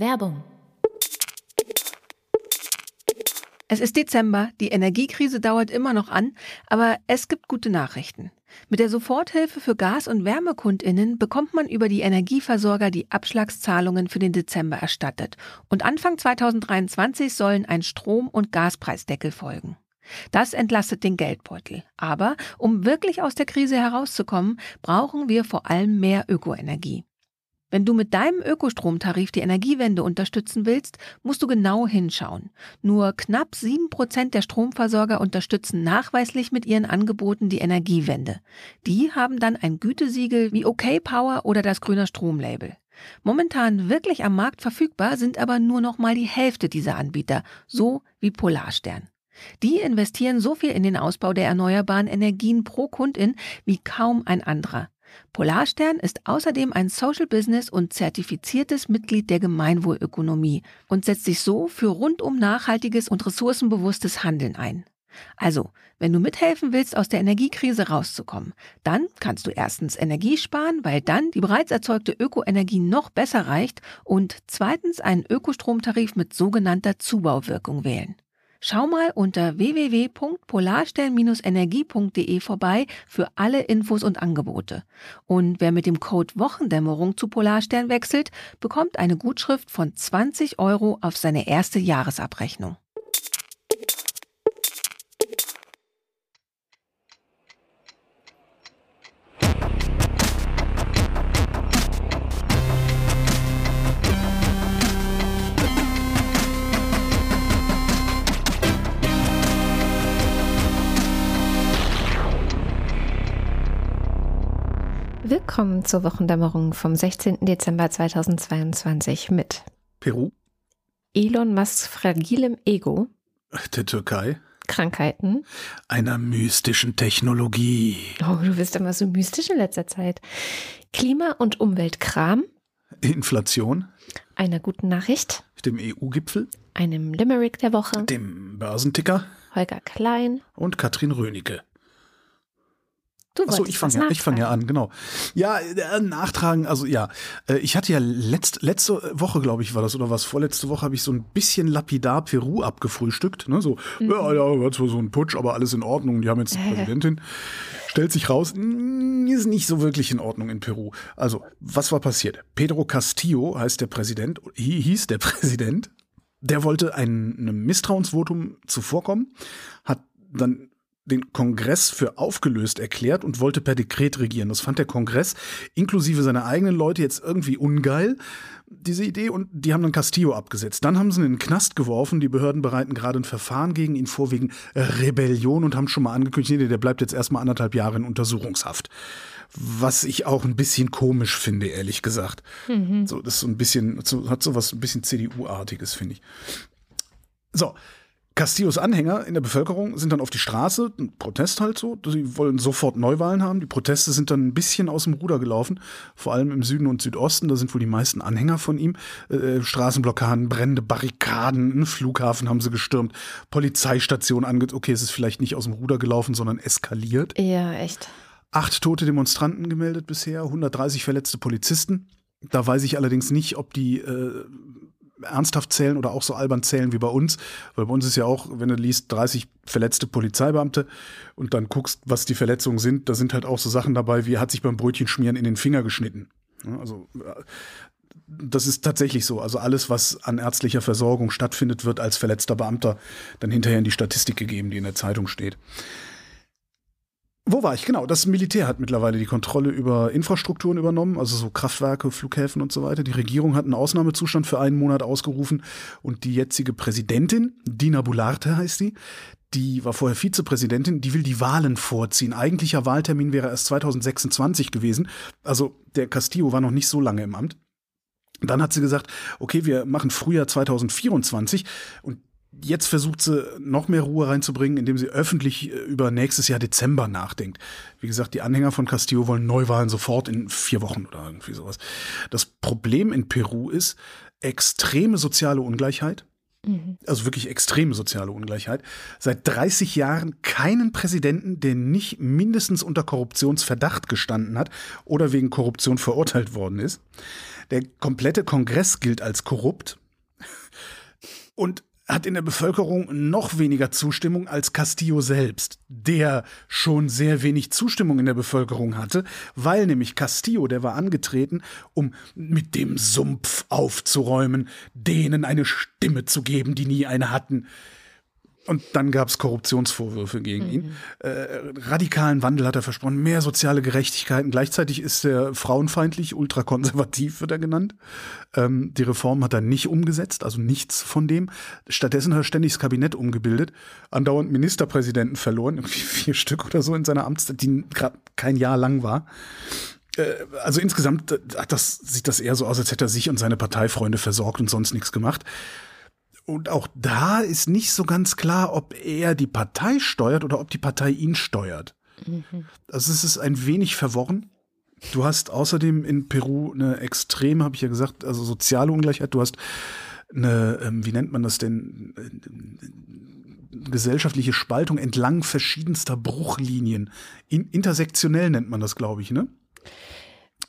Werbung. Es ist Dezember, die Energiekrise dauert immer noch an, aber es gibt gute Nachrichten. Mit der Soforthilfe für Gas- und Wärmekundinnen bekommt man über die Energieversorger die Abschlagszahlungen für den Dezember erstattet. Und Anfang 2023 sollen ein Strom- und Gaspreisdeckel folgen. Das entlastet den Geldbeutel. Aber um wirklich aus der Krise herauszukommen, brauchen wir vor allem mehr Ökoenergie. Wenn du mit deinem Ökostromtarif die Energiewende unterstützen willst, musst du genau hinschauen. Nur knapp sieben Prozent der Stromversorger unterstützen nachweislich mit ihren Angeboten die Energiewende. Die haben dann ein Gütesiegel wie OK Power oder das grüne Stromlabel. Momentan wirklich am Markt verfügbar sind aber nur noch mal die Hälfte dieser Anbieter, so wie Polarstern. Die investieren so viel in den Ausbau der erneuerbaren Energien pro Kundin wie kaum ein anderer. Polarstern ist außerdem ein Social Business und zertifiziertes Mitglied der Gemeinwohlökonomie und setzt sich so für rundum nachhaltiges und ressourcenbewusstes Handeln ein. Also, wenn du mithelfen willst, aus der Energiekrise rauszukommen, dann kannst du erstens Energie sparen, weil dann die bereits erzeugte Ökoenergie noch besser reicht und zweitens einen Ökostromtarif mit sogenannter Zubauwirkung wählen. Schau mal unter www.polarstern-energie.de vorbei für alle Infos und Angebote. Und wer mit dem Code Wochendämmerung zu Polarstern wechselt, bekommt eine Gutschrift von 20 Euro auf seine erste Jahresabrechnung. Willkommen zur Wochendämmerung vom 16. Dezember 2022 mit Peru, Elon Musks fragilem Ego, der Türkei, Krankheiten. einer mystischen Technologie, Oh, du bist immer so mystisch in letzter Zeit. Klima- und Umweltkram, Inflation, einer guten Nachricht, dem EU-Gipfel, einem Limerick der Woche, dem Börsenticker Holger Klein. und Katrin Rönecke. Du Achso, ich fange ja, ich fang ja an, genau. Ja, äh, nachtragen, also ja. Äh, ich hatte ja letzt, letzte Woche, glaube ich, war das, oder was, vorletzte Woche habe ich so ein bisschen lapidar Peru abgefrühstückt. Ne? So, Mhm. ja, ja, war zwar so ein Putsch, aber alles in Ordnung. Die haben jetzt eine Präsidentin. Stellt sich raus, mm, ist nicht so wirklich in Ordnung in Peru. Also, was war passiert? Pedro Castillo heißt der Präsident, hi- hieß der Präsident. Der wollte ein, einem Misstrauensvotum zuvorkommen, hat dann den Kongress für aufgelöst erklärt und wollte per Dekret regieren. Das fand der Kongress inklusive seiner eigenen Leute jetzt irgendwie ungeil, diese Idee, und die haben dann Castillo abgesetzt. Dann haben sie ihn in den Knast geworfen. Die Behörden bereiten gerade ein Verfahren gegen ihn vor wegen Rebellion und haben schon mal angekündigt, nee, der bleibt jetzt erstmal anderthalb Jahre in Untersuchungshaft. Was ich auch ein bisschen komisch finde, ehrlich gesagt. So, das ist so ein bisschen, hat so was ein bisschen CDU-artiges, finde ich. So, Castillos Anhänger in der Bevölkerung sind dann auf die Straße, ein Protest halt so. Sie wollen sofort Neuwahlen haben. Die Proteste sind dann ein bisschen aus dem Ruder gelaufen, vor allem im Süden und Südosten. Da sind wohl die meisten Anhänger von ihm. Äh, Straßenblockaden, Brände, Barrikaden, einen Flughafen haben sie gestürmt, Polizeistation ange... Okay, es ist vielleicht nicht aus dem Ruder gelaufen, sondern eskaliert. Ja, echt. Acht tote Demonstranten gemeldet bisher, 130 verletzte Polizisten. Da weiß ich allerdings nicht, ob die äh, ernsthaft zählen oder auch so albern zählen wie bei uns. Weil bei uns ist ja auch, wenn du liest, 30 verletzte Polizeibeamte und dann guckst, was die Verletzungen sind, da sind halt auch so Sachen dabei, wie hat sich beim Brötchenschmieren in den Finger geschnitten. Also äh, das ist tatsächlich so. Also alles, was an ärztlicher Versorgung stattfindet, wird als verletzter Beamter dann hinterher in die Statistik gegeben, die in der Zeitung steht. Wo war ich? Genau, das Militär hat mittlerweile die Kontrolle über Infrastrukturen übernommen, also so Kraftwerke, Flughäfen und so weiter. Die Regierung hat einen Ausnahmezustand für einen Monat ausgerufen und die jetzige Präsidentin, Dina Bularte heißt sie, die war vorher Vizepräsidentin, die will die Wahlen vorziehen. Eigentlicher Wahltermin wäre erst 2026 gewesen. Also der Castillo war noch nicht so lange im Amt. Dann hat sie gesagt, okay, wir machen Frühjahr 2024 und jetzt versucht sie noch mehr Ruhe reinzubringen, indem sie öffentlich äh, über nächstes Jahr Dezember nachdenkt. Wie gesagt, die Anhänger von Castillo wollen Neuwahlen sofort in vier Wochen oder irgendwie sowas. Das Problem in Peru ist extreme soziale Ungleichheit. Also wirklich extreme soziale Ungleichheit. Seit 30 Jahren keinen Präsidenten, der nicht mindestens unter Korruptionsverdacht gestanden hat oder wegen Korruption verurteilt worden ist. Der komplette Kongress gilt als korrupt. Und hat in der Bevölkerung noch weniger Zustimmung als Castillo selbst, der schon sehr wenig Zustimmung in der Bevölkerung hatte, weil nämlich Castillo, der war angetreten, um mit dem Sumpf aufzuräumen, denen eine Stimme zu geben, die nie eine hatten. Und dann gab es Korruptionsvorwürfe gegen mhm. ihn. Äh, radikalen Wandel hat er versprochen, mehr soziale Gerechtigkeiten. Gleichzeitig ist er frauenfeindlich, ultrakonservativ wird er genannt. Ähm, die Reform hat er nicht umgesetzt, also nichts von dem. Stattdessen hat er ständig das Kabinett umgebildet, andauernd Ministerpräsidenten verloren, irgendwie vier Stück oder so in seiner Amtszeit, die gerade kein Jahr lang war äh, also insgesamt das, sieht das eher so aus, als hätte er sich und seine Parteifreunde versorgt und sonst nichts gemacht. Und auch da ist nicht so ganz klar, ob er die Partei steuert oder ob die Partei ihn steuert. Mhm. Also es ist ein wenig verworren. Du hast außerdem in Peru eine extreme, habe ich ja gesagt, also soziale Ungleichheit. Du hast eine, ähm, wie nennt man das denn, gesellschaftliche Spaltung entlang verschiedenster Bruchlinien. In, intersektionell nennt man das, glaube ich, ne?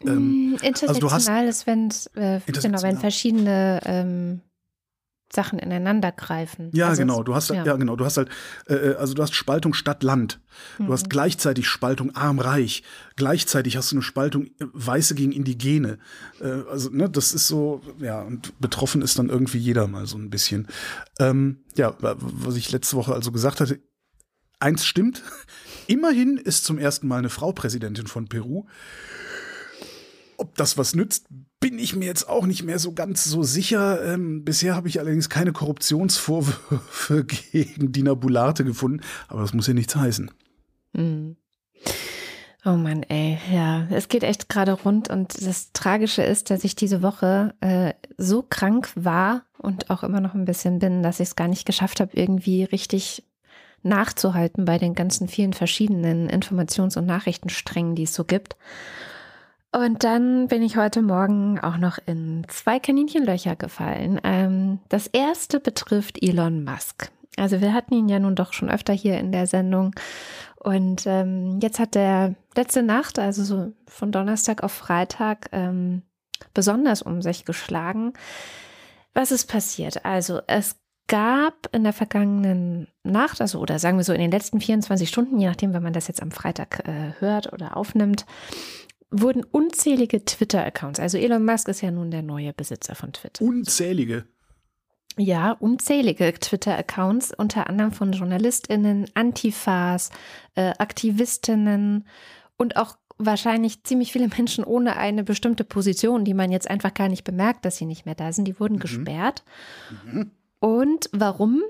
Ähm, intersektional also ist, wenn äh, genau, wenn verschiedene ähm, Sachen ineinander greifen. Ja, also genau. Du hast ja. ja. genau. Du hast halt, äh, äh, also du hast Spaltung Stadt-Land. Du mhm. hast gleichzeitig Spaltung Arm-Reich. Gleichzeitig hast du eine Spaltung äh, Weiße gegen Indigene. Äh, also ne, das ist so, ja. Und betroffen ist dann irgendwie jeder mal so ein bisschen. Ähm, ja, was ich letzte Woche also gesagt hatte. Eins stimmt. Immerhin ist zum ersten Mal eine Frau Präsidentin von Peru. Ob das was nützt, bin ich mir jetzt auch nicht mehr so ganz so sicher. Ähm, bisher habe ich allerdings keine Korruptionsvorwürfe gegen Dina Bularte gefunden, aber das muss ja nichts heißen. Mhm. Oh Mann, ey, ja, es geht echt gerade rund und das Tragische ist, dass ich diese Woche äh, so krank war und auch immer noch ein bisschen bin, dass ich es gar nicht geschafft habe, irgendwie richtig nachzuhalten bei den ganzen vielen verschiedenen Informations- und Nachrichtensträngen, die es so gibt. Und dann bin ich heute Morgen auch noch in zwei Kaninchenlöcher gefallen. Ähm, das erste betrifft Elon Musk. Also wir hatten ihn ja nun doch schon öfter hier in der Sendung. Und ähm, jetzt hat der letzte Nacht, also so von Donnerstag auf Freitag, ähm, besonders um sich geschlagen. Was ist passiert? Also es gab in der vergangenen Nacht, also oder sagen wir so in den letzten 24 Stunden, je nachdem, wenn man das jetzt am Freitag äh, hört oder aufnimmt, wurden unzählige Twitter-Accounts, also Elon Musk ist ja nun der neue Besitzer von Twitter. Unzählige? Ja, unzählige Twitter-Accounts, unter anderem von JournalistInnen, Antifas, äh, Aktivistinnen und auch wahrscheinlich ziemlich viele Menschen ohne eine bestimmte Position, die man jetzt einfach gar nicht bemerkt, dass sie nicht mehr da sind, die wurden mhm. gesperrt. Mhm. Und warum?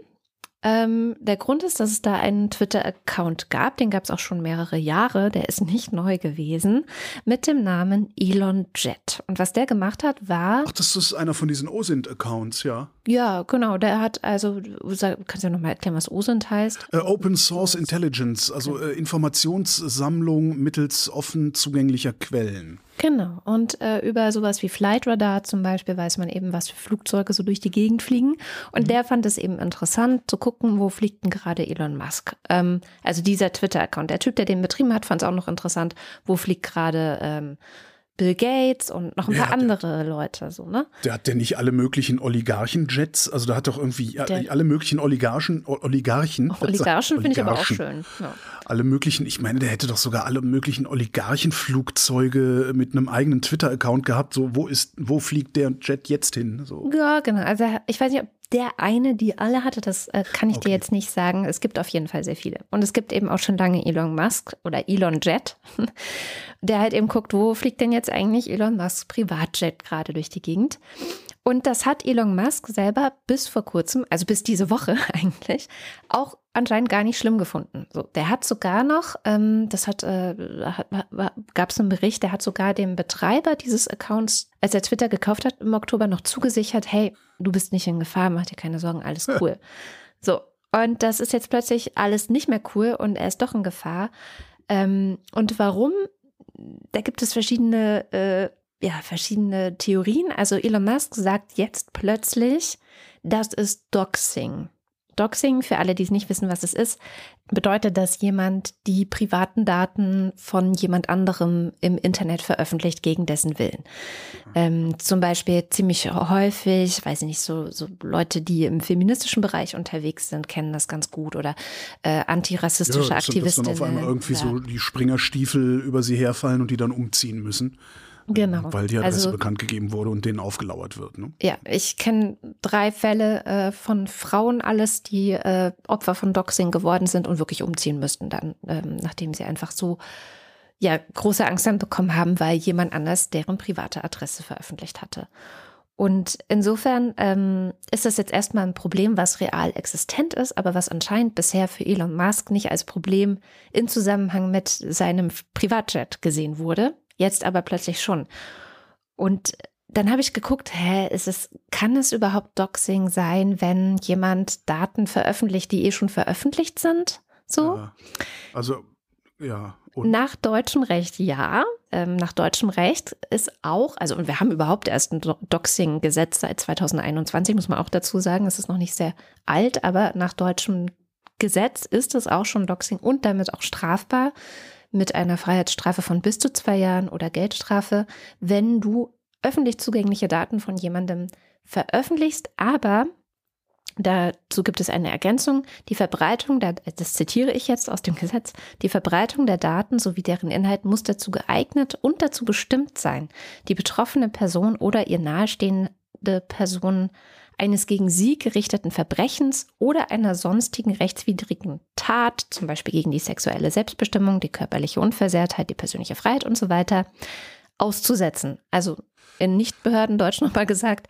Ähm, der Grund ist, dass es da einen Twitter-Account gab, den gab es auch schon mehrere Jahre, der ist nicht neu gewesen, mit dem Namen Elon Jet. Und was der gemacht hat, war. Ach, das ist einer von diesen OSINT-Accounts, ja. Ja, genau. Der hat also, kannst du ja nochmal erklären, was OSINT heißt? Äh, Open Source Intelligence, also äh, Informationssammlung mittels offen zugänglicher Quellen. Genau. Und äh, über sowas wie Flight Radar zum Beispiel weiß man eben, was für Flugzeuge so durch die Gegend fliegen. Und mhm. der fand es eben interessant zu gucken, wo fliegt denn gerade Elon Musk. Ähm, also dieser Twitter-Account. Der Typ, der den betrieben hat, fand es auch noch interessant, wo fliegt gerade ähm, Bill Gates und noch ein paar andere Leute, so, ne? Der hat ja nicht alle möglichen Oligarchen-Jets, also da hat doch irgendwie der, alle möglichen Oligarchen, Oligarchen. Oligarchen finde ich aber auch schön. Ja. Alle möglichen, ich meine, der hätte doch sogar alle möglichen Oligarchenflugzeuge mit einem eigenen Twitter-Account gehabt, so, wo ist, wo fliegt der Jet jetzt hin? So. Ja, genau. Also ich weiß nicht, ob der eine, die alle hatte, das äh, kann ich okay. dir jetzt nicht sagen. Es gibt auf jeden Fall sehr viele. Und es gibt eben auch schon lange Elon Musk oder Elon Jet, der halt eben guckt, wo fliegt denn jetzt eigentlich Elon Musks Privatjet gerade durch die Gegend. Und das hat Elon Musk selber bis vor kurzem, also bis diese Woche eigentlich, auch anscheinend gar nicht schlimm gefunden. So, der hat sogar noch, ähm, das hat, äh, gab es einen Bericht, der hat sogar dem Betreiber dieses Accounts, als er Twitter gekauft hat im Oktober, noch zugesichert, hey, du bist nicht in Gefahr, mach dir keine Sorgen, alles cool. so, und das ist jetzt plötzlich alles nicht mehr cool und er ist doch in Gefahr. Ähm, und warum? Da gibt es verschiedene äh, ja, verschiedene Theorien. Also Elon Musk sagt jetzt plötzlich, das ist Doxing. Doxing, für alle, die es nicht wissen, was es ist, bedeutet, dass jemand die privaten Daten von jemand anderem im Internet veröffentlicht gegen dessen Willen. Ähm, zum Beispiel ziemlich häufig, weiß ich nicht, so, so Leute, die im feministischen Bereich unterwegs sind, kennen das ganz gut oder äh, antirassistische ja, Aktivistinnen. Dass dann auf einmal irgendwie ja. so die Springerstiefel über sie herfallen und die dann umziehen müssen. Genau. Weil die Adresse also, bekannt gegeben wurde und denen aufgelauert wird. Ne? Ja, ich kenne drei Fälle äh, von Frauen alles, die äh, Opfer von Doxing geworden sind und wirklich umziehen müssten dann, ähm, nachdem sie einfach so ja, große Angst dann bekommen haben, weil jemand anders deren private Adresse veröffentlicht hatte. Und insofern ähm, ist das jetzt erstmal ein Problem, was real existent ist, aber was anscheinend bisher für Elon Musk nicht als Problem in Zusammenhang mit seinem Privatjet gesehen wurde jetzt aber plötzlich schon. Und dann habe ich geguckt, hä, ist es, kann es überhaupt Doxing sein, wenn jemand Daten veröffentlicht, die eh schon veröffentlicht sind? So? Ja, also, ja. Und? Nach deutschem Recht ja. Ähm, nach deutschem Recht ist auch, also und wir haben überhaupt erst ein Doxing-Gesetz seit 2021, muss man auch dazu sagen. Es ist noch nicht sehr alt, aber nach deutschem Gesetz ist es auch schon Doxing und damit auch strafbar mit einer Freiheitsstrafe von bis zu zwei Jahren oder Geldstrafe, wenn du öffentlich zugängliche Daten von jemandem veröffentlichst, aber Dazu gibt es eine Ergänzung. Die Verbreitung, der, das zitiere ich jetzt aus dem Gesetz, die Verbreitung der Daten sowie deren Inhalt muss dazu geeignet und dazu bestimmt sein, die betroffene Person oder ihr nahestehende Person eines gegen sie gerichteten Verbrechens oder einer sonstigen rechtswidrigen Tat, zum Beispiel gegen die sexuelle Selbstbestimmung, die körperliche Unversehrtheit, die persönliche Freiheit und so weiter, auszusetzen. Also in Nichtbehördendeutsch nochmal gesagt,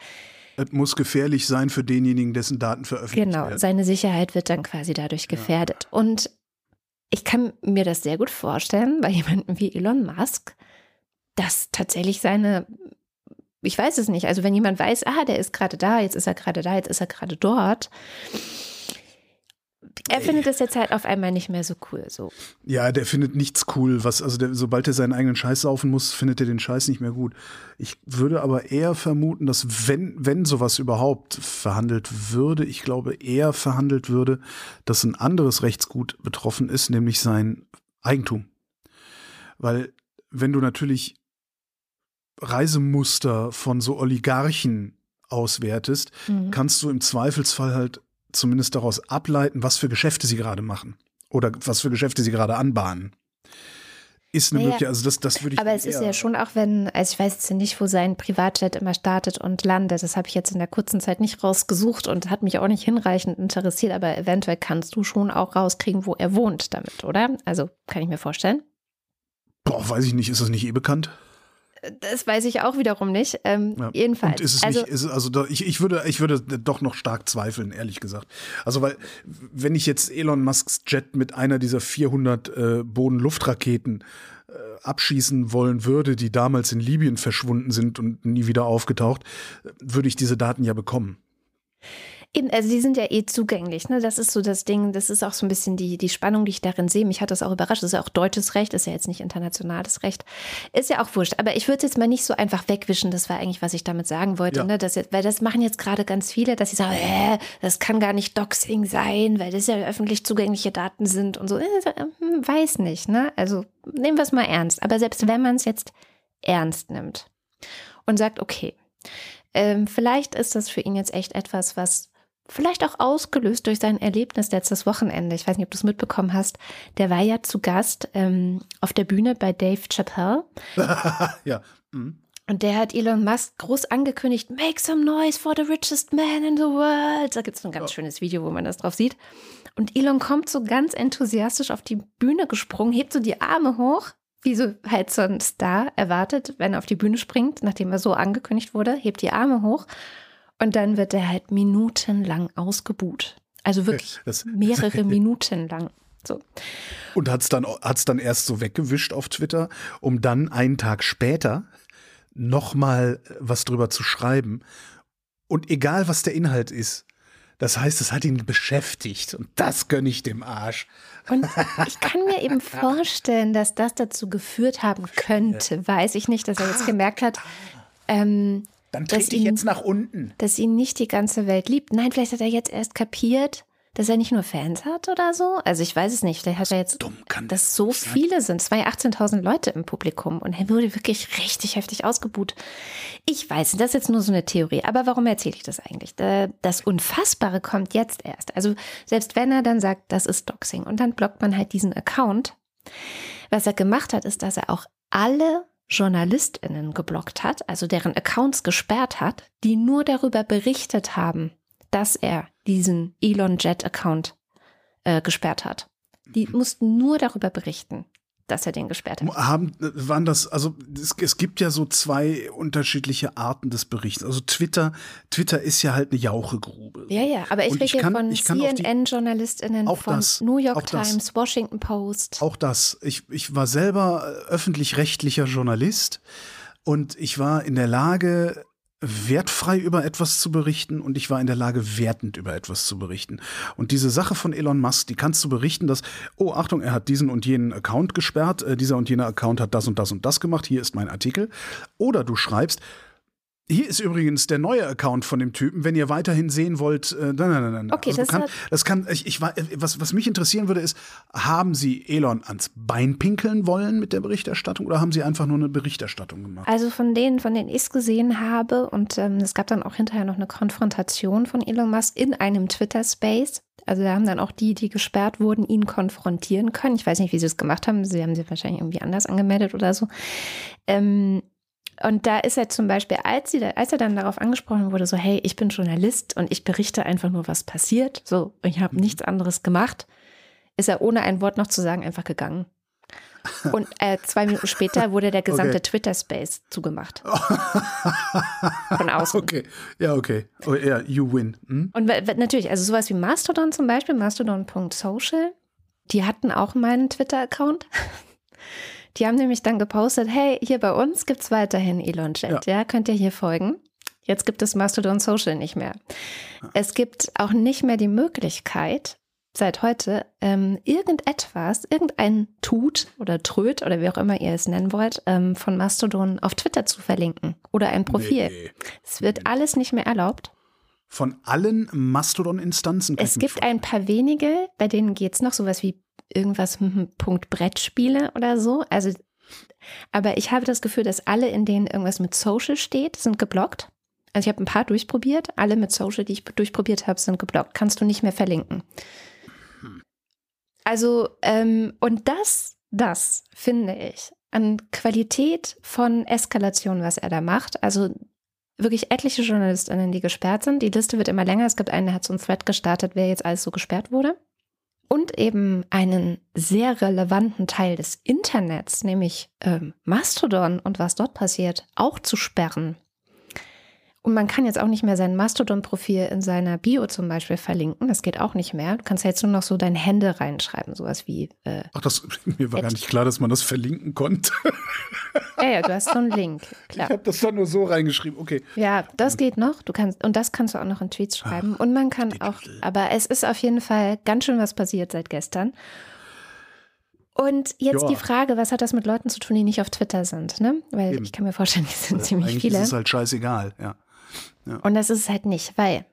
es muss gefährlich sein für denjenigen, dessen Daten veröffentlicht genau, werden. Genau, seine Sicherheit wird dann quasi dadurch gefährdet. Ja. Und ich kann mir das sehr gut vorstellen bei jemandem wie Elon Musk, dass tatsächlich seine ich weiß es nicht. Also wenn jemand weiß, ah, der ist gerade da, jetzt ist er gerade da, jetzt ist er gerade dort. Er findet es jetzt halt auf einmal nicht mehr so cool. So. Ja, der findet nichts cool. Was, also der, sobald er seinen eigenen Scheiß saufen muss, findet er den Scheiß nicht mehr gut. Ich würde aber eher vermuten, dass wenn, wenn sowas überhaupt verhandelt würde, ich glaube eher verhandelt würde, dass ein anderes Rechtsgut betroffen ist, nämlich sein Eigentum. Weil wenn du natürlich Reisemuster von so Oligarchen auswertest, mhm. kannst du im Zweifelsfall halt zumindest daraus ableiten, was für Geschäfte sie gerade machen oder was für Geschäfte sie gerade anbahnen. Ist eine naja, Möglichkeit, also das, das würde ich. Aber es ist ja schon auch, wenn, also ich weiß jetzt nicht, wo sein Privatjet immer startet und landet. Das habe ich jetzt in der kurzen Zeit nicht rausgesucht und hat mich auch nicht hinreichend interessiert, aber eventuell kannst du schon auch rauskriegen, wo er wohnt damit, oder? Also kann ich mir vorstellen. Boah, weiß ich nicht, ist das nicht eh bekannt? Das weiß ich auch wiederum nicht. Ähm, ja. Jedenfalls. Und ist es also, nicht, ist also da, ich, ich, würde, ich würde doch noch stark zweifeln, ehrlich gesagt. Also, weil, wenn ich jetzt Elon Musks Jet mit einer dieser 400 äh, Boden-Luftraketen äh, abschießen wollen würde, die damals in Libyen verschwunden sind und nie wieder aufgetaucht, würde ich diese Daten ja bekommen. Eben, also die sind ja eh zugänglich. Ne? Das ist so das Ding, das ist auch so ein bisschen die, die Spannung, die ich darin sehe. Mich hat das auch überrascht. Das ist ja auch deutsches Recht, ist ja jetzt nicht internationales Recht. Ist ja auch wurscht. Aber ich würde es jetzt mal nicht so einfach wegwischen. Das war eigentlich, was ich damit sagen wollte. Ja. Ne? Das jetzt, weil das machen jetzt gerade ganz viele, dass sie sagen, äh, das kann gar nicht Doxing sein, weil das ja öffentlich zugängliche Daten sind und so. Äh, hm, weiß nicht. Ne? Also nehmen wir es mal ernst. Aber selbst wenn man es jetzt ernst nimmt und sagt, okay, ähm, vielleicht ist das für ihn jetzt echt etwas, was vielleicht auch ausgelöst durch sein Erlebnis letztes Wochenende. Ich weiß nicht, ob du es mitbekommen hast. Der war ja zu Gast ähm, auf der Bühne bei Dave Chappelle. ja. Mhm. Und der hat Elon Musk groß angekündigt, make some noise for the richest man in the world. Da gibt es ein ganz oh. schönes Video, wo man das drauf sieht. Und Elon kommt so ganz enthusiastisch auf die Bühne gesprungen, hebt so die Arme hoch, wie so halt so ein Star erwartet, wenn er auf die Bühne springt, nachdem er so angekündigt wurde, hebt die Arme hoch und dann wird er halt minutenlang ausgebuht. Also wirklich das, mehrere Minuten lang. So. Und hat es dann, hat's dann erst so weggewischt auf Twitter, um dann einen Tag später nochmal was drüber zu schreiben. Und egal, was der Inhalt ist, das heißt, es hat ihn beschäftigt und das gönne ich dem Arsch. Und ich kann mir eben vorstellen, dass das dazu geführt haben könnte, weiß ich nicht, dass er jetzt gemerkt hat, ähm, dann trete ich ihn, jetzt nach unten. Dass ihn nicht die ganze Welt liebt. Nein, vielleicht hat er jetzt erst kapiert, dass er nicht nur Fans hat oder so? Also ich weiß es nicht. Vielleicht hat er jetzt, Dumm kann dass so sein. viele sind. Es waren ja 18.000 Leute im Publikum und er wurde wirklich richtig heftig ausgebuht. Ich weiß, das ist jetzt nur so eine Theorie. Aber warum erzähle ich das eigentlich? Äh, Das Unfassbare kommt jetzt erst. Also selbst wenn er dann sagt, das ist Doxing und dann blockt man halt diesen Account. Was er gemacht hat, ist, dass er auch alle JournalistInnen geblockt hat, also deren Accounts gesperrt hat, die nur darüber berichtet haben, dass er diesen Elon Jet Account äh, gesperrt hat. Die mussten nur darüber berichten, dass er den gesperrt hat. Haben, waren das, also es, es gibt ja so zwei unterschiedliche Arten des Berichts. Also Twitter, Twitter ist ja halt eine Jauchegrube. Ja, ja, aber ich rede hier von CNN-JournalistInnen, von das, New York auch das. Times, Washington Post. Auch das. Ich, ich war selber äh, öffentlich-rechtlicher Journalist und ich war in der Lage, wertfrei über etwas zu berichten und ich war in der Lage, wertend über etwas zu berichten. Und diese Sache von Elon Musk, die kannst du berichten, dass, oh, Achtung, er hat diesen und jenen Account gesperrt, äh, dieser und jener Account hat das und das und das gemacht, hier ist mein Artikel. Oder du schreibst, hier ist übrigens der neue Account von dem Typen, wenn ihr weiterhin sehen wollt. Äh, nein, nein, nein. Okay, also das kann, das kann, ich, ich was, was mich interessieren würde, ist, haben Sie Elon ans Bein pinkeln wollen mit der Berichterstattung oder haben Sie einfach nur eine Berichterstattung gemacht? Also von denen, von denen ich es gesehen habe, und ähm, es gab dann auch hinterher noch eine Konfrontation von Elon Musk in einem Twitter-Space. Also da haben dann auch die, die gesperrt wurden, ihn konfrontieren können. Ich weiß nicht, wie sie es gemacht haben. Sie haben sich wahrscheinlich irgendwie anders angemeldet oder so. Ähm, und da ist er zum Beispiel, als, sie da, als er dann darauf angesprochen wurde, so, hey, ich bin Journalist und ich berichte einfach nur, was passiert. So, ich habe nichts anderes gemacht, ist er ohne ein Wort noch zu sagen einfach gegangen. Und äh, zwei Minuten später wurde der gesamte Okay. Twitter-Space zugemacht. Von außen. Okay, ja, okay. Oh, ja, you win. Hm? Und natürlich, also sowas wie Mastodon zum Beispiel, mastodon.social, die hatten auch meinen Twitter-Account. Die haben nämlich dann gepostet, hey, hier bei uns gibt es weiterhin Elon Jet, ja. könnt ihr hier folgen. Jetzt gibt es Mastodon Social nicht mehr. Es gibt auch nicht mehr die Möglichkeit, seit heute, ähm, irgendetwas, irgendein Tut oder Tröd oder wie auch immer ihr es nennen wollt, ähm, von Mastodon auf Twitter zu verlinken oder ein Profil. Nee. Es wird alles nicht mehr erlaubt. Von allen Mastodon-Instanzen. Es gibt ein paar wenige, bei denen geht es noch sowas wie irgendwas Punkt Brettspiele oder so. Also, aber ich habe das Gefühl, dass alle, in denen irgendwas mit Social steht, sind geblockt. Also ich habe ein paar durchprobiert. Alle mit Social, die ich durchprobiert habe, sind geblockt. Kannst du nicht mehr verlinken. Also, ähm, und das, das finde ich an Qualität von Eskalation, was er da macht. Also wirklich etliche JournalistInnen, die gesperrt sind. Die Liste wird immer länger. Es gibt einen, der hat so einen Thread gestartet, wer jetzt alles so gesperrt wurde. Und eben einen sehr relevanten Teil des Internets, nämlich ähm, Mastodon und was dort passiert, auch zu sperren. Und man kann jetzt auch nicht mehr sein Mastodon-Profil in seiner Bio zum Beispiel verlinken. Das geht auch nicht mehr. Du kannst ja jetzt nur noch so deine Hände reinschreiben, sowas wie. Äh, Ach, das, mir war gar nicht klar, dass man das verlinken konnte. ja, ja, du hast so einen Link. Klar. Ich habe das dann nur so reingeschrieben. Okay. Ja, das geht noch. Du kannst, und das kannst du auch noch in Tweets schreiben. Und man kann auch, aber es ist auf jeden Fall ganz schön was passiert seit gestern. Und jetzt Ja. die Frage, was hat das mit Leuten zu tun, die nicht auf Twitter sind, ne? Weil Eben. ich kann mir vorstellen, die sind ziemlich Eigentlich viele. ist es halt scheißegal, ja. Und das ist es halt nicht, weil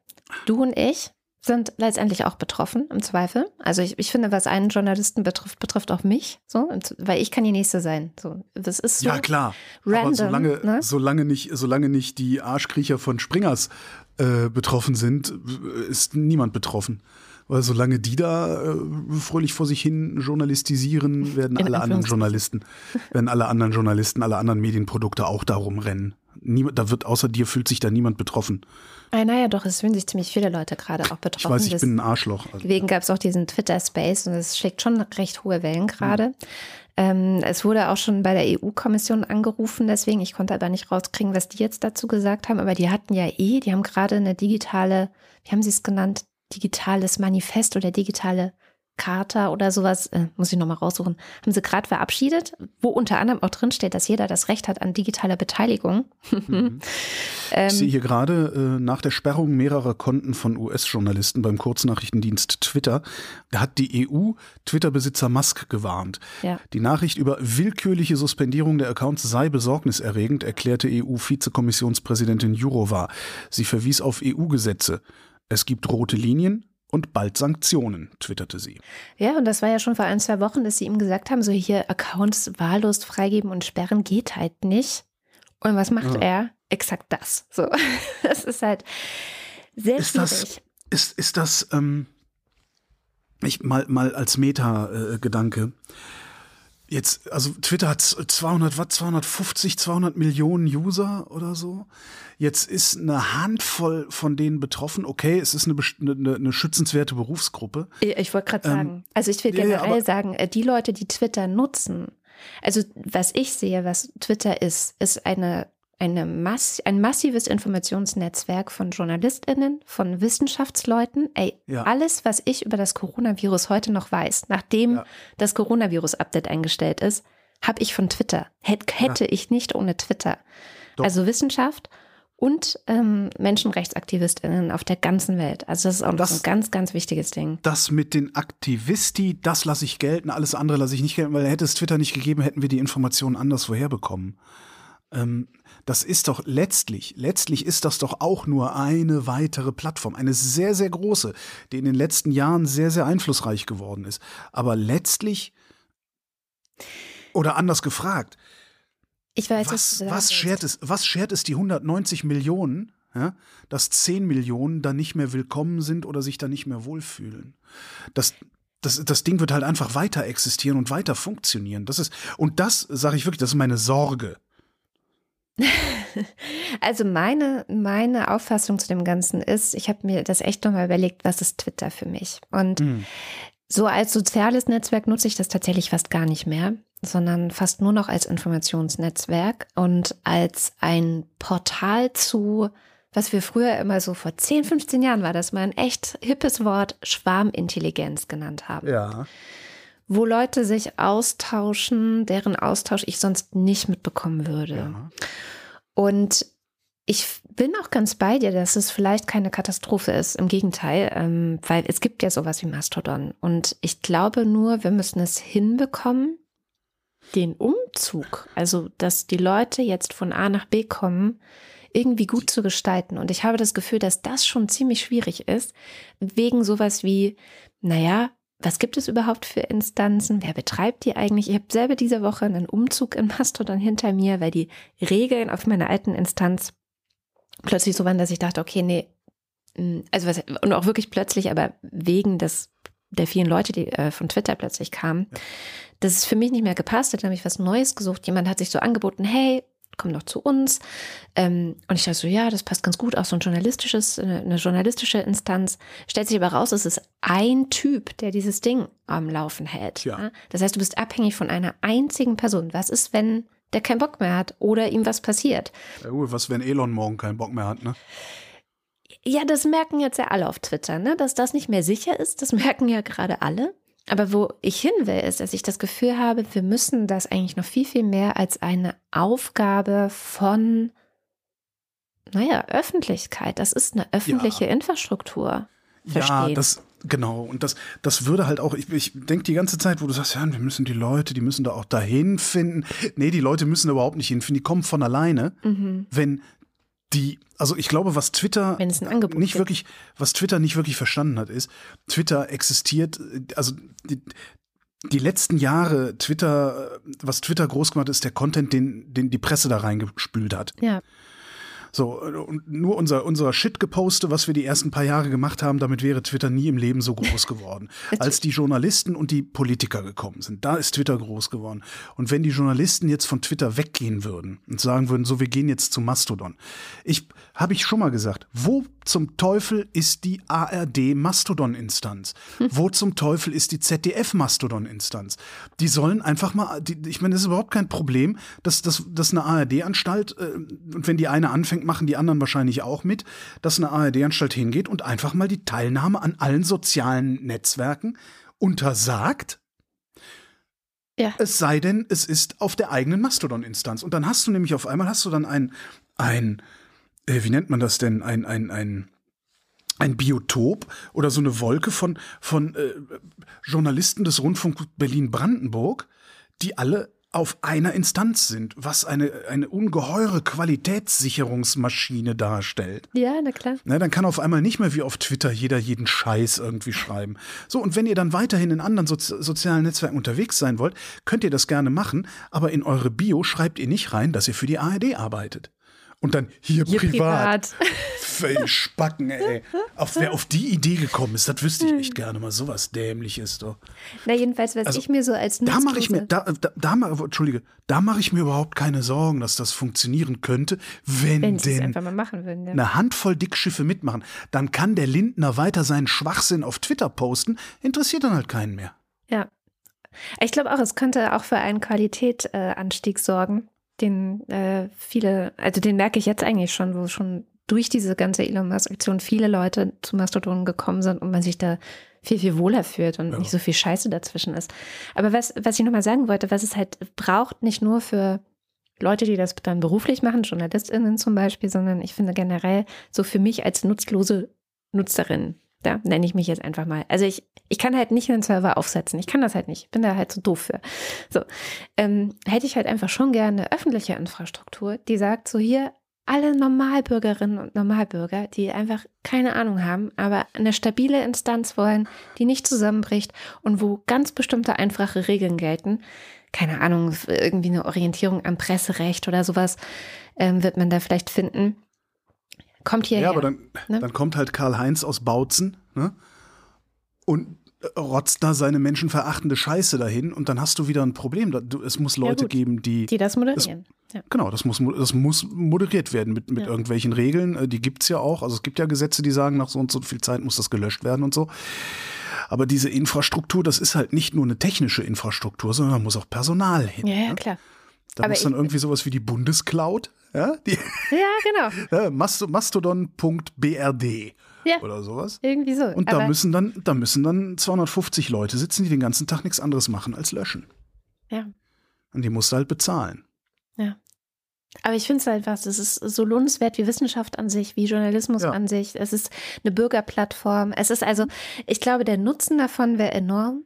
du und ich sind letztendlich auch betroffen, im Zweifel. Also ich, ich finde, was einen Journalisten betrifft, betrifft auch mich, so, weil ich kann die Nächste sein. So, das ist so Ja, klar. random. Aber solange, ne? solange, nicht, solange nicht die Arschkriecher von Springers äh, betroffen sind, äh, ist niemand betroffen. Weil solange die da äh, fröhlich vor sich hin journalistisieren, werden In alle anderen. Journalisten, werden alle anderen Journalisten, alle anderen Medienprodukte auch darum rennen. Niemand, da wird außer dir fühlt sich da niemand betroffen. Ah, naja, doch, es fühlen sich ziemlich viele Leute gerade auch betroffen. Ich weiß, ich Das- bin ein Arschloch. Also, Deswegen gab es auch diesen Twitter-Space und es schlägt schon recht hohe Wellen gerade. Ähm, es wurde auch schon bei der EU-Kommission angerufen, deswegen, ich konnte aber nicht rauskriegen, was die jetzt dazu gesagt haben, aber die hatten ja eh, die haben gerade eine digitale, wie haben sie es genannt, digitales Manifest oder digitale Charta oder sowas, äh, muss ich nochmal raussuchen, haben sie gerade verabschiedet, wo unter anderem auch drin steht, dass jeder das Recht hat an digitaler Beteiligung. Mhm. ähm, Ich sehe hier gerade äh, nach der Sperrung mehrerer Konten von US-Journalisten beim Kurznachrichtendienst Twitter hat die EU Twitter-Besitzer Musk gewarnt. Ja. Die Nachricht über willkürliche Suspendierung der Accounts sei besorgniserregend, erklärte EU-Vizekommissionspräsidentin Jourova. Sie verwies auf EU-Gesetze. Es gibt rote Linien. Und bald Sanktionen, twitterte sie. Ja, und das war ja schon vor ein, zwei Wochen, dass sie ihm gesagt haben, so hier Accounts wahllos freigeben und sperren geht halt nicht. Und was macht ja. er? Exakt das. So, das ist halt sehr ist schwierig. Das, ist, ist das, ähm, ich mal, mal als Meta-Gedanke, äh, Jetzt, also Twitter hat 200, was, 250, 200 Millionen User oder so. Jetzt ist eine Handvoll von denen betroffen. Okay, es ist eine, eine, eine schützenswerte Berufsgruppe. Ich wollte gerade ähm, sagen, also ich will generell ja, sagen, äh, die Leute, die Twitter nutzen, also was ich sehe, was Twitter ist, ist eine eine Mass ein massives Informationsnetzwerk von JournalistInnen, von Wissenschaftsleuten. Ey, ja. alles, was ich über das Coronavirus heute noch weiß, nachdem ja. das Coronavirus-Update eingestellt ist, habe ich von Twitter. Hätte ja. ich nicht ohne Twitter. Doch. Also Wissenschaft und ähm, MenschenrechtsaktivistInnen auf der ganzen Welt. Also das ist auch das, ein ganz, ganz wichtiges Ding. Das mit den Aktivisti, das lasse ich gelten, alles andere lasse ich nicht gelten, weil hätte es Twitter nicht gegeben, hätten wir die Informationen anderswoher bekommen. Ähm, das ist doch letztlich, letztlich ist das doch auch nur eine weitere Plattform, eine sehr, sehr große, die in den letzten Jahren sehr, sehr einflussreich geworden ist. Aber letztlich, oder anders gefragt, ich weiß, was, was, schert es, was schert es die 190 Millionen, ja, dass 10 Millionen da nicht mehr willkommen sind oder sich da nicht mehr wohlfühlen? Das, das, das Ding wird halt einfach weiter existieren und weiter funktionieren. Das ist, und das sage ich wirklich, das ist meine Sorge. Also meine, meine Auffassung zu dem Ganzen ist, ich habe mir das echt nochmal überlegt, was ist Twitter für mich? Und mhm. so als soziales Netzwerk nutze ich das tatsächlich fast gar nicht mehr, sondern fast nur noch als Informationsnetzwerk und als ein Portal zu, was wir früher immer so vor 10, 15 Jahren war, das mal ein echt hippes Wort Schwarmintelligenz genannt haben. Ja wo Leute sich austauschen, deren Austausch ich sonst nicht mitbekommen würde. Ja. Und ich bin auch ganz bei dir, dass es vielleicht keine Katastrophe ist. Im Gegenteil, ähm, weil es gibt ja sowas wie Mastodon. Und ich glaube nur, wir müssen es hinbekommen, den Umzug, also dass die Leute jetzt von A nach B kommen, irgendwie gut zu gestalten. Und ich habe das Gefühl, dass das schon ziemlich schwierig ist, wegen sowas wie, naja, was gibt es überhaupt für Instanzen? Wer betreibt die eigentlich? Ich habe selber diese Woche einen Umzug in Mastodon hinter mir, weil die Regeln auf meiner alten Instanz plötzlich so waren, dass ich dachte, okay, nee, mm, also was, und auch wirklich plötzlich, aber wegen des, der vielen Leute, die äh, von Twitter plötzlich kamen, ja. dass es für mich nicht mehr gepasst hat, dann habe ich was Neues gesucht. Jemand hat sich so angeboten, hey, komm doch zu uns. Ähm, und ich dachte so, ja, das passt ganz gut, auch so ein journalistisches, eine, journalistische Instanz. Stellt sich aber raus, es ist ein Typ, der dieses Ding am Laufen hält. Ja. Das heißt, du bist abhängig von einer einzigen Person. Was ist, wenn der keinen Bock mehr hat oder ihm was passiert? Ja, gut, was, wenn Elon morgen keinen Bock mehr hat, ne? Ja, das merken jetzt ja alle auf Twitter, ne? Dass das nicht mehr sicher ist, das merken ja gerade alle. Aber wo ich hin will, ist, dass ich das Gefühl habe, wir müssen das eigentlich noch viel, viel mehr als eine Aufgabe von, naja, Öffentlichkeit. Das ist eine öffentliche ja. Infrastruktur. Verstehen. Ja, das, genau. Und das, das würde halt auch, ich, ich denke die ganze Zeit, wo du sagst, ja, wir müssen die Leute, die müssen da auch dahin finden. Nee, die Leute müssen da überhaupt nicht hinfinden, die kommen von alleine, mhm. wenn die, also ich glaube, was Twitter nicht gibt. wirklich, was Twitter nicht wirklich verstanden hat, ist, Twitter existiert, also die, die letzten Jahre Twitter, was Twitter groß gemacht ist, der Content, den, den die Presse da reingespült hat. Ja. So, und nur unser, unser Shit-Geposte, was wir die ersten paar Jahre gemacht haben, damit wäre Twitter nie im Leben so groß geworden. Als die Journalisten und die Politiker gekommen sind, da ist Twitter groß geworden. Und wenn die Journalisten jetzt von Twitter weggehen würden und sagen würden, so, wir gehen jetzt zu Mastodon. Ich, habe ich schon mal gesagt, wo zum Teufel ist die ARD Mastodon-Instanz? Hm. Wo zum Teufel ist die ZDF Mastodon-Instanz? Die sollen einfach mal, die, ich meine, das ist überhaupt kein Problem, dass, dass, dass eine ARD-Anstalt, äh, und wenn die eine anfängt, machen die anderen wahrscheinlich auch mit, dass eine ARD-Anstalt hingeht und einfach mal die Teilnahme an allen sozialen Netzwerken untersagt. Ja. Es sei denn, es ist auf der eigenen Mastodon-Instanz. Und dann hast du nämlich auf einmal hast du dann ein, ein, äh, wie nennt man das denn, ein, ein, ein, ein Biotop oder so eine Wolke von, von äh, Journalisten des Rundfunk Berlin-Brandenburg, die alle auf einer Instanz sind, was eine, eine ungeheure Qualitätssicherungsmaschine darstellt. Ja, na klar. Na, dann kann auf einmal nicht mehr wie auf Twitter jeder jeden Scheiß irgendwie schreiben. So, und wenn ihr dann weiterhin in anderen Sozi sozialen Netzwerken unterwegs sein wollt, könnt ihr das gerne machen, aber in eure Bio schreibt ihr nicht rein, dass ihr für die ARD arbeitet. Und dann hier, Hier privat. privat. Spacken, ey. Auf, wer auf die Idee gekommen ist, das wüsste ich echt gerne mal. Sowas dämliches doch. Na, jedenfalls, was Also, ich mir so als Da mache ich mir, Nutzlose- da, da, da, Entschuldige, da mache ich mir überhaupt keine Sorgen, dass das funktionieren könnte, wenn, wenn denn einfach mal machen würden. Ja. eine Handvoll Dickschiffe mitmachen. Dann kann der Lindner weiter seinen Schwachsinn auf Twitter posten, interessiert dann halt keinen mehr. Ja. Ich glaube auch, es könnte auch für einen Qualitätsanstieg äh, sorgen, den äh, viele, also den merke ich jetzt eigentlich schon, wo schon durch diese ganze Elon Musk-Aktion viele Leute zu Mastodon gekommen sind und man sich da viel, viel wohler fühlt und Ja. nicht so viel Scheiße dazwischen ist. Aber was, was ich nochmal sagen wollte, was es halt braucht, nicht nur für Leute, die das dann beruflich machen, JournalistInnen zum Beispiel, sondern ich finde generell so für mich als nutzlose Nutzerin, da nenne ich mich jetzt einfach mal. Also ich, ich kann halt nicht einen Server aufsetzen. Ich kann das halt nicht. Ich bin da halt zu doof für. So, ähm, hätte ich halt einfach schon gerne eine öffentliche Infrastruktur, die sagt, so hier alle Normalbürgerinnen und Normalbürger, die einfach keine Ahnung haben, aber eine stabile Instanz wollen, die nicht zusammenbricht und wo ganz bestimmte einfache Regeln gelten. Keine Ahnung, irgendwie eine Orientierung am Presserecht oder sowas ähm, wird man da vielleicht finden. Kommt hierher. Ja, aber dann, ne? dann kommt halt Karl-Heinz aus Bautzen ne? und rotzt da seine menschenverachtende Scheiße dahin und dann hast du wieder ein Problem. Es muss Leute gut. geben, die, die das moderieren. Ja. Genau, das muss, das muss moderiert werden mit, mit Ja. irgendwelchen Regeln. Äh, Die gibt's ja auch. Also es gibt ja Gesetze, die sagen, nach so und so viel Zeit muss das gelöscht werden und so. Aber diese Infrastruktur, das ist halt nicht nur eine technische Infrastruktur, sondern da muss auch Personal hin. Ja, ja, ne? klar. Da Aber muss dann irgendwie sowas wie die Bundescloud, ja, die, Ja, genau. ja, Masto- mastodon.brd Ja. oder sowas. Irgendwie so. Und da müssen dann, da müssen dann 250 Leute sitzen, die den ganzen Tag nichts anderes machen als löschen. Ja. Und die musst du halt bezahlen. Aber ich finde es halt was, es ist so lohnenswert wie Wissenschaft an sich, wie Journalismus Ja. an sich. Es ist eine Bürgerplattform. Es ist also, ich glaube, der Nutzen davon wäre enorm.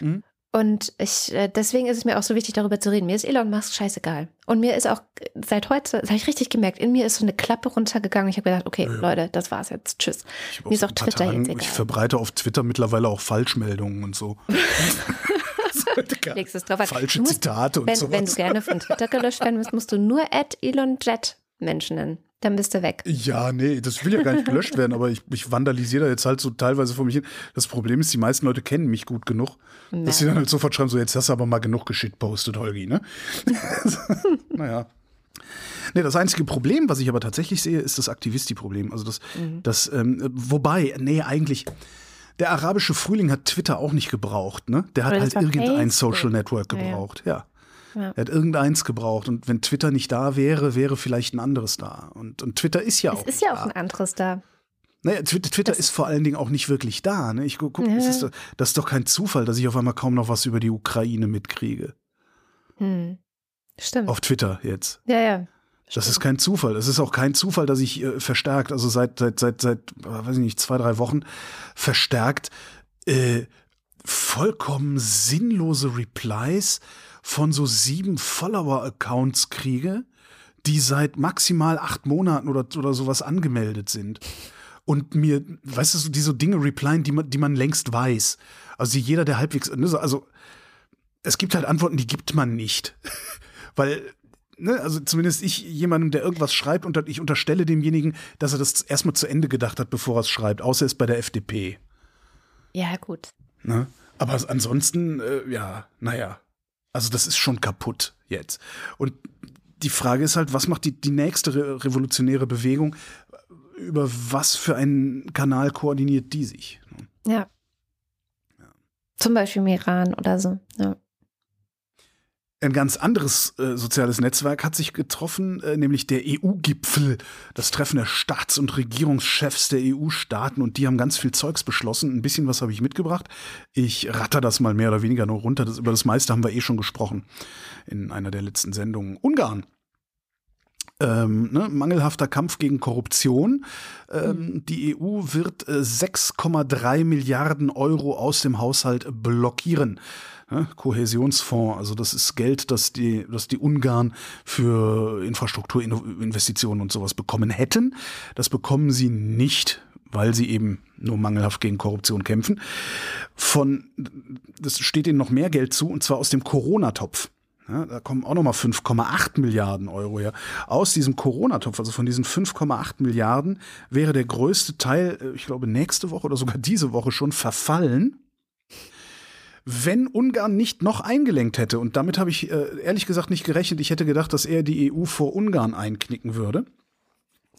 Mhm. Und ich, äh, deswegen ist es mir auch so wichtig, darüber zu reden. Mir ist Elon Musk scheißegal. Und mir ist auch äh, seit heute, das habe ich richtig gemerkt, in mir ist so eine Klappe runtergegangen. Ich habe gedacht, okay, Ja. Leute, das war's jetzt. Tschüss. Mir ist auch Twitter Tagen- jetzt egal. Ich verbreite auf Twitter mittlerweile auch Falschmeldungen und so. Legst es drauf an. Falsche musst- Zitate und Wenn, sowas. wenn du gerne von Twitter gelöscht werden willst, musst du nur at Elon Jet Menschen nennen. Dann bist du weg. Ja, nee, das will ja gar nicht gelöscht werden, aber ich, ich vandalisiere da jetzt halt so teilweise vor mich hin. Das Problem ist, die meisten Leute kennen mich gut genug, dass sie dann halt sofort schreiben, so jetzt hast du aber mal genug geschitpostet, Holgi, ne? naja. Nee, das einzige Problem, was ich aber tatsächlich sehe, ist das Aktivisti-Problem. Also das, Mhm. das ähm, wobei, nee, eigentlich, der arabische Frühling hat Twitter auch nicht gebraucht, ne? Der hat halt irgendein Facebook. Social Network Ja, ja. gebraucht, ja. Ja. Er hat irgendeins gebraucht und wenn Twitter nicht da wäre, wäre vielleicht ein anderes da. Und, und Twitter ist ja Es auch. ist nicht ja auch da. ein anderes da. Naja, Twitter, Twitter Das- ist vor allen Dingen auch nicht wirklich da. Ne? Ich gu- guck, Ja. das, ist, doch- das ist doch kein Zufall, dass ich auf einmal kaum noch was über die Ukraine mitkriege. Hm. Stimmt. Auf Twitter jetzt. Ja, ja. Das ist kein Zufall. Es ist auch kein Zufall, dass ich äh, verstärkt, also seit, seit, seit, seit, äh, weiß ich nicht, zwei, drei Wochen verstärkt äh, vollkommen sinnlose Replies von so sieben Follower-Accounts kriege, die seit maximal acht Monaten oder, oder sowas angemeldet sind. Und mir, weißt du, die so Dinge replyen, die man, die man längst weiß. Also jeder, der halbwegs, ne, so- also es gibt halt Antworten, die gibt man nicht. Weil, ne, also zumindest ich jemandem, der irgendwas schreibt, und ich unterstelle demjenigen, dass er das erstmal zu Ende gedacht hat, bevor er es schreibt, außer er ist bei der FDP. Ja, gut. Ne? Aber ansonsten, äh, ja, naja. Also das ist schon kaputt jetzt. Und die Frage ist halt, was macht die, die nächste re revolutionäre Bewegung? Über was für einen Kanal koordiniert die sich? Ja. Zum Beispiel im Iran oder so. Ja. Ein ganz anderes äh, soziales Netzwerk hat sich getroffen, äh, nämlich der EU-Gipfel, das Treffen der Staats- und Regierungschefs der EU-Staaten und die haben ganz viel Zeugs beschlossen. Ein bisschen was habe ich mitgebracht. Ich ratter das mal mehr oder weniger nur runter. Das, über das meiste haben wir eh schon gesprochen in einer der letzten Sendungen. Ungarn. Ähm, ne, mangelhafter Kampf gegen Korruption. Ähm, Die EU wird äh, 6,3 Milliarden Euro aus dem Haushalt blockieren. Ne? Kohäsionsfonds, also das ist Geld, das die, das die Ungarn für Infrastrukturinvestitionen und sowas bekommen hätten. Das bekommen sie nicht, weil sie eben nur mangelhaft gegen Korruption kämpfen. Von, das steht ihnen noch mehr Geld zu, und zwar aus dem Corona-Topf. Ja, da kommen auch nochmal 5,8 Milliarden Euro her. Aus diesem Corona-Topf, also von diesen 5,8 Milliarden, wäre der größte Teil, äh, ich glaube, nächste Woche oder sogar diese Woche schon verfallen wenn Ungarn nicht noch eingelenkt hätte. Und damit habe ich äh, ehrlich gesagt nicht gerechnet. Ich hätte gedacht, dass er die EU vor Ungarn einknicken würde.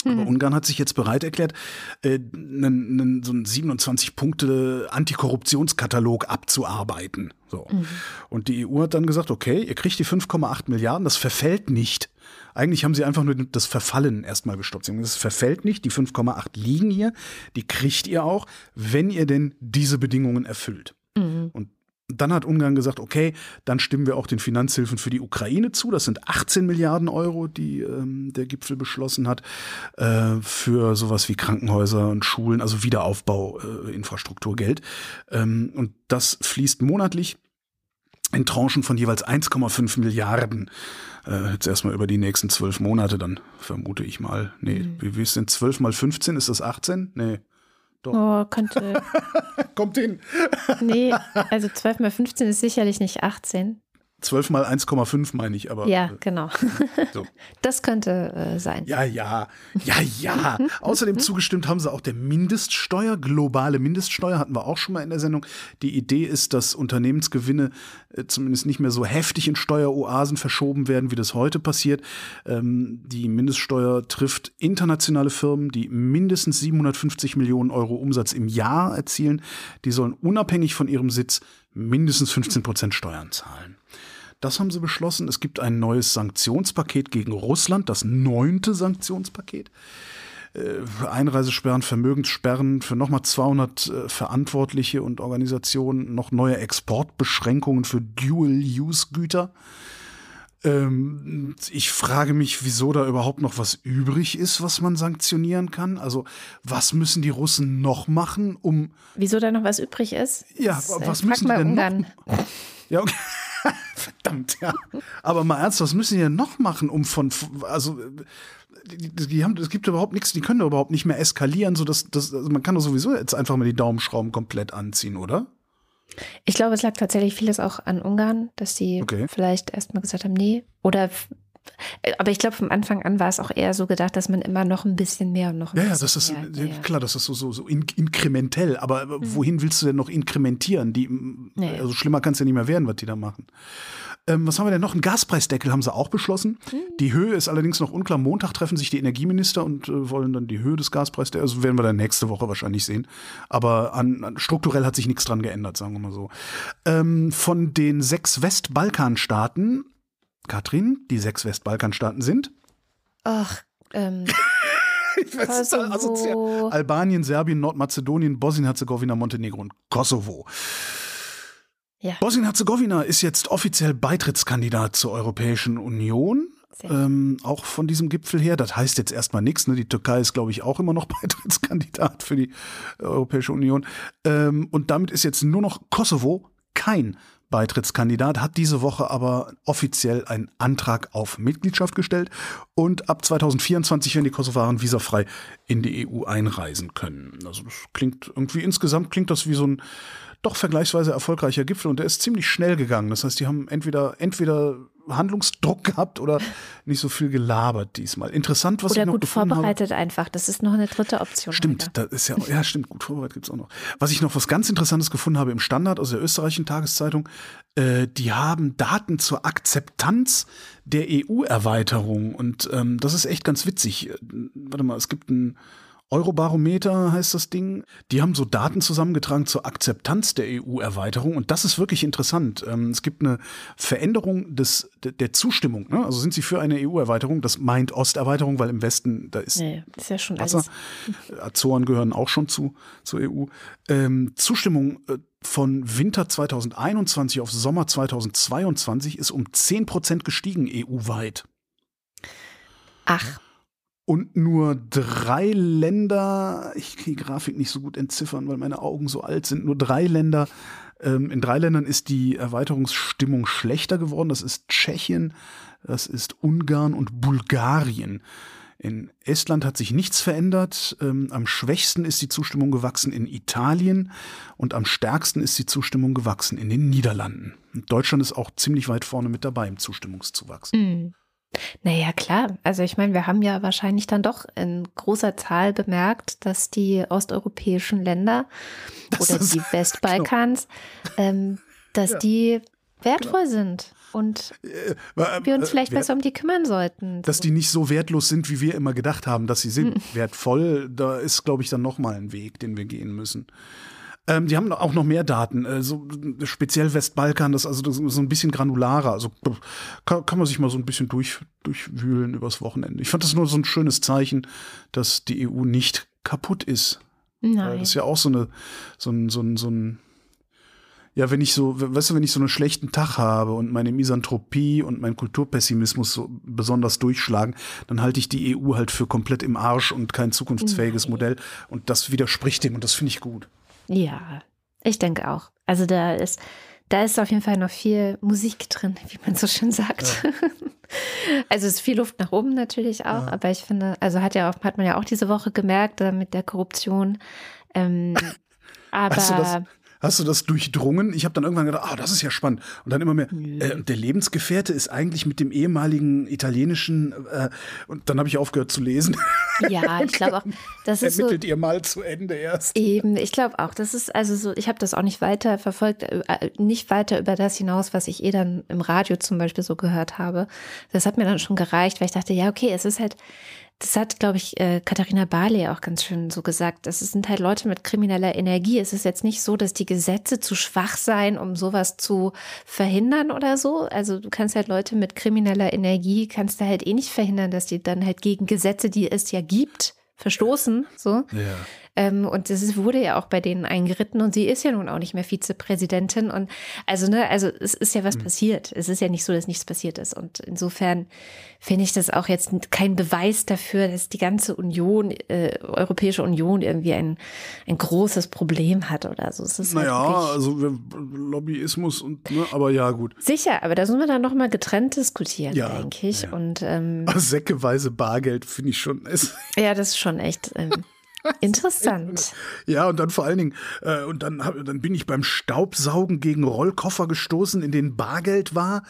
Aber mhm. Ungarn hat sich jetzt bereit erklärt, äh, nen, nen, so einen 27-Punkte-Antikorruptionskatalog abzuarbeiten. So. Mhm. Und die EU hat dann gesagt, okay, ihr kriegt die 5,8 Milliarden, das verfällt nicht. Eigentlich haben sie einfach nur das Verfallen erstmal gestoppt. Sie haben gesagt, Das verfällt nicht, die 5,8 liegen hier, die kriegt ihr auch, wenn ihr denn diese Bedingungen erfüllt. Mhm. Und dann hat Ungarn gesagt, okay, dann stimmen wir auch den Finanzhilfen für die Ukraine zu. Das sind 18 Milliarden Euro, die ähm, der Gipfel beschlossen hat, äh, für sowas wie Krankenhäuser und Schulen, also Wiederaufbau, äh, Infrastrukturgeld. Ähm, und das fließt monatlich in Tranchen von jeweils 1,5 Milliarden. Äh, jetzt erstmal über die nächsten zwölf Monate, dann vermute ich mal. Nee, mhm. wie, wie ist denn 12 mal 15? Ist das 18? Nee. Doch. Oh, könnte. Kommt hin. nee, also 12 mal 15 ist sicherlich nicht 18. 12 mal 1,5 meine ich, aber. Ja, äh, genau. So. Das könnte äh, sein. Ja, ja, ja, ja. Außerdem zugestimmt haben sie auch der Mindeststeuer, globale Mindeststeuer hatten wir auch schon mal in der Sendung. Die Idee ist, dass Unternehmensgewinne äh, zumindest nicht mehr so heftig in Steueroasen verschoben werden, wie das heute passiert. Ähm, die Mindeststeuer trifft internationale Firmen, die mindestens 750 Millionen Euro Umsatz im Jahr erzielen. Die sollen unabhängig von ihrem Sitz mindestens 15 Prozent Steuern zahlen. Das haben sie beschlossen. Es gibt ein neues Sanktionspaket gegen Russland, das neunte Sanktionspaket. Äh, Einreisesperren, Vermögenssperren für nochmal 200 äh, Verantwortliche und Organisationen, noch neue Exportbeschränkungen für Dual-Use-Güter. Ähm, ich frage mich, wieso da überhaupt noch was übrig ist, was man sanktionieren kann. Also, was müssen die Russen noch machen, um. Wieso da noch was übrig ist? Ja, das, äh, was müssen die denn Ungarn. noch? Ja, okay. Verdammt, ja. Aber mal ernst, was müssen die denn noch machen, um von, also, die, die haben, es gibt überhaupt nichts, die können da überhaupt nicht mehr eskalieren, so dass, das, also man kann doch sowieso jetzt einfach mal die Daumenschrauben komplett anziehen, oder? Ich glaube, es lag tatsächlich vieles auch an Ungarn, dass sie okay. vielleicht erstmal gesagt haben, nee, oder aber ich glaube, vom Anfang an war es auch eher so gedacht, dass man immer noch ein bisschen mehr und noch ein ja, bisschen das ist mehr, ja, klar, das ist so, so, so in, inkrementell. Aber mhm. wohin willst du denn noch inkrementieren? Die, nee. Also schlimmer kann es ja nicht mehr werden, was die da machen. Ähm, was haben wir denn noch? Ein Gaspreisdeckel haben sie auch beschlossen. Mhm. Die Höhe ist allerdings noch unklar. Montag treffen sich die Energieminister und äh, wollen dann die Höhe des Gaspreisdeckels. Also werden wir dann nächste Woche wahrscheinlich sehen. Aber an, an, strukturell hat sich nichts dran geändert, sagen wir mal so. Ähm, von den sechs Westbalkanstaaten Katrin, die sechs Westbalkanstaaten sind? Ach, ähm. ich weiß, Kosovo. Albanien, Serbien, Nordmazedonien, Bosnien-Herzegowina, Montenegro und Kosovo. Ja. Bosnien-Herzegowina ist jetzt offiziell Beitrittskandidat zur Europäischen Union. Ähm, auch von diesem Gipfel her. Das heißt jetzt erstmal nichts. Ne? Die Türkei ist, glaube ich, auch immer noch Beitrittskandidat für die Europäische Union. Ähm, und damit ist jetzt nur noch Kosovo kein Beitrittskandidat, hat diese Woche aber offiziell einen Antrag auf Mitgliedschaft gestellt und ab 2024 werden die Kosovaren visafrei in die EU einreisen können. Also das klingt irgendwie insgesamt klingt das wie so ein doch vergleichsweise erfolgreicher Gipfel und der ist ziemlich schnell gegangen. Das heißt, die haben entweder, entweder Handlungsdruck gehabt oder nicht so viel gelabert diesmal. Interessant, was oder ich noch gut vorbereitet habe. einfach. Das ist noch eine dritte Option. Stimmt, da ist ja, ja stimmt, gut vorbereitet gibt es auch noch. Was ich noch was ganz Interessantes gefunden habe im Standard aus der österreichischen Tageszeitung, äh, die haben Daten zur Akzeptanz der EU-Erweiterung und ähm, das ist echt ganz witzig. Äh, warte mal, es gibt ein Eurobarometer heißt das Ding. Die haben so Daten zusammengetragen zur Akzeptanz der EU-Erweiterung und das ist wirklich interessant. Ähm, es gibt eine Veränderung des, der Zustimmung. Ne? Also sind sie für eine EU-Erweiterung? Das meint Osterweiterung, weil im Westen da ist, ja, ist ja schon Wasser. Alles. Azoren gehören auch schon zu zur EU. Ähm, Zustimmung äh, von Winter 2021 auf Sommer 2022 ist um 10 Prozent gestiegen EU-weit. Ach und nur drei Länder, ich kann die Grafik nicht so gut entziffern, weil meine Augen so alt sind, nur drei Länder Ähm, in drei Ländern ist die Erweiterungsstimmung schlechter geworden. Das ist Tschechien, das ist Ungarn und Bulgarien. In Estland hat sich nichts verändert. Ähm, am schwächsten ist die Zustimmung gewachsen in Italien und am stärksten ist die Zustimmung gewachsen in den Niederlanden. Und Deutschland ist auch ziemlich weit vorne mit dabei im Zustimmungszuwachs. Mhm. Naja, klar. Also ich meine, wir haben ja wahrscheinlich dann doch in großer Zahl bemerkt, dass die osteuropäischen Länder das oder die Westbalkans, genau. ähm, dass ja. die wertvoll genau. sind und äh, wir uns vielleicht äh, besser um die kümmern sollten. Dass die nicht so wertlos sind, wie wir immer gedacht haben, dass sie sind. Hm. Wertvoll, da ist, glaube ich, dann nochmal ein Weg, den wir gehen müssen. Ähm, die haben auch noch mehr Daten, äh, so, speziell Westbalkan, das also das ist so ein bisschen granularer. Also kann, kann man sich mal so ein bisschen durch, durchwühlen übers Wochenende. Ich fand das nur so ein schönes Zeichen, dass die EU nicht kaputt ist. Nein. Das ist ja auch so eine, so ein, so ein, so ein ja, wenn ich so, weißt du, wenn ich so einen schlechten Tag habe und meine Misanthropie und mein Kulturpessimismus so besonders durchschlagen, dann halte ich die EU halt für komplett im Arsch und kein zukunftsfähiges Nein. Modell. Und das widerspricht dem und das finde ich gut. Ja, ich denke auch. Also da ist, da ist auf jeden Fall noch viel Musik drin, wie man so schön sagt. Ja. Also es ist viel Luft nach oben natürlich auch, ja. aber ich finde, also hat ja auch, hat man ja auch diese Woche gemerkt äh, mit der Korruption. Ähm, aber weißt du, Hast du das durchdrungen? Ich habe dann irgendwann gedacht, ah, oh, das ist ja spannend. Und dann immer mehr, äh, der Lebensgefährte ist eigentlich mit dem ehemaligen italienischen, äh, und dann habe ich aufgehört zu lesen. Ja, ich glaube auch, das ist Ermittelt so, ihr mal zu Ende erst. Eben, ich glaube auch, das ist also so, ich habe das auch nicht weiter verfolgt, äh, nicht weiter über das hinaus, was ich eh dann im Radio zum Beispiel so gehört habe. Das hat mir dann schon gereicht, weil ich dachte, ja, okay, es ist halt, das hat, glaube ich, äh, Katharina Barley auch ganz schön so gesagt. Das sind halt Leute mit krimineller Energie. Es ist jetzt nicht so, dass die Gesetze zu schwach seien, um sowas zu verhindern oder so. Also du kannst halt Leute mit krimineller Energie, kannst du halt eh nicht verhindern, dass die dann halt gegen Gesetze, die es ja gibt, verstoßen. So. Ja. Ähm, und das wurde ja auch bei denen eingeritten und sie ist ja nun auch nicht mehr Vizepräsidentin. Und also, ne, also es ist ja was mhm. passiert. Es ist ja nicht so, dass nichts passiert ist. Und insofern finde ich das auch jetzt kein Beweis dafür, dass die ganze Union, äh, Europäische Union irgendwie ein, ein großes Problem hat oder so. Es ist naja, halt also Lobbyismus und, ne, aber ja, gut. Sicher, aber da müssen wir dann nochmal getrennt diskutieren, ja, denke ich. Ja. Und, ähm, säckeweise Bargeld finde ich schon. ja, das ist schon echt. Ähm, Interessant. Ja, und dann vor allen Dingen, äh, und dann, hab, dann bin ich beim Staubsaugen gegen Rollkoffer gestoßen, in denen Bargeld war,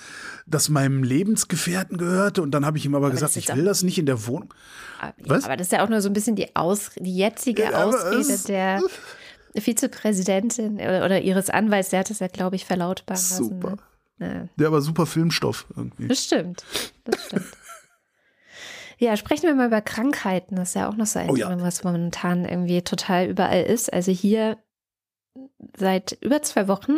das meinem Lebensgefährten gehörte. Und dann habe ich ihm aber, aber gesagt, ich will das nicht in der Wohnung. Aber, Was? aber das ist ja auch nur so ein bisschen die, Aus, die jetzige ja, Ausrede der Vizepräsidentin oder ihres Anwalts. Der hat das ja, glaube ich, verlautbaren lassen. Super. Ne? Ja. Der war super Filmstoff irgendwie. Das stimmt. Das stimmt. Ja, sprechen wir mal über Krankheiten. Das ist ja auch noch so ein oh, ja. was momentan irgendwie total überall ist. Also hier seit über zwei Wochen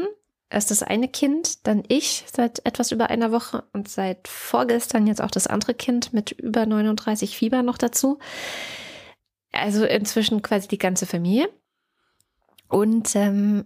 erst das eine Kind, dann ich seit etwas über einer Woche und seit vorgestern jetzt auch das andere Kind mit über 39 Fieber noch dazu. Also inzwischen quasi die ganze Familie. Und ähm,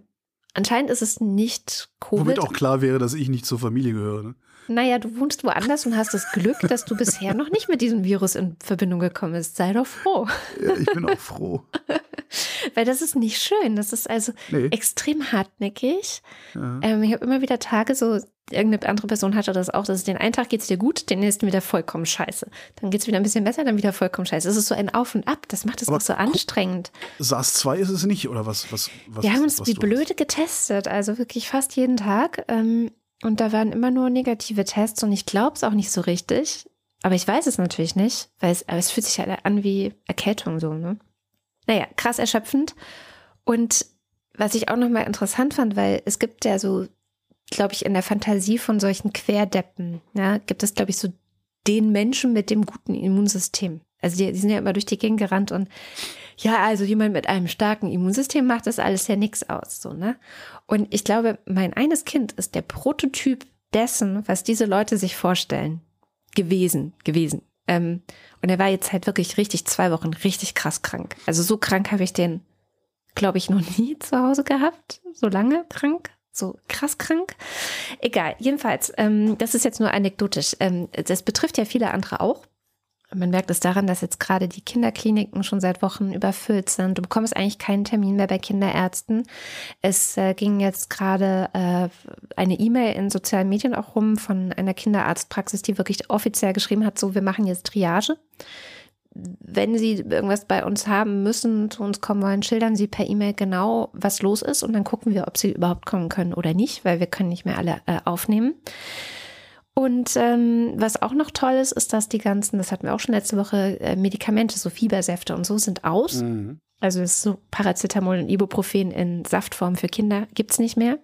anscheinend ist es nicht Covid. Womit auch klar wäre, dass ich nicht zur Familie gehöre. Ne? Naja, du wohnst woanders und hast das Glück, dass du bisher noch nicht mit diesem Virus in Verbindung gekommen bist. Sei doch froh. Ja, ich bin auch froh. Weil das ist nicht schön. Das ist also nee. extrem hartnäckig. Ja. Ähm, ich habe immer wieder Tage so, irgendeine andere Person hatte das auch, dass den einen Tag geht es dir gut, den nächsten wieder vollkommen scheiße. Dann geht es wieder ein bisschen besser, dann wieder vollkommen scheiße. Es ist so ein Auf und Ab. Das macht es auch so anstrengend. SARS-2 ist es nicht, oder was? was, was Wir haben uns wie blöde getestet, also wirklich fast jeden Tag. Ähm, und da waren immer nur negative Tests und ich glaube es auch nicht so richtig. Aber ich weiß es natürlich nicht, weil es, es fühlt sich halt an wie Erkältung so, ne? Naja, krass erschöpfend. Und was ich auch nochmal interessant fand, weil es gibt ja so, glaube ich, in der Fantasie von solchen Querdeppen, ja, gibt es, glaube ich, so den Menschen mit dem guten Immunsystem. Also die, die sind ja immer durch die Gegend gerannt und ja, also jemand mit einem starken Immunsystem macht das alles ja nichts aus, so, ne? Und ich glaube, mein eines Kind ist der Prototyp dessen, was diese Leute sich vorstellen, gewesen, gewesen. Ähm, und er war jetzt halt wirklich richtig zwei Wochen richtig krass krank. Also so krank habe ich den, glaube ich, noch nie zu Hause gehabt. So lange krank. So krass krank. Egal, jedenfalls, ähm, das ist jetzt nur anekdotisch. Ähm, das betrifft ja viele andere auch. Man merkt es daran, dass jetzt gerade die Kinderkliniken schon seit Wochen überfüllt sind. Du bekommst eigentlich keinen Termin mehr bei Kinderärzten. Es äh, ging jetzt gerade äh, eine E-Mail in sozialen Medien auch rum von einer Kinderarztpraxis, die wirklich offiziell geschrieben hat, so, wir machen jetzt Triage. Wenn Sie irgendwas bei uns haben müssen, zu uns kommen wollen, schildern Sie per E-Mail genau, was los ist und dann gucken wir, ob Sie überhaupt kommen können oder nicht, weil wir können nicht mehr alle äh, aufnehmen. Und ähm, was auch noch toll ist, ist, dass die ganzen, das hatten wir auch schon letzte Woche, äh, Medikamente, so Fiebersäfte und so sind aus. Mhm. Also ist so Paracetamol und Ibuprofen in Saftform für Kinder gibt es nicht mehr.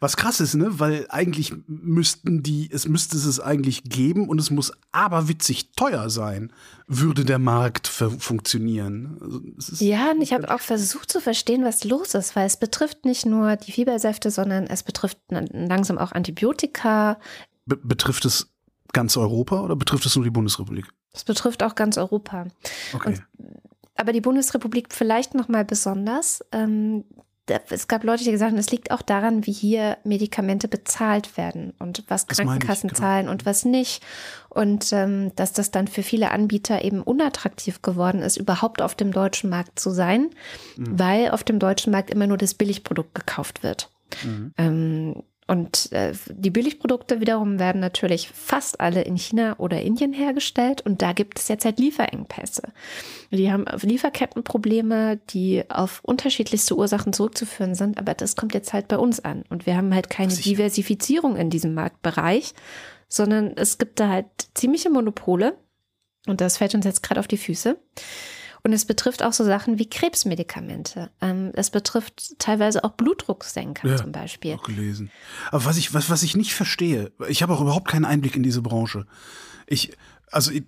Was krass ist, ne? Weil eigentlich müssten die, es müsste es eigentlich geben und es muss aberwitzig teuer sein, würde der Markt funktionieren. Also ja, und ich habe auch versucht zu verstehen, was los ist, weil es betrifft nicht nur die Fiebersäfte, sondern es betrifft langsam auch Antibiotika, Be betrifft es ganz Europa oder betrifft es nur die Bundesrepublik? Es betrifft auch ganz Europa. Okay. Und, aber die Bundesrepublik vielleicht noch mal besonders. Ähm, es gab Leute, die gesagt haben, es liegt auch daran, wie hier Medikamente bezahlt werden und was Krankenkassen ich, genau. zahlen und was nicht. Und ähm, dass das dann für viele Anbieter eben unattraktiv geworden ist, überhaupt auf dem deutschen Markt zu sein, mhm. weil auf dem deutschen Markt immer nur das Billigprodukt gekauft wird. Mhm. Ähm, und äh, die Billigprodukte wiederum werden natürlich fast alle in China oder Indien hergestellt. Und da gibt es jetzt halt Lieferengpässe. Die haben Lieferkettenprobleme, die auf unterschiedlichste Ursachen zurückzuführen sind, aber das kommt jetzt halt bei uns an. Und wir haben halt keine Diversifizierung in diesem Marktbereich, sondern es gibt da halt ziemliche Monopole. Und das fällt uns jetzt gerade auf die Füße. Und es betrifft auch so Sachen wie Krebsmedikamente. Ähm, es betrifft teilweise auch Blutdrucksenker ja, zum Beispiel. Auch gelesen. Aber was ich, was, was ich nicht verstehe, ich habe auch überhaupt keinen Einblick in diese Branche. Ich, also ich,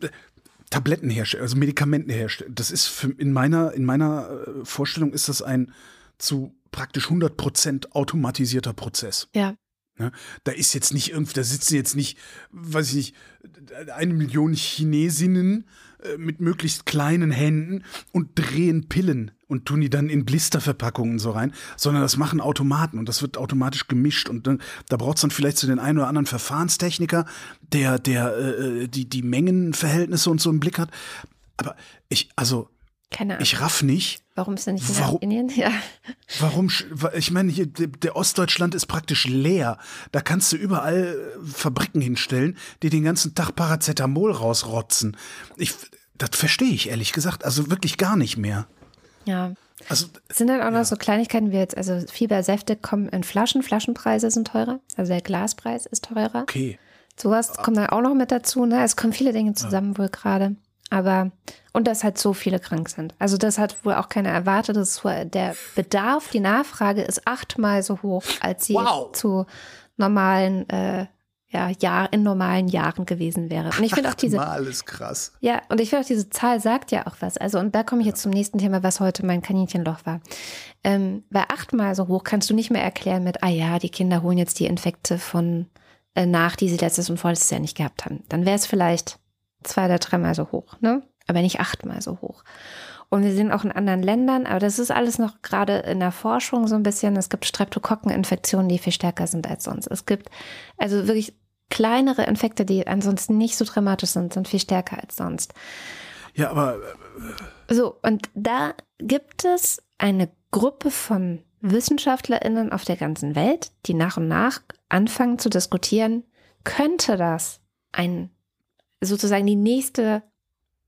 Tablettenhersteller, also Medikamentenhersteller, das ist für, in meiner, in meiner äh, Vorstellung ist das ein zu praktisch 100 Prozent automatisierter Prozess. Ja. Ja, da ist jetzt nicht irgendwie, da sitzen jetzt nicht, weiß ich nicht, eine Million Chinesinnen äh, mit möglichst kleinen Händen und drehen Pillen und tun die dann in Blisterverpackungen so rein, sondern das machen Automaten und das wird automatisch gemischt und dann, da braucht es dann vielleicht so den einen oder anderen Verfahrenstechniker, der, der äh, die, die Mengenverhältnisse und so im Blick hat. Aber ich, also, ich raff nicht. Warum ist denn nicht warum, in Indien? Ja. Warum, ich meine, hier, der Ostdeutschland ist praktisch leer. Da kannst du überall Fabriken hinstellen, die den ganzen Tag Paracetamol rausrotzen. Ich, das verstehe ich ehrlich gesagt, also wirklich gar nicht mehr. Ja. Also, sind dann auch noch so Kleinigkeiten wie jetzt, also Fiebersäfte kommen in Flaschen, Flaschenpreise sind teurer, also der Glaspreis ist teurer. Okay. Sowas kommt dann auch noch mit dazu, ne? Es kommen viele Dinge zusammen ja. wohl gerade. Aber, und dass halt so viele krank sind. Also das hat wohl auch keiner erwartet. Das der Bedarf, die Nachfrage ist achtmal so hoch, als sie wow. zu normalen äh, ja, Jahr, in normalen Jahren gewesen wäre. Und ich finde auch diese. Ist krass. Ja, und ich finde auch diese Zahl sagt ja auch was. Also, und da komme ich jetzt zum nächsten Thema, was heute mein Kaninchenloch war. Ähm, bei achtmal so hoch kannst du nicht mehr erklären mit, ah ja, die Kinder holen jetzt die Infekte von äh, nach, die sie letztes und vorletztes Jahr nicht gehabt haben. Dann wäre es vielleicht zwei oder dreimal so hoch, ne? Aber nicht achtmal so hoch. Und wir sind auch in anderen Ländern, aber das ist alles noch gerade in der Forschung so ein bisschen. Es gibt Streptokokkeninfektionen, die viel stärker sind als sonst. Es gibt also wirklich kleinere Infekte, die ansonsten nicht so dramatisch sind, sind viel stärker als sonst. Ja, aber. Äh, so, und da gibt es eine Gruppe von WissenschaftlerInnen auf der ganzen Welt, die nach und nach anfangen zu diskutieren, könnte das ein sozusagen die nächste,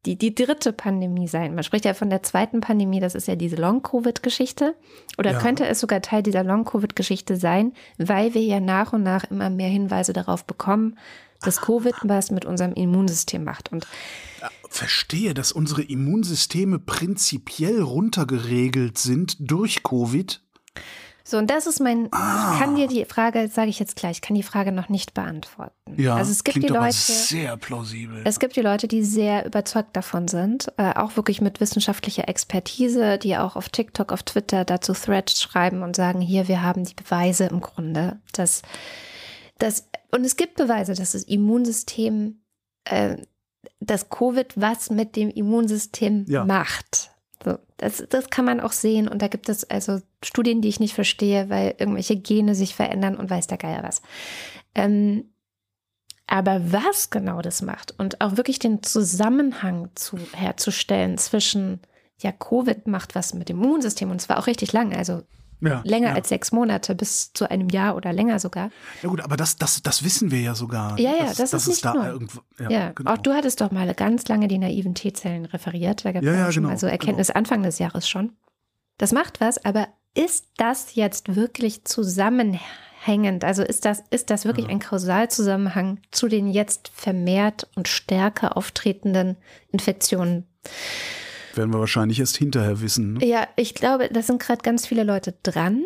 die, die dritte Pandemie sein. Man spricht ja von der zweiten Pandemie, das ist ja diese Long-Covid-Geschichte. Oder ja. könnte es sogar Teil dieser Long-Covid-Geschichte sein, weil wir ja nach und nach immer mehr Hinweise darauf bekommen, dass Covid was mit unserem Immunsystem macht. Und verstehe, dass unsere Immunsysteme prinzipiell runtergeregelt sind durch Covid. So, und das ist mein, ah. ich kann dir die Frage, sage ich jetzt gleich, kann die Frage noch nicht beantworten. Ja, also es gibt die Leute, sehr plausibel. Es gibt die Leute, die sehr überzeugt davon sind, äh, auch wirklich mit wissenschaftlicher Expertise, die auch auf TikTok, auf Twitter dazu Threads schreiben und sagen, hier, wir haben die Beweise im Grunde, dass, dass und es gibt Beweise, dass das Immunsystem, äh, dass Covid was mit dem Immunsystem ja. macht. So, das, das kann man auch sehen und da gibt es also Studien, die ich nicht verstehe, weil irgendwelche Gene sich verändern und weiß der Geier was. Ähm, Aber was genau das macht und auch wirklich den Zusammenhang zu, herzustellen zwischen, ja, Covid macht was mit dem Immunsystem und zwar auch richtig lange, also ja, länger ja. als sechs Monate, bis zu einem Jahr oder länger sogar. Ja gut, aber das, das, das wissen wir ja sogar. Ja, ja, das, das, das ist nicht da nur. Irgendwo, ja, ja. Genau. auch du hattest doch mal ganz lange die naiven T-Zellen referiert. Da gab es ja, ja, genau, mal so Erkenntnis genau. Anfang des Jahres schon. Das macht was, aber ist das jetzt wirklich zusammenhängend? Also ist das, ist das wirklich ein Kausalzusammenhang zu den jetzt vermehrt und stärker auftretenden Infektionen? Werden wir wahrscheinlich erst hinterher wissen. Ne? Ja, ich glaube, da sind gerade ganz viele Leute dran.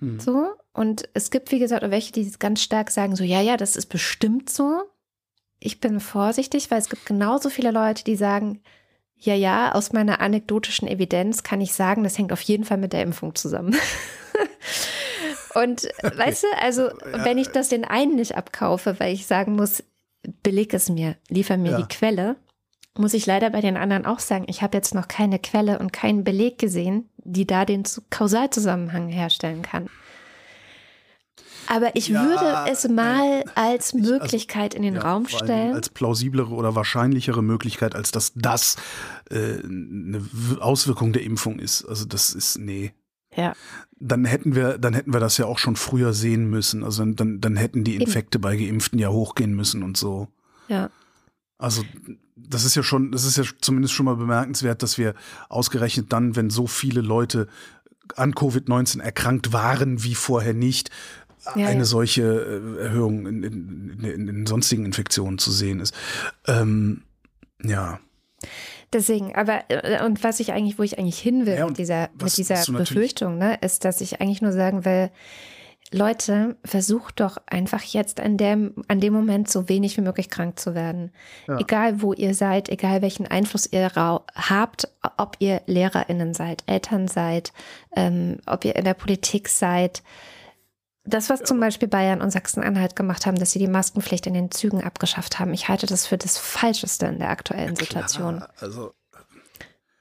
Hm. So. Und es gibt, wie gesagt, auch welche, die ganz stark sagen: so, ja, ja, das ist bestimmt so. Ich bin vorsichtig, weil es gibt genauso viele Leute, die sagen, ja, ja, aus meiner anekdotischen Evidenz kann ich sagen, das hängt auf jeden Fall mit der Impfung zusammen. Und okay. weißt du, also ja. wenn ich das den einen nicht abkaufe, weil ich sagen muss, beleg es mir, liefer mir ja. die Quelle, muss ich leider bei den anderen auch sagen, ich habe jetzt noch keine Quelle und keinen Beleg gesehen, die da den Kausalzusammenhang herstellen kann. Aber ich ja, würde es mal als also, Möglichkeit also, in den ja, Raum stellen. Als plausiblere oder wahrscheinlichere Möglichkeit, als dass das äh, eine Auswirkung der Impfung ist. Also das ist, nee. Ja. Dann hätten wir, dann hätten wir das ja auch schon früher sehen müssen. Also dann, dann hätten die Infekte Eben. bei Geimpften ja hochgehen müssen und so. Ja. Also das ist ja schon, das ist ja zumindest schon mal bemerkenswert, dass wir ausgerechnet dann, wenn so viele Leute an Covid-19 erkrankt waren wie vorher nicht, ja, eine ja. solche äh, Erhöhung in, in, in, in, sonstigen Infektionen zu sehen ist. Ähm, ja. Deswegen, aber äh, und was ich eigentlich, wo ich eigentlich hin will ja, mit dieser, mit dieser Befürchtung, ne, ist, dass ich eigentlich nur sagen will, Leute, versucht doch einfach jetzt an dem, an dem Moment so wenig wie möglich krank zu werden. Ja. Egal wo ihr seid, egal welchen Einfluss ihr habt, ob ihr LehrerInnen seid, Eltern seid, ähm, ob ihr in der Politik seid. Das, was zum Beispiel Bayern und Sachsen-Anhalt gemacht haben, dass sie die Maskenpflicht in den Zügen abgeschafft haben, ich halte das für das Falscheste in der aktuellen Situation. also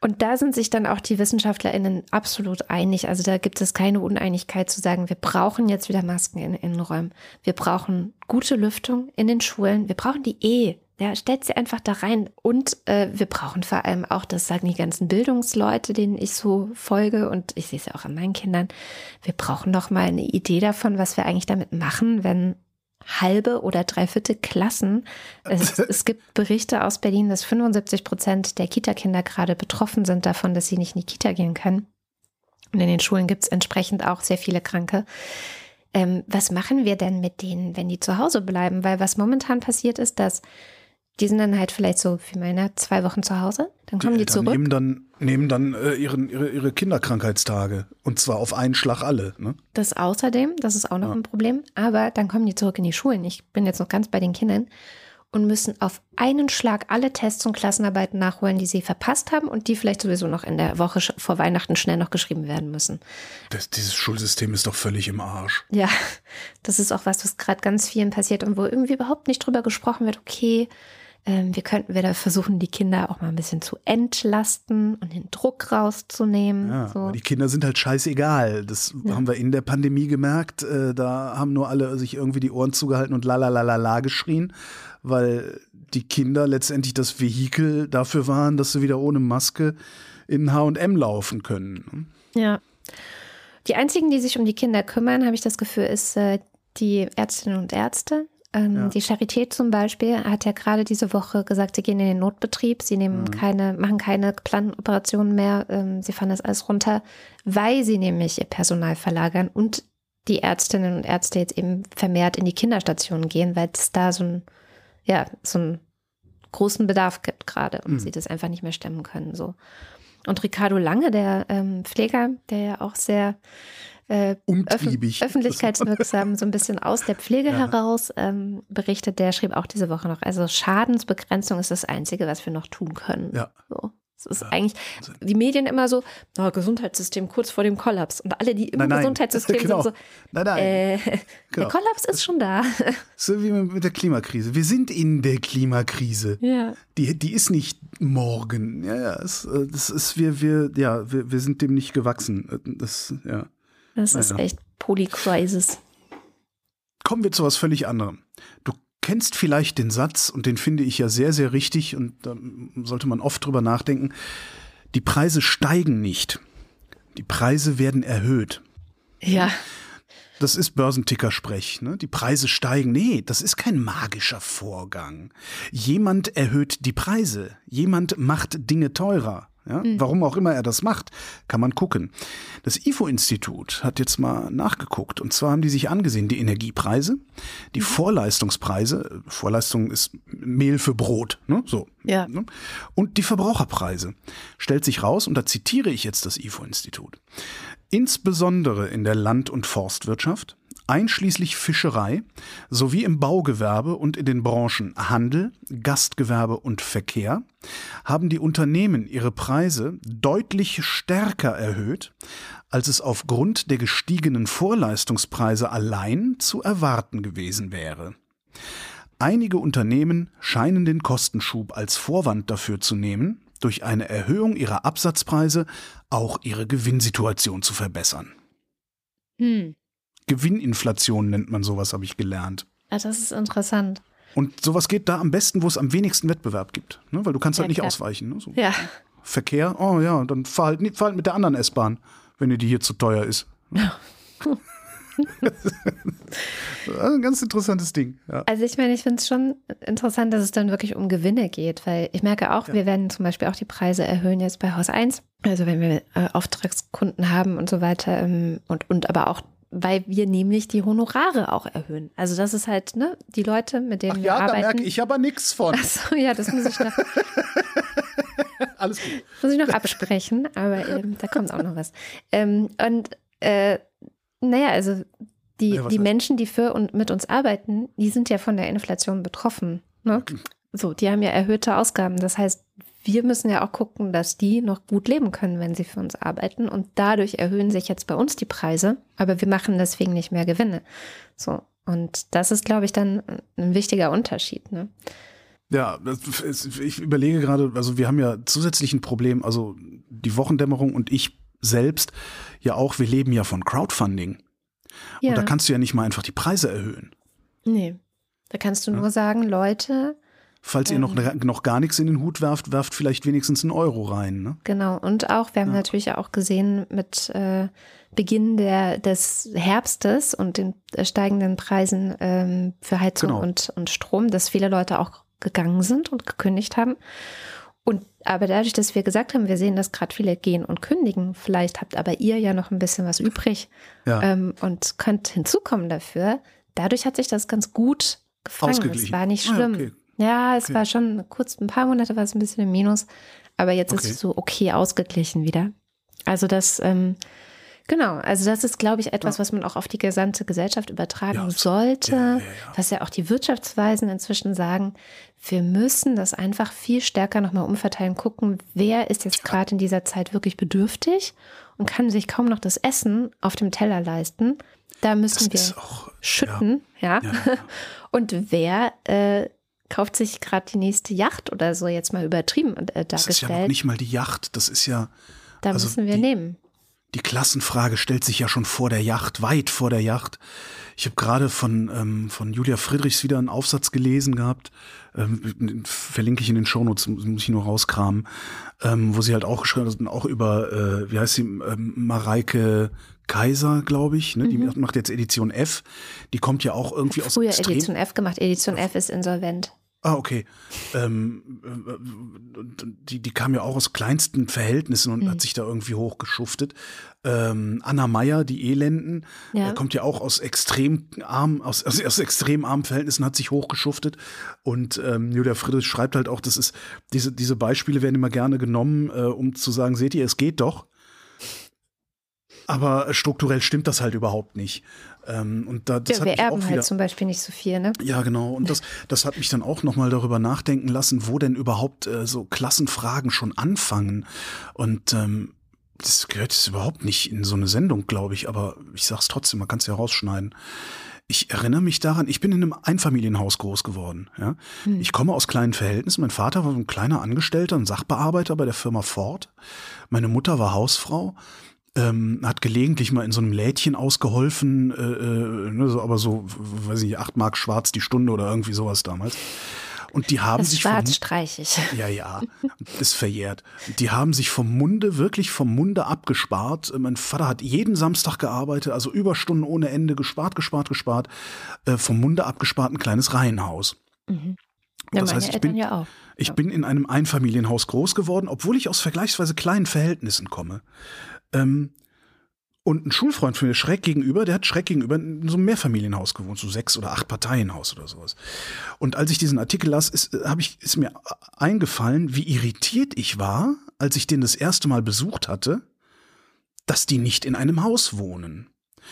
und da sind sich dann auch die WissenschaftlerInnen absolut einig. Also da gibt es keine Uneinigkeit zu sagen, wir brauchen jetzt wieder Masken in Innenräumen. Wir brauchen gute Lüftung in den Schulen. Wir brauchen die eh. Ja, stellt sie einfach da rein. Und äh, wir brauchen vor allem auch, das sagen die ganzen Bildungsleute, denen ich so folge, und ich sehe es ja auch an meinen Kindern, wir brauchen noch mal eine Idee davon, was wir eigentlich damit machen, wenn halbe oder dreiviertel Klassen. Es, es, gibt Berichte aus Berlin, dass 75 Prozent der Kita-Kinder gerade betroffen sind davon, dass sie nicht in die Kita gehen können. Und in den Schulen gibt es entsprechend auch sehr viele Kranke. Ähm, was machen wir denn mit denen, wenn die zu Hause bleiben? Weil was momentan passiert ist, dass die sind dann halt vielleicht so wie meiner zwei Wochen zu Hause. Dann kommen die, die zurück. Nehmen dann, nehmen dann äh, ihren, ihre, ihre Kinderkrankheitstage. Und zwar auf einen Schlag alle. Ne? Das außerdem, das ist auch noch ja. ein Problem. Aber dann kommen die zurück in die Schulen. Ich bin jetzt noch ganz bei den Kindern. Und müssen auf einen Schlag alle Tests und Klassenarbeiten nachholen, die sie verpasst haben und die vielleicht sowieso noch in der Woche vor Weihnachten schnell noch geschrieben werden müssen. Das, dieses Schulsystem ist doch völlig im Arsch. Ja, das ist auch was, was gerade ganz vielen passiert und wo irgendwie überhaupt nicht drüber gesprochen wird. Okay, ähm, wir könnten wieder versuchen, die Kinder auch mal ein bisschen zu entlasten und den Druck rauszunehmen. Ja, so. Die Kinder sind halt scheißegal. Das ja. haben wir in der Pandemie gemerkt. Äh, da haben nur alle sich irgendwie die Ohren zugehalten und la la la la la geschrien, weil die Kinder letztendlich das Vehikel dafür waren, dass sie wieder ohne Maske in H&M laufen können. Ja. Die einzigen, die sich um die Kinder kümmern, habe ich das Gefühl, ist äh, die Ärztinnen und Ärzte. Ähm, ja. Die Charité zum Beispiel hat ja gerade diese Woche gesagt, sie gehen in den Notbetrieb, sie nehmen mhm. keine, machen keine geplanten Operationen mehr, ähm, sie fahren das alles runter, weil sie nämlich ihr Personal verlagern und die Ärztinnen und Ärzte jetzt eben vermehrt in die Kinderstationen gehen, weil es da so ein, ja, so einen großen Bedarf gibt gerade und mhm. sie das einfach nicht mehr stemmen können. So. Und Ricardo Lange, der ähm, Pfleger, der ja auch sehr äh, Umtriebig. öffentlichkeitswirksam so ein bisschen aus der Pflege ja. heraus ähm, berichtet. Der schrieb auch diese Woche noch, also Schadensbegrenzung ist das Einzige, was wir noch tun können. Ja. So. Es ist ja. eigentlich die Medien immer so, oh, Gesundheitssystem kurz vor dem Kollaps. Und alle, die im nein, nein. Gesundheitssystem genau. sind so, nein, nein. Äh, genau. der Kollaps ist schon da. So wie mit der Klimakrise. Wir sind in der Klimakrise. Ja. Die, die ist nicht morgen. Ja, ja. Es, äh, das ist, wir, wir, ja, wir, wir sind dem nicht gewachsen. Das, ja. Das ist ja. echt Polycrisis. Kommen wir zu was völlig anderem. Du kennst vielleicht den Satz, und den finde ich ja sehr, sehr richtig, und da sollte man oft drüber nachdenken, die Preise steigen nicht. Die Preise werden erhöht. Ja. Das ist Börsenticker-Sprech. Ne? Die Preise steigen. Nee, das ist kein magischer Vorgang. Jemand erhöht die Preise. Jemand macht Dinge teurer. Ja, mhm. Warum auch immer er das macht, kann man gucken. Das IFO-Institut hat jetzt mal nachgeguckt. Und zwar haben die sich angesehen, die Energiepreise, die mhm. Vorleistungspreise, Vorleistung ist Mehl für Brot, ne? so. Ja. Ne? Und die Verbraucherpreise. Stellt sich raus, und da zitiere ich jetzt das IFO-Institut. Insbesondere in der Land- und Forstwirtschaft einschließlich Fischerei sowie im Baugewerbe und in den Branchen Handel, Gastgewerbe und Verkehr haben die Unternehmen ihre Preise deutlich stärker erhöht, als es aufgrund der gestiegenen Vorleistungspreise allein zu erwarten gewesen wäre. Einige Unternehmen scheinen den Kostenschub als Vorwand dafür zu nehmen, durch eine Erhöhung ihrer Absatzpreise auch ihre Gewinnsituation zu verbessern. Hm. Gewinninflation nennt man sowas, habe ich gelernt. Ja, das ist interessant. Und sowas geht da am besten, wo es am wenigsten Wettbewerb gibt. Ne? Weil du kannst halt nicht klar. ausweichen. Ne? So. Ja. Verkehr, oh ja, dann fahr halt, fahr halt mit der anderen S-Bahn, wenn dir die hier zu teuer ist. Ja. ein ganz interessantes Ding. Ja. Also ich meine, ich finde es schon interessant, dass es dann wirklich um Gewinne geht, weil ich merke auch, ja. wir werden zum Beispiel auch die Preise erhöhen jetzt bei Haus 1. Also wenn wir äh, Auftragskunden haben und so weiter ähm, und, und aber auch weil wir nämlich die Honorare auch erhöhen. Also das ist halt, ne, die Leute, mit denen Ach wir ja, arbeiten. Ja, da merke ich aber nichts von. Achso, ja, das muss ich noch. Alles gut. Muss ich noch absprechen, aber ähm, da kommt auch noch was. Ähm, und äh, naja, also die, ja, die Menschen, die für und mit uns arbeiten, die sind ja von der Inflation betroffen. Ne? So, die haben ja erhöhte Ausgaben. Das heißt, wir müssen ja auch gucken, dass die noch gut leben können, wenn sie für uns arbeiten. Und dadurch erhöhen sich jetzt bei uns die Preise, aber wir machen deswegen nicht mehr Gewinne. So. Und das ist, glaube ich, dann ein wichtiger Unterschied. Ne? Ja, ist, ich überlege gerade, also wir haben ja zusätzlich ein Problem, also die Wochendämmerung und ich selbst ja auch, wir leben ja von Crowdfunding. Ja. Und da kannst du ja nicht mal einfach die Preise erhöhen. Nee. Da kannst du ja. nur sagen, Leute, Falls ihr noch, noch gar nichts in den Hut werft, werft vielleicht wenigstens einen Euro rein. Ne? Genau, und auch, wir haben ja. natürlich auch gesehen mit äh, Beginn der, des Herbstes und den äh, steigenden Preisen ähm, für Heizung genau. und, und Strom, dass viele Leute auch gegangen sind und gekündigt haben. Und aber dadurch, dass wir gesagt haben, wir sehen, dass gerade viele gehen und kündigen, vielleicht habt aber ihr ja noch ein bisschen was übrig ja. ähm, und könnt hinzukommen dafür. Dadurch hat sich das ganz gut gefangen. Es war nicht ah, schlimm. Ah, okay. Ja, es okay. war schon kurz, ein paar Monate war es ein bisschen im Minus, aber jetzt okay. ist es so okay ausgeglichen wieder. Also das, ähm, genau, also das ist, glaube ich, etwas, ja. was man auch auf die gesamte Gesellschaft übertragen ja, sollte, ja, was ja auch die Wirtschaftsweisen inzwischen sagen. Wir müssen das einfach viel stärker nochmal umverteilen, gucken, wer ist jetzt gerade in dieser Zeit wirklich bedürftig und kann sich kaum noch das Essen auf dem Teller leisten. Da müssen das wir auch, schütten, ja. Und wer äh, kauft sich gerade die nächste Yacht oder so, jetzt mal übertrieben äh, dargestellt. Das ist ja noch nicht mal die Yacht, das ist ja. Da also müssen wir die, nehmen. Die Klassenfrage stellt sich ja schon vor der Yacht, weit vor der Yacht. Ich habe gerade von, ähm, von Julia Friedrichs wieder einen Aufsatz gelesen gehabt, ähm, verlinke ich in den Shownotes, muss ich nur rauskramen, ähm, wo sie halt auch geschrieben hat, auch über, äh, wie heißt sie, ähm, Mareike Kaiser, glaube ich, ne? die mhm. macht jetzt Edition F, die kommt ja auch irgendwie aus Früher Edition F gemacht, Edition F ist insolvent. Ah, okay. Ähm, äh, die, die kam ja auch aus kleinsten Verhältnissen und mhm. hat sich da irgendwie hochgeschuftet. Ähm, Anna Meyer, die Elenden, ja. äh, kommt ja auch aus extrem arm, aus, aus, aus extrem armen Verhältnissen, hat sich hochgeschuftet. Und ähm, Julia Friedrich schreibt halt auch, das ist, diese, diese Beispiele werden immer gerne genommen, äh, um zu sagen, seht ihr, es geht doch. Aber strukturell stimmt das halt überhaupt nicht. Ähm, und da, das ja, wir erben halt zum Beispiel nicht so viel, ne? Ja, genau. Und das, das hat mich dann auch nochmal darüber nachdenken lassen, wo denn überhaupt äh, so Klassenfragen schon anfangen. Und ähm, das gehört jetzt überhaupt nicht in so eine Sendung, glaube ich, aber ich sag's trotzdem, man kann es ja rausschneiden. Ich erinnere mich daran, ich bin in einem Einfamilienhaus groß geworden. Ja? Hm. Ich komme aus kleinen Verhältnissen. Mein Vater war ein kleiner Angestellter, ein Sachbearbeiter bei der Firma Ford. Meine Mutter war Hausfrau. Ähm, hat gelegentlich mal in so einem Lädchen ausgeholfen, äh, äh, ne, so, aber so, weiß ich nicht, acht Mark schwarz die Stunde oder irgendwie sowas damals. Und die haben Das sich schwarz streichig. ja, ja, ist verjährt. Die haben sich vom Munde, wirklich vom Munde abgespart. Mein Vater hat jeden Samstag gearbeitet, also Überstunden ohne Ende, gespart, gespart, gespart. Äh, vom Munde abgespart ein kleines Reihenhaus. Mhm. Ja, Das meine heißt, ich Eltern bin- ja auch. Ich bin in einem Einfamilienhaus groß geworden, obwohl ich aus vergleichsweise kleinen Verhältnissen komme. Ähm, und ein Schulfreund von mir schräg gegenüber, der hat schräg gegenüber in so einem Mehrfamilienhaus gewohnt, so sechs oder acht Parteienhaus oder sowas. Und als ich diesen Artikel las, ist, äh, hab ich, ist mir eingefallen, wie irritiert ich war, als ich den das erste Mal besucht hatte, dass die nicht in einem Haus wohnen.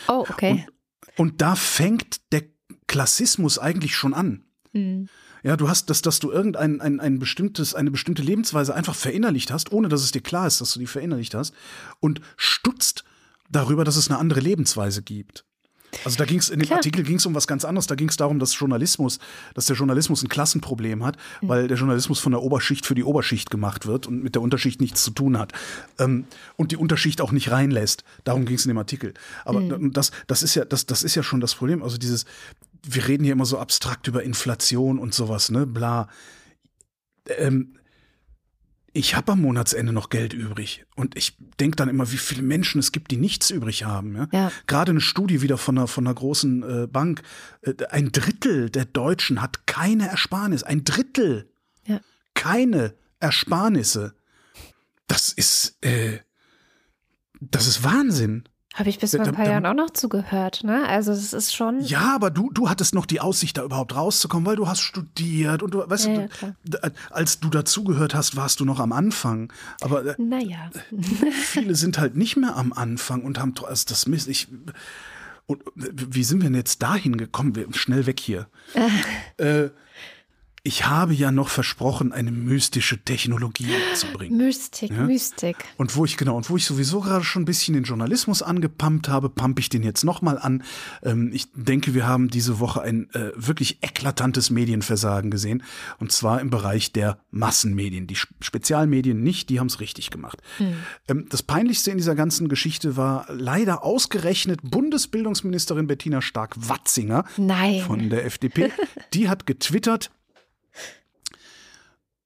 Oh, okay. Und da fängt der Klassismus eigentlich schon an. Mhm. Ja, du hast, dass, dass du irgendein ein, ein bestimmtes, eine bestimmte Lebensweise einfach verinnerlicht hast, ohne dass es dir klar ist, dass du die verinnerlicht hast, und stutzt darüber, dass es eine andere Lebensweise gibt. Also da ging es in dem Klar. Artikel ging es um was ganz anderes. Da ging es darum, dass Journalismus, dass der Journalismus ein Klassenproblem hat, weil der Journalismus von der Oberschicht für die Oberschicht gemacht wird und mit der Unterschicht nichts zu tun hat ähm, und die Unterschicht auch nicht reinlässt. Darum ging es in dem Artikel. Aber das, das ist ja, das, das ist ja schon das Problem. Also dieses, wir reden hier immer so abstrakt über Inflation und sowas, ne, bla. Ähm, ich habe am Monatsende noch Geld übrig und ich denke dann immer, wie viele Menschen es gibt, die nichts übrig haben. Ja? Ja. Gerade eine Studie wieder von einer, von einer großen äh, Bank. Äh, ein Drittel der Deutschen hat keine Ersparnis. Ein Drittel. Ja. Keine Ersparnisse. Das ist, äh, das ist Wahnsinn. Habe ich bis vor ein paar Jahren auch noch zugehört, ne? Also es ist schon. Ja, aber du, du hattest noch die Aussicht, da überhaupt rauszukommen, weil du hast studiert und du, weißt Ja, du, ja, als du dazugehört hast, warst du noch am Anfang. Aber äh, Naja. viele sind halt nicht mehr am Anfang und haben also das Mist. Ich, und wie sind wir denn jetzt dahin gekommen? Wir, schnell weg hier. äh, ich habe ja noch versprochen, eine mystische Technologie mitzubringen. Mystik, Ja? Mystik. Und wo ich genau, und wo ich sowieso gerade schon ein bisschen den Journalismus angepumpt habe, pump ich den jetzt nochmal an. Ähm, ich denke, wir haben diese Woche ein äh, wirklich eklatantes Medienversagen gesehen. Und zwar im Bereich der Massenmedien. Die Sp- Spezialmedien nicht, die haben es richtig gemacht. Ähm, das Peinlichste in dieser ganzen Geschichte war leider ausgerechnet Bundesbildungsministerin Bettina Stark-Watzinger von der FDP. Die hat getwittert,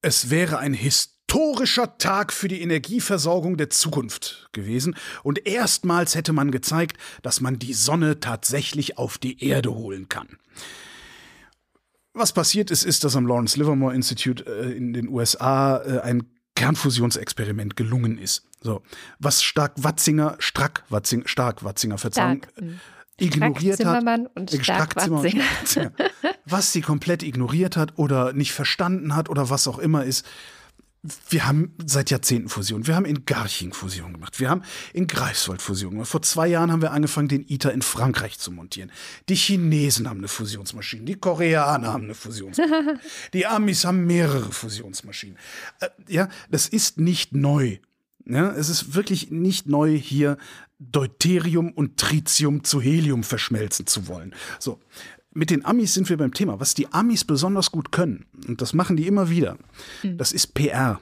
es wäre ein historischer Tag für die Energieversorgung der Zukunft gewesen und erstmals hätte man gezeigt, dass man die Sonne tatsächlich auf die Erde holen kann. Was passiert ist, ist, dass am Lawrence Livermore Institute äh, in den USA äh, ein Kernfusionsexperiment gelungen ist. So, was Stark Watzinger, Strack Watzinger, Stark Watzinger, Verzeihung, Stark. Ignoriert hat. Zimmermann und Äh, Stark Zimmer und. Was sie komplett ignoriert hat oder nicht verstanden hat oder was auch immer ist. Wir haben seit Jahrzehnten Fusion. Wir haben in Garching Fusion gemacht. Wir haben in Greifswald Fusion gemacht. Vor zwei Jahren haben wir angefangen, den ITER in Frankreich zu montieren. Die Chinesen haben eine Fusionsmaschine. Die Koreaner haben eine Fusionsmaschine. die Amis haben mehrere Fusionsmaschinen. Äh, ja, das ist nicht neu. Ja, es ist wirklich nicht neu, hier Deuterium und Tritium zu Helium verschmelzen zu wollen. So. Mit den Amis sind wir beim Thema. Was die Amis besonders gut können, und das machen die immer wieder, das ist PR.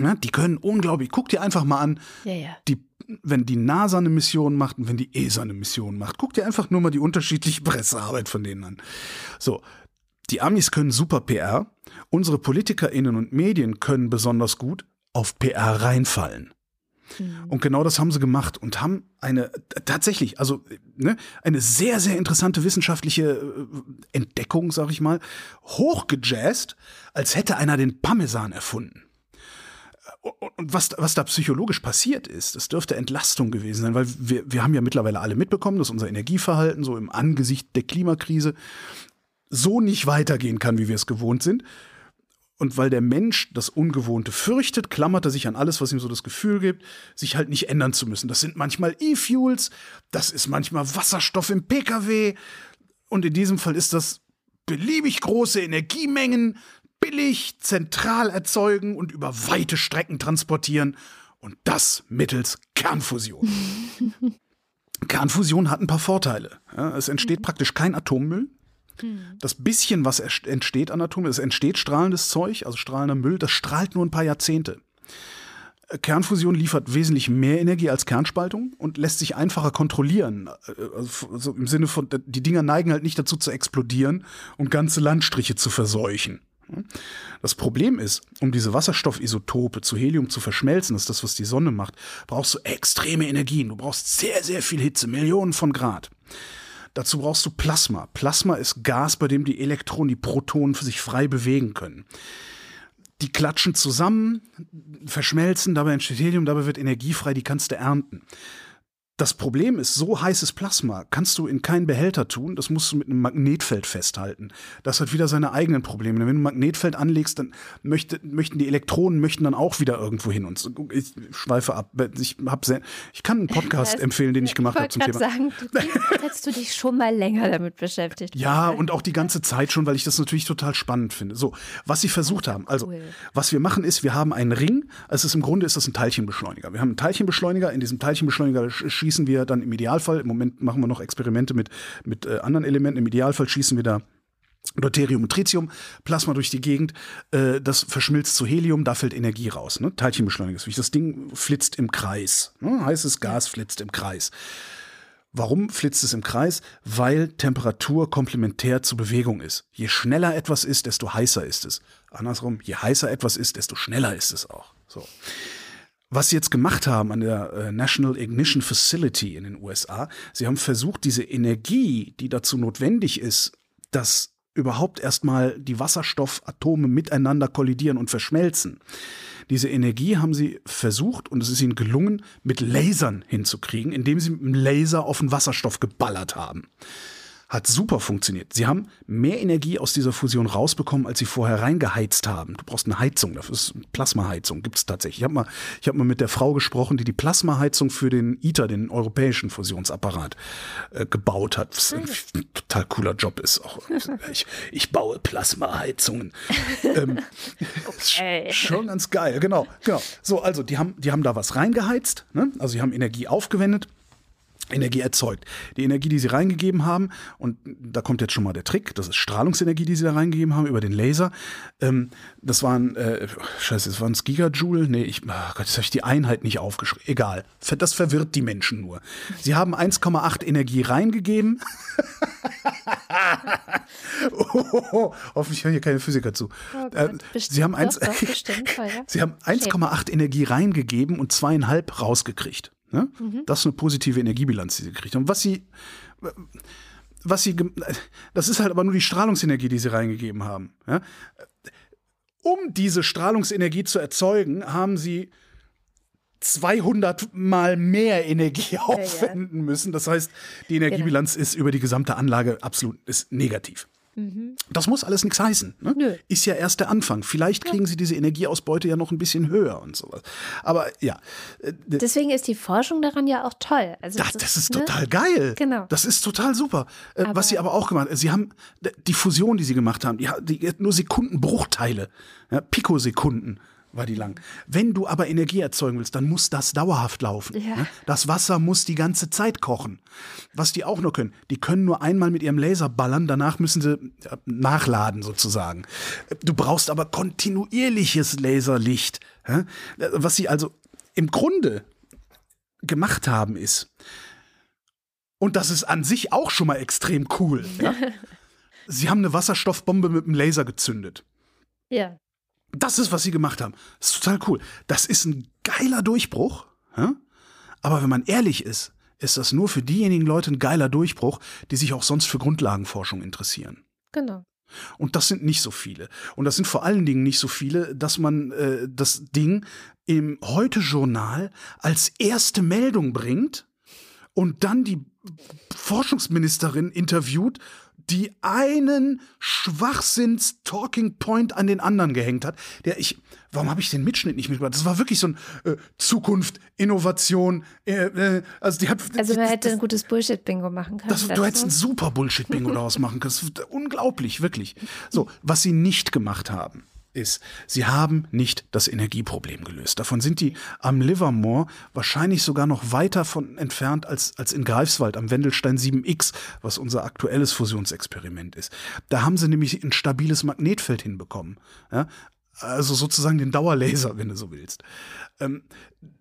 Ja, die können unglaublich. Guck dir einfach mal an, Ja, ja. die, wenn die NASA eine Mission macht und wenn die ESA eine Mission macht. Guck dir einfach nur mal die unterschiedliche Pressearbeit von denen an. So, die Amis können super PR. Unsere PolitikerInnen und Medien können besonders gut auf PR reinfallen. Und genau das haben sie gemacht und haben eine tatsächlich, also ne, eine sehr, sehr interessante wissenschaftliche äh, Entdeckung, sag ich mal, hochgejazzt, als hätte einer den Parmesan erfunden. Und was, was da psychologisch passiert ist, das dürfte Entlastung gewesen sein, weil wir, wir haben ja mittlerweile alle mitbekommen, dass unser Energieverhalten so im Angesicht der Klimakrise so nicht weitergehen kann, wie wir es gewohnt sind. Und weil der Mensch das Ungewohnte fürchtet, klammert er sich an alles, was ihm so das Gefühl gibt, sich halt nicht ändern zu müssen. Das sind manchmal E-Fuels, das ist manchmal Wasserstoff im Pkw. Und in diesem Fall ist das beliebig große Energiemengen, billig, zentral erzeugen und über weite Strecken transportieren. Und das mittels Kernfusion. Kernfusion hat ein paar Vorteile. Ja, es entsteht praktisch kein Atommüll. Das bisschen, was entsteht an Atomen, es entsteht strahlendes Zeug, also strahlender Müll, das strahlt nur ein paar Jahrzehnte. Kernfusion liefert wesentlich mehr Energie als Kernspaltung und lässt sich einfacher kontrollieren. Also Im Sinne von, die Dinger neigen halt nicht dazu zu explodieren und ganze Landstriche zu verseuchen. Das Problem ist, um diese Wasserstoffisotope zu Helium zu verschmelzen, das ist das, was die Sonne macht, brauchst du extreme Energien. Du brauchst sehr, sehr viel Hitze, Millionen von Grad. Dazu brauchst du Plasma. Plasma ist Gas, bei dem die Elektronen, die Protonen für sich frei bewegen können. Die klatschen zusammen, verschmelzen, dabei entsteht Helium, dabei wird Energie frei, die kannst du ernten. Das Problem ist, so heißes Plasma kannst du in keinen Behälter tun, das musst du mit einem Magnetfeld festhalten. Das hat wieder seine eigenen Probleme. Wenn du ein Magnetfeld anlegst, dann möchte, möchten die Elektronen möchten dann auch wieder irgendwo hin. Und ich schweife ab. Ich, hab sehr, ich kann einen Podcast das, empfehlen, den ich gemacht habe zum Thema. sagen, du hättest du dich schon mal länger damit beschäftigt. Ja, und auch die ganze Zeit schon, weil ich das natürlich total spannend finde. So, was sie versucht haben, also cool. was wir machen ist, wir haben einen Ring. Also es ist im Grunde ist das ein Teilchenbeschleuniger. Wir haben einen Teilchenbeschleuniger. In diesem Teilchenbeschleuniger schießen schießen wir dann im Idealfall, im Moment machen wir noch Experimente mit, mit äh, anderen Elementen, im Idealfall schießen wir da Deuterium und Tritium, Plasma durch die Gegend, äh, das verschmilzt zu Helium, da fällt Energie raus. Ne? Teilchenbeschleuniger ist wichtig. Das Ding flitzt im Kreis. Ne? Heißes Gas flitzt im Kreis. Warum flitzt es im Kreis? Weil Temperatur komplementär zur Bewegung ist. Je schneller etwas ist, desto heißer ist es. Andersrum, je heißer etwas ist, desto schneller ist es auch. So. Was sie jetzt gemacht haben an der äh, National Ignition Facility in den USA, sie haben versucht, diese Energie, die dazu notwendig ist, dass überhaupt erstmal die Wasserstoffatome miteinander kollidieren und verschmelzen. Diese Energie haben sie versucht, und es ist ihnen gelungen, mit Lasern hinzukriegen, indem sie mit einem Laser auf den Wasserstoff geballert haben hat super funktioniert. Sie haben mehr Energie aus dieser Fusion rausbekommen, als sie vorher reingeheizt haben. Du brauchst eine Heizung, das ist Plasmaheizung, gibt es tatsächlich. Ich habe mal, hab mal mit der Frau gesprochen, die die Plasmaheizung für den ITER, den europäischen Fusionsapparat, äh, gebaut hat. Was ein total cooler Job ist. Auch, ich, ich baue Plasmaheizungen. ähm, okay. Schon ganz geil, genau, genau. So, also die haben, die haben da was reingeheizt, ne? also sie haben Energie aufgewendet Energie erzeugt. Die Energie, die sie reingegeben haben, und da kommt jetzt schon mal der Trick, das ist Strahlungsenergie, die sie da reingegeben haben über den Laser. Ähm, das waren, äh, scheiße, das waren Gigajoule? Nee, ich, oh Gott, jetzt habe ich die Einheit nicht aufgeschrieben. Egal, das verwirrt die Menschen nur. Sie haben 1,8 Energie reingegeben. oh, hoffentlich hören hier keine Physiker zu. Oh äh, sie haben 1,8 Energie reingegeben und zweieinhalb rausgekriegt. Ne? Mhm. Das ist eine positive Energiebilanz, die sie gekriegt haben. Was sie, was sie, das ist halt aber nur die Strahlungsenergie, die sie reingegeben haben. Ja? Um diese Strahlungsenergie zu erzeugen, haben sie 200 mal mehr Energie aufwenden müssen. Das heißt, die Energiebilanz genau. ist über die gesamte Anlage absolut ist negativ. Mhm. Das muss alles nichts heißen. Ne? Nö. Ist ja erst der Anfang. Vielleicht kriegen ja. sie diese Energieausbeute ja noch ein bisschen höher und sowas. Aber ja. Äh, Deswegen ist die Forschung daran ja auch toll. Also das, das ist, ne? total geil. Genau. Das ist total super. Äh, aber Was sie aber auch gemacht haben, sie haben die Fusion, die sie gemacht haben, die, die nur Sekundenbruchteile, ja, Pikosekunden war die lang. Wenn du aber Energie erzeugen willst, dann muss das dauerhaft laufen. Ja. Ne? Das Wasser muss die ganze Zeit kochen. Was die auch nur können, die können nur einmal mit ihrem Laser ballern, danach müssen sie nachladen sozusagen. Du brauchst aber kontinuierliches Laserlicht. Was sie also im Grunde gemacht haben ist, und das ist an sich auch schon mal extrem cool. Ja? sie haben eine Wasserstoffbombe mit einem Laser gezündet. Ja. Das ist, was sie gemacht haben. Das ist total cool. Das ist ein geiler Durchbruch. Ja? Aber wenn man ehrlich ist, ist das nur für diejenigen Leute ein geiler Durchbruch, die sich auch sonst für Grundlagenforschung interessieren. Genau. Und das sind nicht so viele. Und das sind vor allen Dingen nicht so viele, dass man äh, das Ding im Heute-Journal als erste Meldung bringt und dann die Forschungsministerin interviewt die einen Schwachsinns-Talking Point an den anderen gehängt hat, der ich, warum habe ich den Mitschnitt nicht mitgebracht? Das war wirklich so ein äh, Zukunft, Innovation, äh, äh, also die hat. Also man hätte das, ein gutes Bullshit-Bingo machen können. Das, du hättest ein super Bullshit-Bingo daraus machen können. Das ist unglaublich, wirklich. So, was sie nicht gemacht haben, ist, sie haben nicht das Energieproblem gelöst. Davon sind die am Livermore wahrscheinlich sogar noch weiter von entfernt als, als in Greifswald am Wendelstein 7X, was unser aktuelles Fusionsexperiment ist. Da haben sie nämlich ein stabiles Magnetfeld hinbekommen. Ja? Also sozusagen den Dauerlaser, wenn du so willst. Ähm,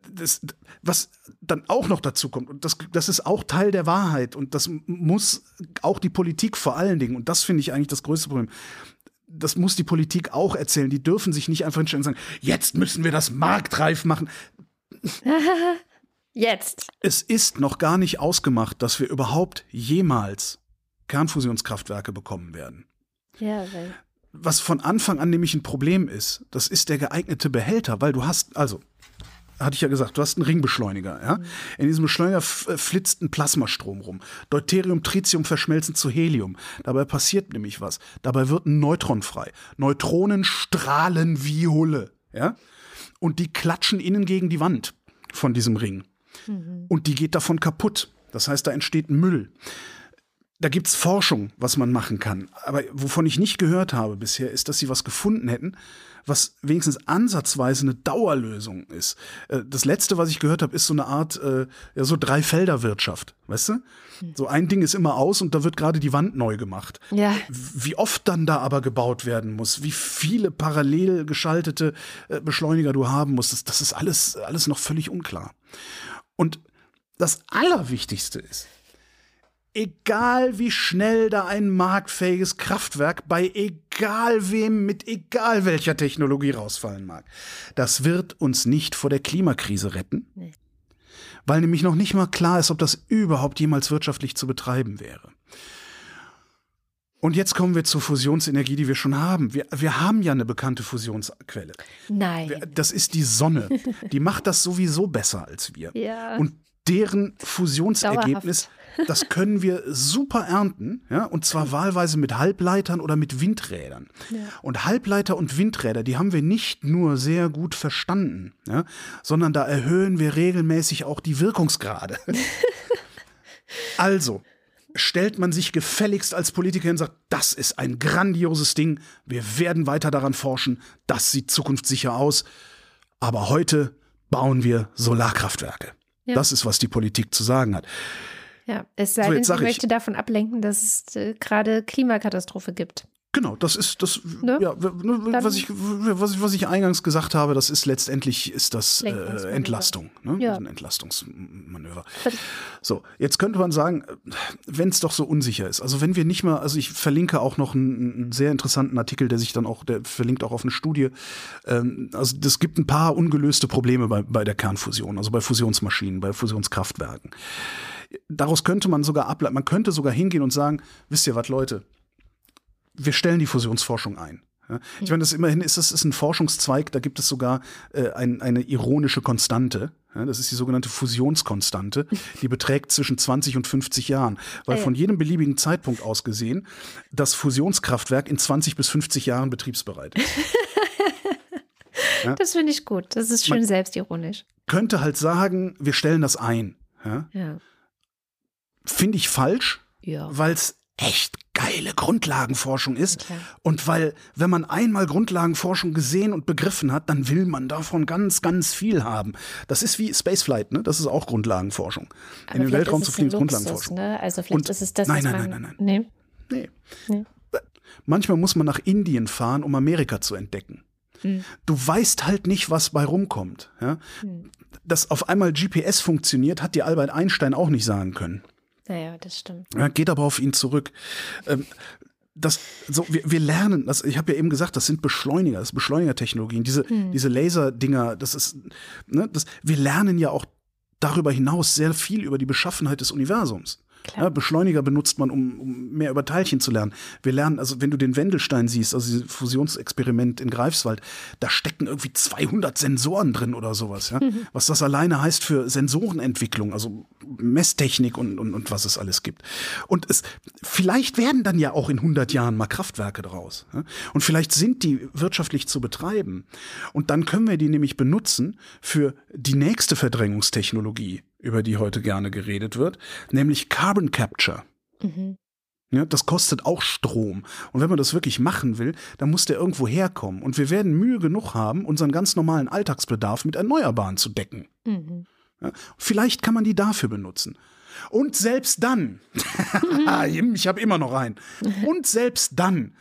das, was dann auch noch dazu kommt, und das, das ist auch Teil der Wahrheit, und das muss auch die Politik vor allen Dingen, und das finde ich eigentlich das größte Problem, das muss die Politik auch erzählen. Die dürfen sich nicht einfach hinstellen und sagen, jetzt müssen wir das marktreif machen. Jetzt. Es ist noch gar nicht ausgemacht, dass wir überhaupt jemals Kernfusionskraftwerke bekommen werden. Ja, weil. Was von Anfang an nämlich ein Problem ist, das ist der geeignete Behälter, weil du hast, also, hatte ich ja gesagt, du hast einen Ringbeschleuniger. Ja? In diesem Beschleuniger äh, flitzt ein Plasmastrom rum. Deuterium, Tritium verschmelzen zu Helium. Dabei passiert nämlich was. Dabei wird ein Neutron frei. Neutronen strahlen wie Hulle. Ja? Und die klatschen innen gegen die Wand von diesem Ring. Mhm. Und die geht davon kaputt. Das heißt, da entsteht Müll. Da gibt es Forschung, was man machen kann. Aber wovon ich nicht gehört habe bisher, ist, dass sie was gefunden hätten, was wenigstens ansatzweise eine Dauerlösung ist. Äh, das letzte, was ich gehört habe, ist so eine Art, äh, ja, so Dreifelderwirtschaft, weißt du? Hm. So ein Ding ist immer aus und da wird gerade die Wand neu gemacht. Ja. Wie oft dann da aber gebaut werden muss, wie viele parallel geschaltete äh, Beschleuniger du haben musst, das, das ist alles, alles noch völlig unklar. Und das Allerwichtigste ist, egal wie schnell da ein marktfähiges Kraftwerk bei egal wem mit egal welcher Technologie rausfallen mag, das wird uns nicht vor der Klimakrise retten. Nee. Weil nämlich noch nicht mal klar ist, ob das überhaupt jemals wirtschaftlich zu betreiben wäre. Und jetzt kommen wir zur Fusionsenergie, die wir schon haben. Wir, wir haben ja eine bekannte Fusionsquelle. Nein. Das ist die Sonne. Die macht das sowieso besser als wir. Ja. Und deren Fusionsergebnis, Dauerhaft. Das können wir super ernten, ja, und zwar wahlweise mit Halbleitern oder mit Windrädern. Ja. Und Halbleiter und Windräder, die haben wir nicht nur sehr gut verstanden, ja, sondern da erhöhen wir regelmäßig auch die Wirkungsgrade. also, stellt man sich gefälligst als Politiker hin und sagt, das ist ein grandioses Ding, wir werden weiter daran forschen, das sieht zukunftssicher aus, aber heute bauen wir Solarkraftwerke. Ja. Das ist, was die Politik zu sagen hat. Ja, es sei denn, so, sie möchte davon ablenken, dass es äh, gerade Klimakatastrophe gibt. Genau, das ist das, ne? ja, was ich, was ich, was ich eingangs gesagt habe, das ist letztendlich ist das äh, Entlastung, ne? ja. ein Entlastungsmanöver. So, jetzt könnte man sagen, wenn es doch so unsicher ist, also wenn wir nicht mal, also ich verlinke auch noch einen, einen sehr interessanten Artikel, der sich dann auch, der verlinkt auch auf eine Studie. Ähm, also es gibt ein paar ungelöste Probleme bei, bei der Kernfusion, also bei Fusionsmaschinen, bei Fusionskraftwerken. Daraus könnte man sogar ableiten, man könnte sogar hingehen und sagen, wisst ihr was, Leute, wir stellen die Fusionsforschung ein. Ich meine, das immerhin ist es ist ein Forschungszweig, da gibt es sogar äh, ein, eine ironische Konstante. Ja, das ist die sogenannte Fusionskonstante. Die beträgt zwischen 20 und 50 Jahren. Weil von jedem beliebigen Zeitpunkt aus gesehen das Fusionskraftwerk in 20 bis 50 Jahren betriebsbereit ist. ja? Das finde ich gut. Das ist schön Man selbstironisch. Könnte halt sagen, wir stellen das ein. Ja. Finde ich falsch, ja. weil es echt geile Grundlagenforschung ist. Okay. Und weil, wenn man einmal Grundlagenforschung gesehen und begriffen hat, dann will man davon ganz, ganz viel haben. Das ist wie Spaceflight, ne? Das ist auch Grundlagenforschung. Aber In den Weltraum zu fliegen ist Grundlagenforschung. Ne? Also vielleicht und ist es das, nein, nein, nein, nein, nein. Nee. Nee. nee. Manchmal muss man nach Indien fahren, um Amerika zu entdecken. Hm. Du weißt halt nicht, was bei rumkommt. Ja? Hm. Dass auf einmal GPS funktioniert, hat dir Albert Einstein auch nicht sagen können. Naja, das stimmt. Ja, geht aber auf ihn zurück. Ähm, das, so, wir, wir lernen, das, ich habe ja eben gesagt, das sind Beschleuniger, das sind Beschleunigertechnologien. Diese, hm. diese Laserdinger, das ist, ne, das, wir lernen ja auch darüber hinaus sehr viel über die Beschaffenheit des Universums. Ja, Beschleuniger benutzt man, um, um, mehr über Teilchen zu lernen. Wir lernen, also wenn du den Wendelstein siehst, also dieses Fusionsexperiment in Greifswald, da stecken irgendwie 200 Sensoren drin oder sowas. Ja? Mhm. Was das alleine heißt für Sensorenentwicklung, also Messtechnik und, und, und was es alles gibt. Und es, vielleicht werden dann ja auch in 100 Jahren mal Kraftwerke draus. Ja? Und vielleicht sind die wirtschaftlich zu betreiben. Und dann können wir die nämlich benutzen für die nächste Verdrängungstechnologie über die heute gerne geredet wird, nämlich Carbon Capture. Mhm. Ja, das kostet auch Strom. Und wenn man das wirklich machen will, dann muss der irgendwo herkommen. Und wir werden Mühe genug haben, unseren ganz normalen Alltagsbedarf mit Erneuerbaren zu decken. Mhm. Ja, vielleicht kann man die dafür benutzen. Und selbst dann, ich habe immer noch einen, und selbst dann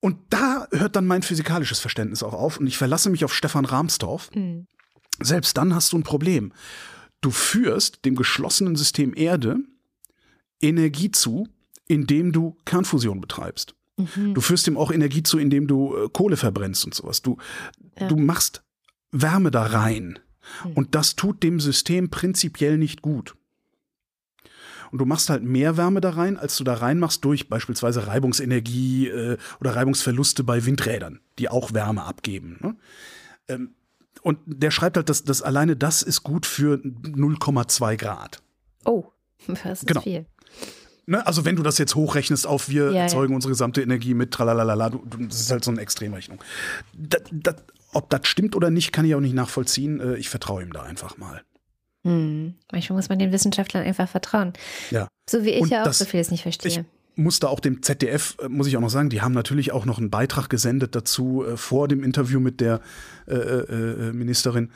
Und da hört dann mein physikalisches Verständnis auch auf und ich verlasse mich auf Stefan Rahmstorff. Mhm. Selbst dann hast du ein Problem. Du führst dem geschlossenen System Erde Energie zu, indem du Kernfusion betreibst. Mhm. Du führst ihm auch Energie zu, indem du äh, Kohle verbrennst und sowas. Du, Ja. du machst Wärme da rein. Hm. Und das tut dem System prinzipiell nicht gut. Und du machst halt mehr Wärme da rein, als du da reinmachst durch beispielsweise Reibungsenergie äh, oder Reibungsverluste bei Windrädern, die auch Wärme abgeben. Ne? Ähm, und der schreibt halt, dass, dass alleine das ist gut für 0,2 Grad. Oh, das ist Genau. viel. Ne? Also wenn du das jetzt hochrechnest auf wir Ja, ja. erzeugen unsere gesamte Energie mit tralalala, du, du, das ist halt so eine Extremrechnung. Das, das, ob das stimmt oder nicht, kann ich auch nicht nachvollziehen. Äh, Ich vertraue ihm da einfach mal. Hm. Manchmal muss man den Wissenschaftlern einfach vertrauen. Ja. So wie ich Und ja auch das- so vieles nicht verstehe. Musste auch dem ZDF, äh, muss ich auch noch sagen, die haben natürlich auch noch einen Beitrag gesendet dazu äh, vor dem Interview mit der äh, äh, äh, Ministerin.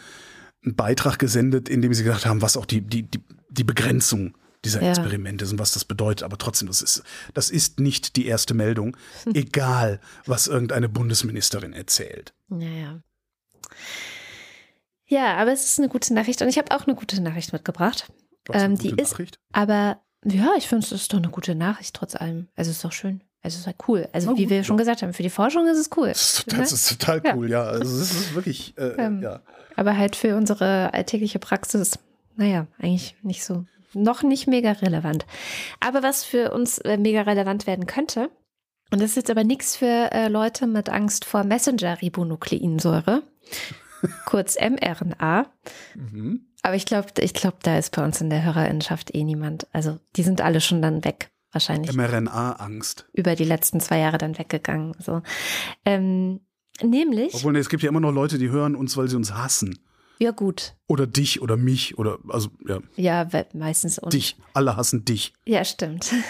Einen Beitrag gesendet, in dem sie gesagt haben, was auch die, die, die, die Begrenzung dieser Ja. Experimente sind, was das bedeutet. Aber trotzdem, das ist, das ist nicht die erste Meldung, egal was irgendeine Bundesministerin erzählt. Naja. Ja, aber es ist eine gute Nachricht und ich habe auch eine gute Nachricht mitgebracht. Was, eine Ähm, die gute ist- Nachricht? Aber ja, ich finde, es ist doch eine gute Nachricht trotz allem. Also es ist doch schön. Also es ist halt cool. Also Na wie gut, wir ja. schon gesagt haben, für die Forschung ist es cool. Das ist, total- ne? das ist total Ja. cool, ja. Also das ist wirklich, äh, Ähm, ja. Aber halt für unsere alltägliche Praxis, naja, eigentlich nicht so, noch nicht mega relevant. Aber was für uns äh, mega relevant werden könnte, und das ist jetzt aber nichts für äh, Leute mit Angst vor Messenger-Ribonukleinsäure, kurz mRNA. Mhm. Aber ich glaube, ich glaube, da ist bei uns in der Hörerinnenschaft eh niemand. Also die sind alle schon dann weg, wahrscheinlich mRNA-Angst. über die letzten zwei Jahre dann weggegangen. So. Ähm, nämlich, Obwohl, nee, es gibt ja immer noch Leute, die hören uns, weil sie uns hassen. ja gut, Oder dich oder mich oder, also, ja, ja, meistens uns. dich. Alle hassen dich. Ja, stimmt.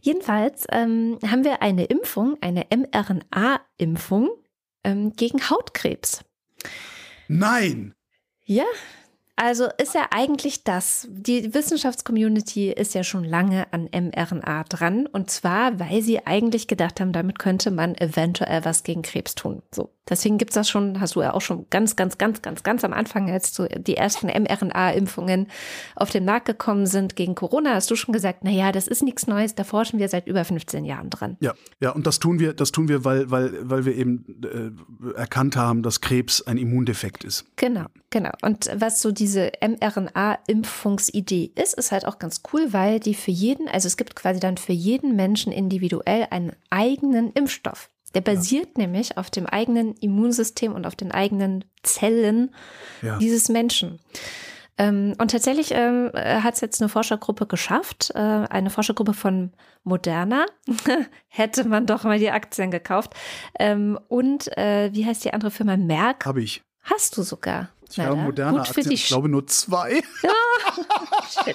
Jedenfalls ähm, haben wir eine Impfung, eine mRNA-Impfung ähm, gegen Hautkrebs. Nein! Ja, also ist ja eigentlich das. Die Wissenschaftscommunity ist ja schon lange an mRNA dran. Und zwar, weil sie eigentlich gedacht haben, damit könnte man eventuell was gegen Krebs tun. So. Deswegen gibt's das schon, hast du ja auch schon ganz, ganz, ganz, ganz, ganz am Anfang, als so die ersten mRNA-Impfungen auf den Markt gekommen sind gegen Corona, hast du schon gesagt, na ja, das ist nichts Neues, da forschen wir seit über 15 Jahren dran. Ja, ja, und das tun wir, das tun wir, weil, weil, weil wir eben äh, erkannt haben, dass Krebs ein Immundefekt ist. Genau, genau. Und was so diese mRNA-Impfungsidee ist, ist halt auch ganz cool, weil die für jeden, also es gibt quasi dann für jeden Menschen individuell einen eigenen Impfstoff. Der basiert nämlich auf dem eigenen Immunsystem und auf den eigenen Zellen Ja. dieses Menschen. Ähm, und tatsächlich ähm, hat es jetzt eine Forschergruppe geschafft, äh, eine Forschergruppe von Moderna. Hätte man doch mal die Aktien gekauft. Ähm, und äh, wie heißt die andere Firma? Merck. Habe ich. Hast du sogar. Ich habe moderne Gut Aktien, ich glaube nur zwei. Ja,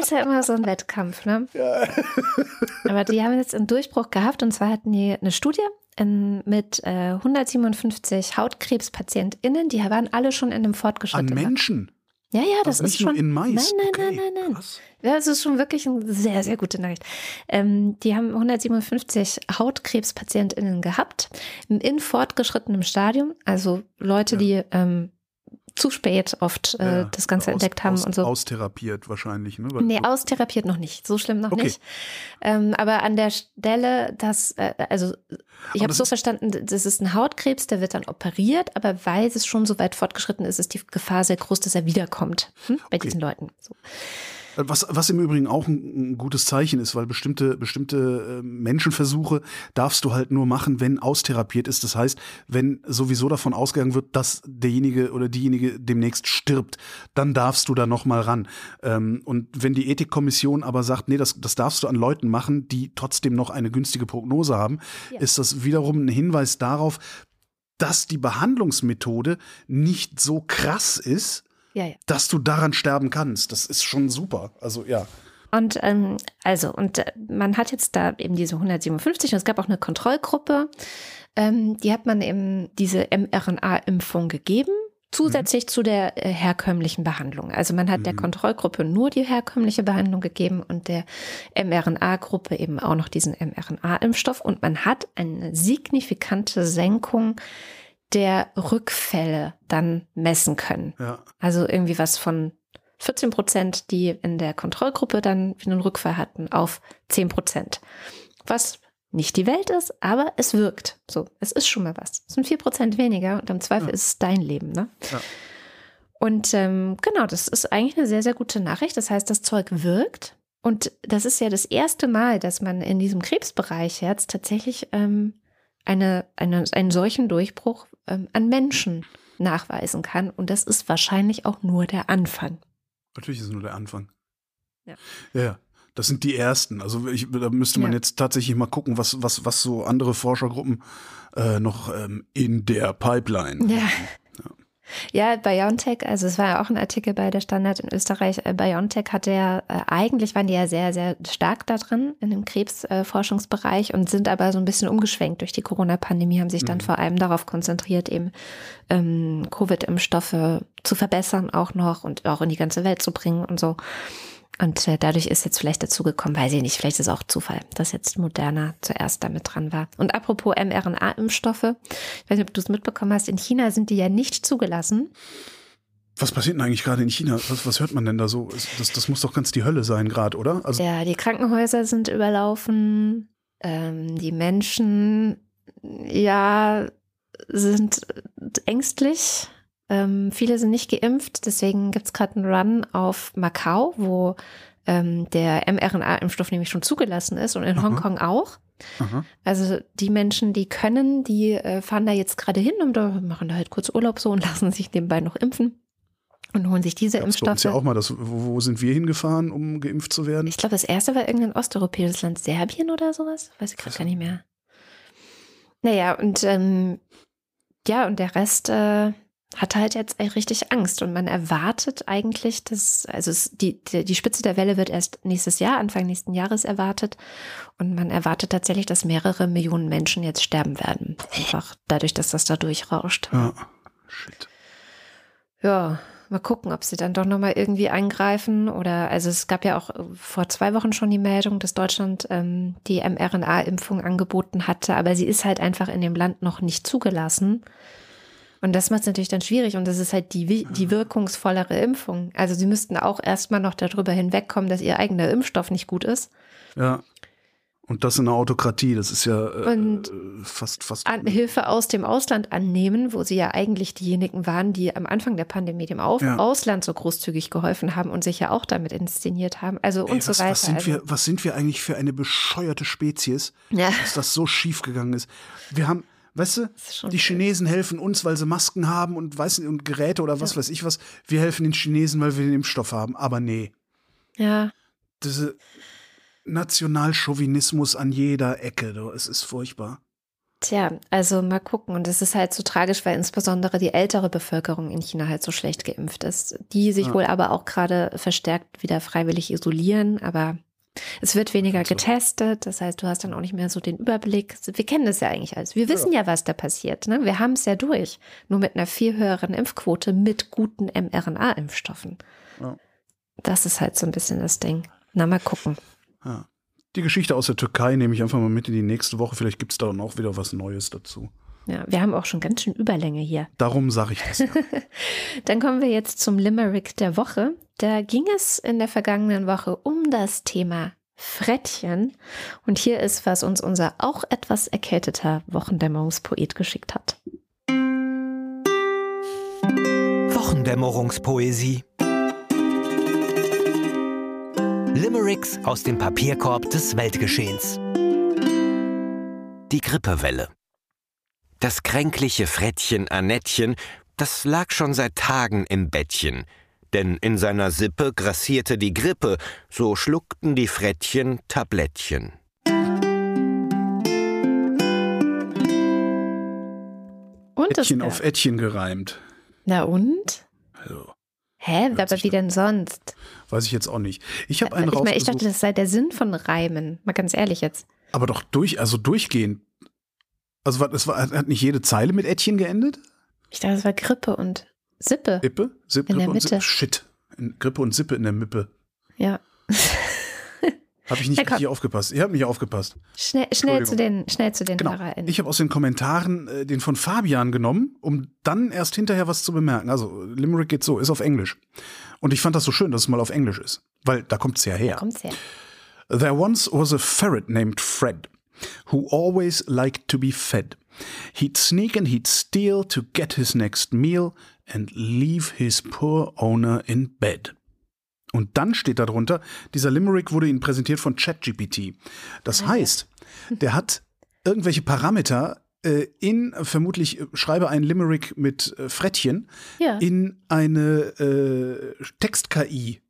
ist ja immer so ein Wettkampf, ne? Aber die haben jetzt einen Durchbruch gehabt und zwar hatten die eine Studie in, mit äh, 157 HautkrebspatientInnen, die waren alle schon in einem An fortgeschrittenen. Menschen. Ja, ja, das Also ist nicht schon. nur in Mais. Nein, nein, okay. nein, nein, nein. Krass. Ja, das ist schon wirklich eine sehr, sehr gute Nachricht. Ähm, die haben 157 HautkrebspatientInnen gehabt in fortgeschrittenem Stadium, also Leute, Ja. die ähm, zu spät oft äh, Ja, das Ganze aus- entdeckt haben aus, und so. Austherapiert wahrscheinlich, ne? Weil- Nee, austherapiert noch nicht. So schlimm noch Okay. nicht. Ähm, aber an der Stelle, dass, äh, also ich habe so verstanden, das ist ein Hautkrebs, der wird dann operiert, aber weil es schon so weit fortgeschritten ist, ist die Gefahr sehr groß, dass er wiederkommt hm, bei Okay. diesen Leuten. So. Was, was im Übrigen auch ein, ein gutes Zeichen ist, weil bestimmte, bestimmte äh, Menschenversuche darfst du halt nur machen, wenn austherapiert ist. Das heißt, wenn sowieso davon ausgegangen wird, dass derjenige oder diejenige demnächst stirbt, dann darfst du da nochmal ran. Ähm, und wenn die Ethikkommission aber sagt, nee, das, das darfst du an Leuten machen, die trotzdem noch eine günstige Prognose haben, Ja. ist das wiederum ein Hinweis darauf, dass die Behandlungsmethode nicht so krass ist, Ja, ja. dass du daran sterben kannst. Das ist schon super. Also ja. Und ähm, also, und äh, man hat jetzt da eben diese 157 und es gab auch eine Kontrollgruppe, ähm, die hat man eben diese mRNA-Impfung gegeben. zusätzlich mhm. zu der äh, herkömmlichen Behandlung. Also man hat mhm. der Kontrollgruppe nur die herkömmliche Behandlung gegeben und der mRNA-Gruppe eben auch noch diesen mRNA-Impfstoff und man hat eine signifikante Senkung der Rückfälle dann messen können. Ja. Also irgendwie was von 14 Prozent, die in der Kontrollgruppe dann einen Rückfall hatten, auf 10 Prozent. Was nicht die Welt ist, aber es wirkt. So, es ist schon mal was. Es sind 4 Prozent weniger und im Zweifel ja. ist es dein Leben. Ne? Ja. Und ähm, genau, das ist eigentlich eine sehr, sehr gute Nachricht. Das heißt, das Zeug wirkt. Und das ist ja das erste Mal, dass man in diesem Krebsbereich jetzt tatsächlich ähm, eine, eine, einen solchen Durchbruch ähm, an Menschen nachweisen kann. Und das ist wahrscheinlich auch nur der Anfang. Natürlich ist es nur der Anfang. Ja. Ja, das sind die ersten. Also ich, da müsste man ja. jetzt tatsächlich mal gucken, was, was, was so andere Forschergruppen äh, noch ähm, in der Pipeline ja. Ja, BioNTech, also es war ja auch ein Artikel bei der Standard in Österreich. Äh, BioNTech hatte ja, äh, eigentlich waren die ja sehr, sehr stark da drin in dem Krebsforschungsbereich und sind aber so ein bisschen umgeschwenkt durch die Corona-Pandemie, haben sich dann mhm. vor allem darauf konzentriert, eben ähm, Covid-Impfstoffe zu verbessern auch noch und auch in die ganze Welt zu bringen und so. Und äh, dadurch ist jetzt vielleicht dazu gekommen, weiß ich nicht, vielleicht ist es auch Zufall, dass jetzt Moderna zuerst damit dran war. Und apropos mRNA-Impfstoffe, ich weiß nicht, ob du es mitbekommen hast, in China sind die ja nicht zugelassen. Was passiert denn eigentlich gerade in China? Was, was hört man denn da so? Das, das muss doch ganz die Hölle sein gerade, oder? Also ja, die Krankenhäuser sind überlaufen. Ähm, die Menschen, ja, sind ängstlich ähm, viele sind nicht geimpft, deswegen gibt es gerade einen Run auf Macau, wo ähm, der mRNA-Impfstoff nämlich schon zugelassen ist und in Aha. Hongkong auch. Aha. Also die Menschen, die können, die äh, fahren da jetzt gerade hin und da machen da halt kurz Urlaub so und lassen sich nebenbei noch impfen und holen sich diese ja, Impfstoffe. Das ja auch mal, das, wo, wo, sind wir hingefahren, um geimpft zu werden? Ich glaube, das erste war irgendein osteuropäisches Land, Serbien oder sowas, weiß ich gerade gar nicht mehr. Naja, und ähm, ja, und der Rest, äh, hat halt jetzt richtig Angst und man erwartet eigentlich, dass, also die, die Spitze der Welle wird erst nächstes Jahr, Anfang nächsten Jahres erwartet und man erwartet tatsächlich, dass mehrere Millionen Menschen jetzt sterben werden. Einfach dadurch, dass das da durchrauscht. Ja, shit. Ja, mal gucken, ob sie dann doch nochmal irgendwie eingreifen oder, also es gab ja auch vor zwei Wochen schon die Meldung, dass Deutschland ähm, die mRNA-Impfung angeboten hatte, aber sie ist halt einfach in dem Land noch nicht zugelassen. Und das macht es natürlich dann schwierig und das ist halt die, die wirkungsvollere Impfung. Also sie müssten auch erstmal noch darüber hinwegkommen, dass ihr eigener Impfstoff nicht gut ist. Ja. Und das in einer Autokratie, das ist ja äh, und fast fast an, Hilfe aus dem Ausland annehmen, wo sie ja eigentlich diejenigen waren, die am Anfang der Pandemie dem Auf ja. Ausland so großzügig geholfen haben und sich ja auch damit inszeniert haben. Also Ey, und was, so weiter. Was sind, also. wir, was sind wir eigentlich für eine bescheuerte Spezies, ja. dass das so schief gegangen ist? Wir haben Weißt du, die Chinesen helfen uns, weil sie Masken haben und, weiß, und Geräte oder was ja. weiß ich was. Wir helfen den Chinesen, weil wir den Impfstoff haben. Aber nee. Ja. Diese Nationalchauvinismus an jeder Ecke, du, es ist furchtbar. Tja, also mal gucken. Und es ist halt so tragisch, weil insbesondere die ältere Bevölkerung in China halt so schlecht geimpft ist. Die sich ja. wohl aber auch gerade verstärkt wieder freiwillig isolieren. Aber es wird weniger getestet, das heißt, du hast dann auch nicht mehr so den Überblick. Wir kennen das ja eigentlich alles. Wir wissen ja, ja was da passiert. Ne? Wir haben es ja durch. Nur mit einer viel höheren Impfquote mit guten mRNA-Impfstoffen. Ja. Das ist halt so ein bisschen das Ding. Na, mal gucken. Ja. Die Geschichte aus der Türkei nehme ich einfach mal mit in die nächste Woche. Vielleicht gibt es da noch wieder was Neues dazu. Ja, wir haben auch schon ganz schön Überlänge hier. Darum sage ich das. Ja. Dann kommen wir jetzt zum Limerick der Woche. Da ging es in der vergangenen Woche um das Thema Frettchen. Und hier ist, was uns unser auch etwas erkälteter Wochendämmerungspoet geschickt hat. Wochendämmerungspoesie. Limericks aus dem Papierkorb des Weltgeschehens. Die Grippewelle. Das kränkliche Frettchen Annettchen, das lag schon seit Tagen im Bettchen, denn in seiner Sippe grassierte die Grippe, so schluckten die Frettchen Tablettchen. Und Ättchen auf Ättchen gereimt. Na und? Also, Hä? Aber wie denn sonst? Weiß ich jetzt auch nicht. Ich habe einen ich, ich dachte, das sei der Sinn von Reimen. Mal ganz ehrlich jetzt. Aber doch durch, also durchgehend also es war, hat nicht jede Zeile mit Ättchen geendet? Ich dachte, es war Grippe und Sippe. Ippe? Sippe, In der Grippe und Mitte. Sippe. Shit. In Grippe und Sippe in der Mippe. Ja. Habe ich nicht richtig aufgepasst. Ihr habt nicht aufgepasst. Schnell, schnell zu den, schnell zu den Genau. HörerInnen. Ich habe aus den Kommentaren äh, den von Fabian genommen, um dann erst hinterher was zu bemerken. Also Limerick geht so, ist auf Englisch. Und ich fand das so schön, dass es mal auf Englisch ist. Weil da kommt es ja her. Kommt's her. There once was a ferret named Fred, who always liked to be fed. He'd sneak and he'd steal to get his next meal and leave his poor owner in bed. Und dann steht da drunter, dieser Limerick wurde Ihnen präsentiert von ChatGPT. Das heißt, der hat irgendwelche Parameter äh, in, vermutlich äh, schreibe ein Limerick mit äh, Frettchen, Ja. in eine äh, Text-KI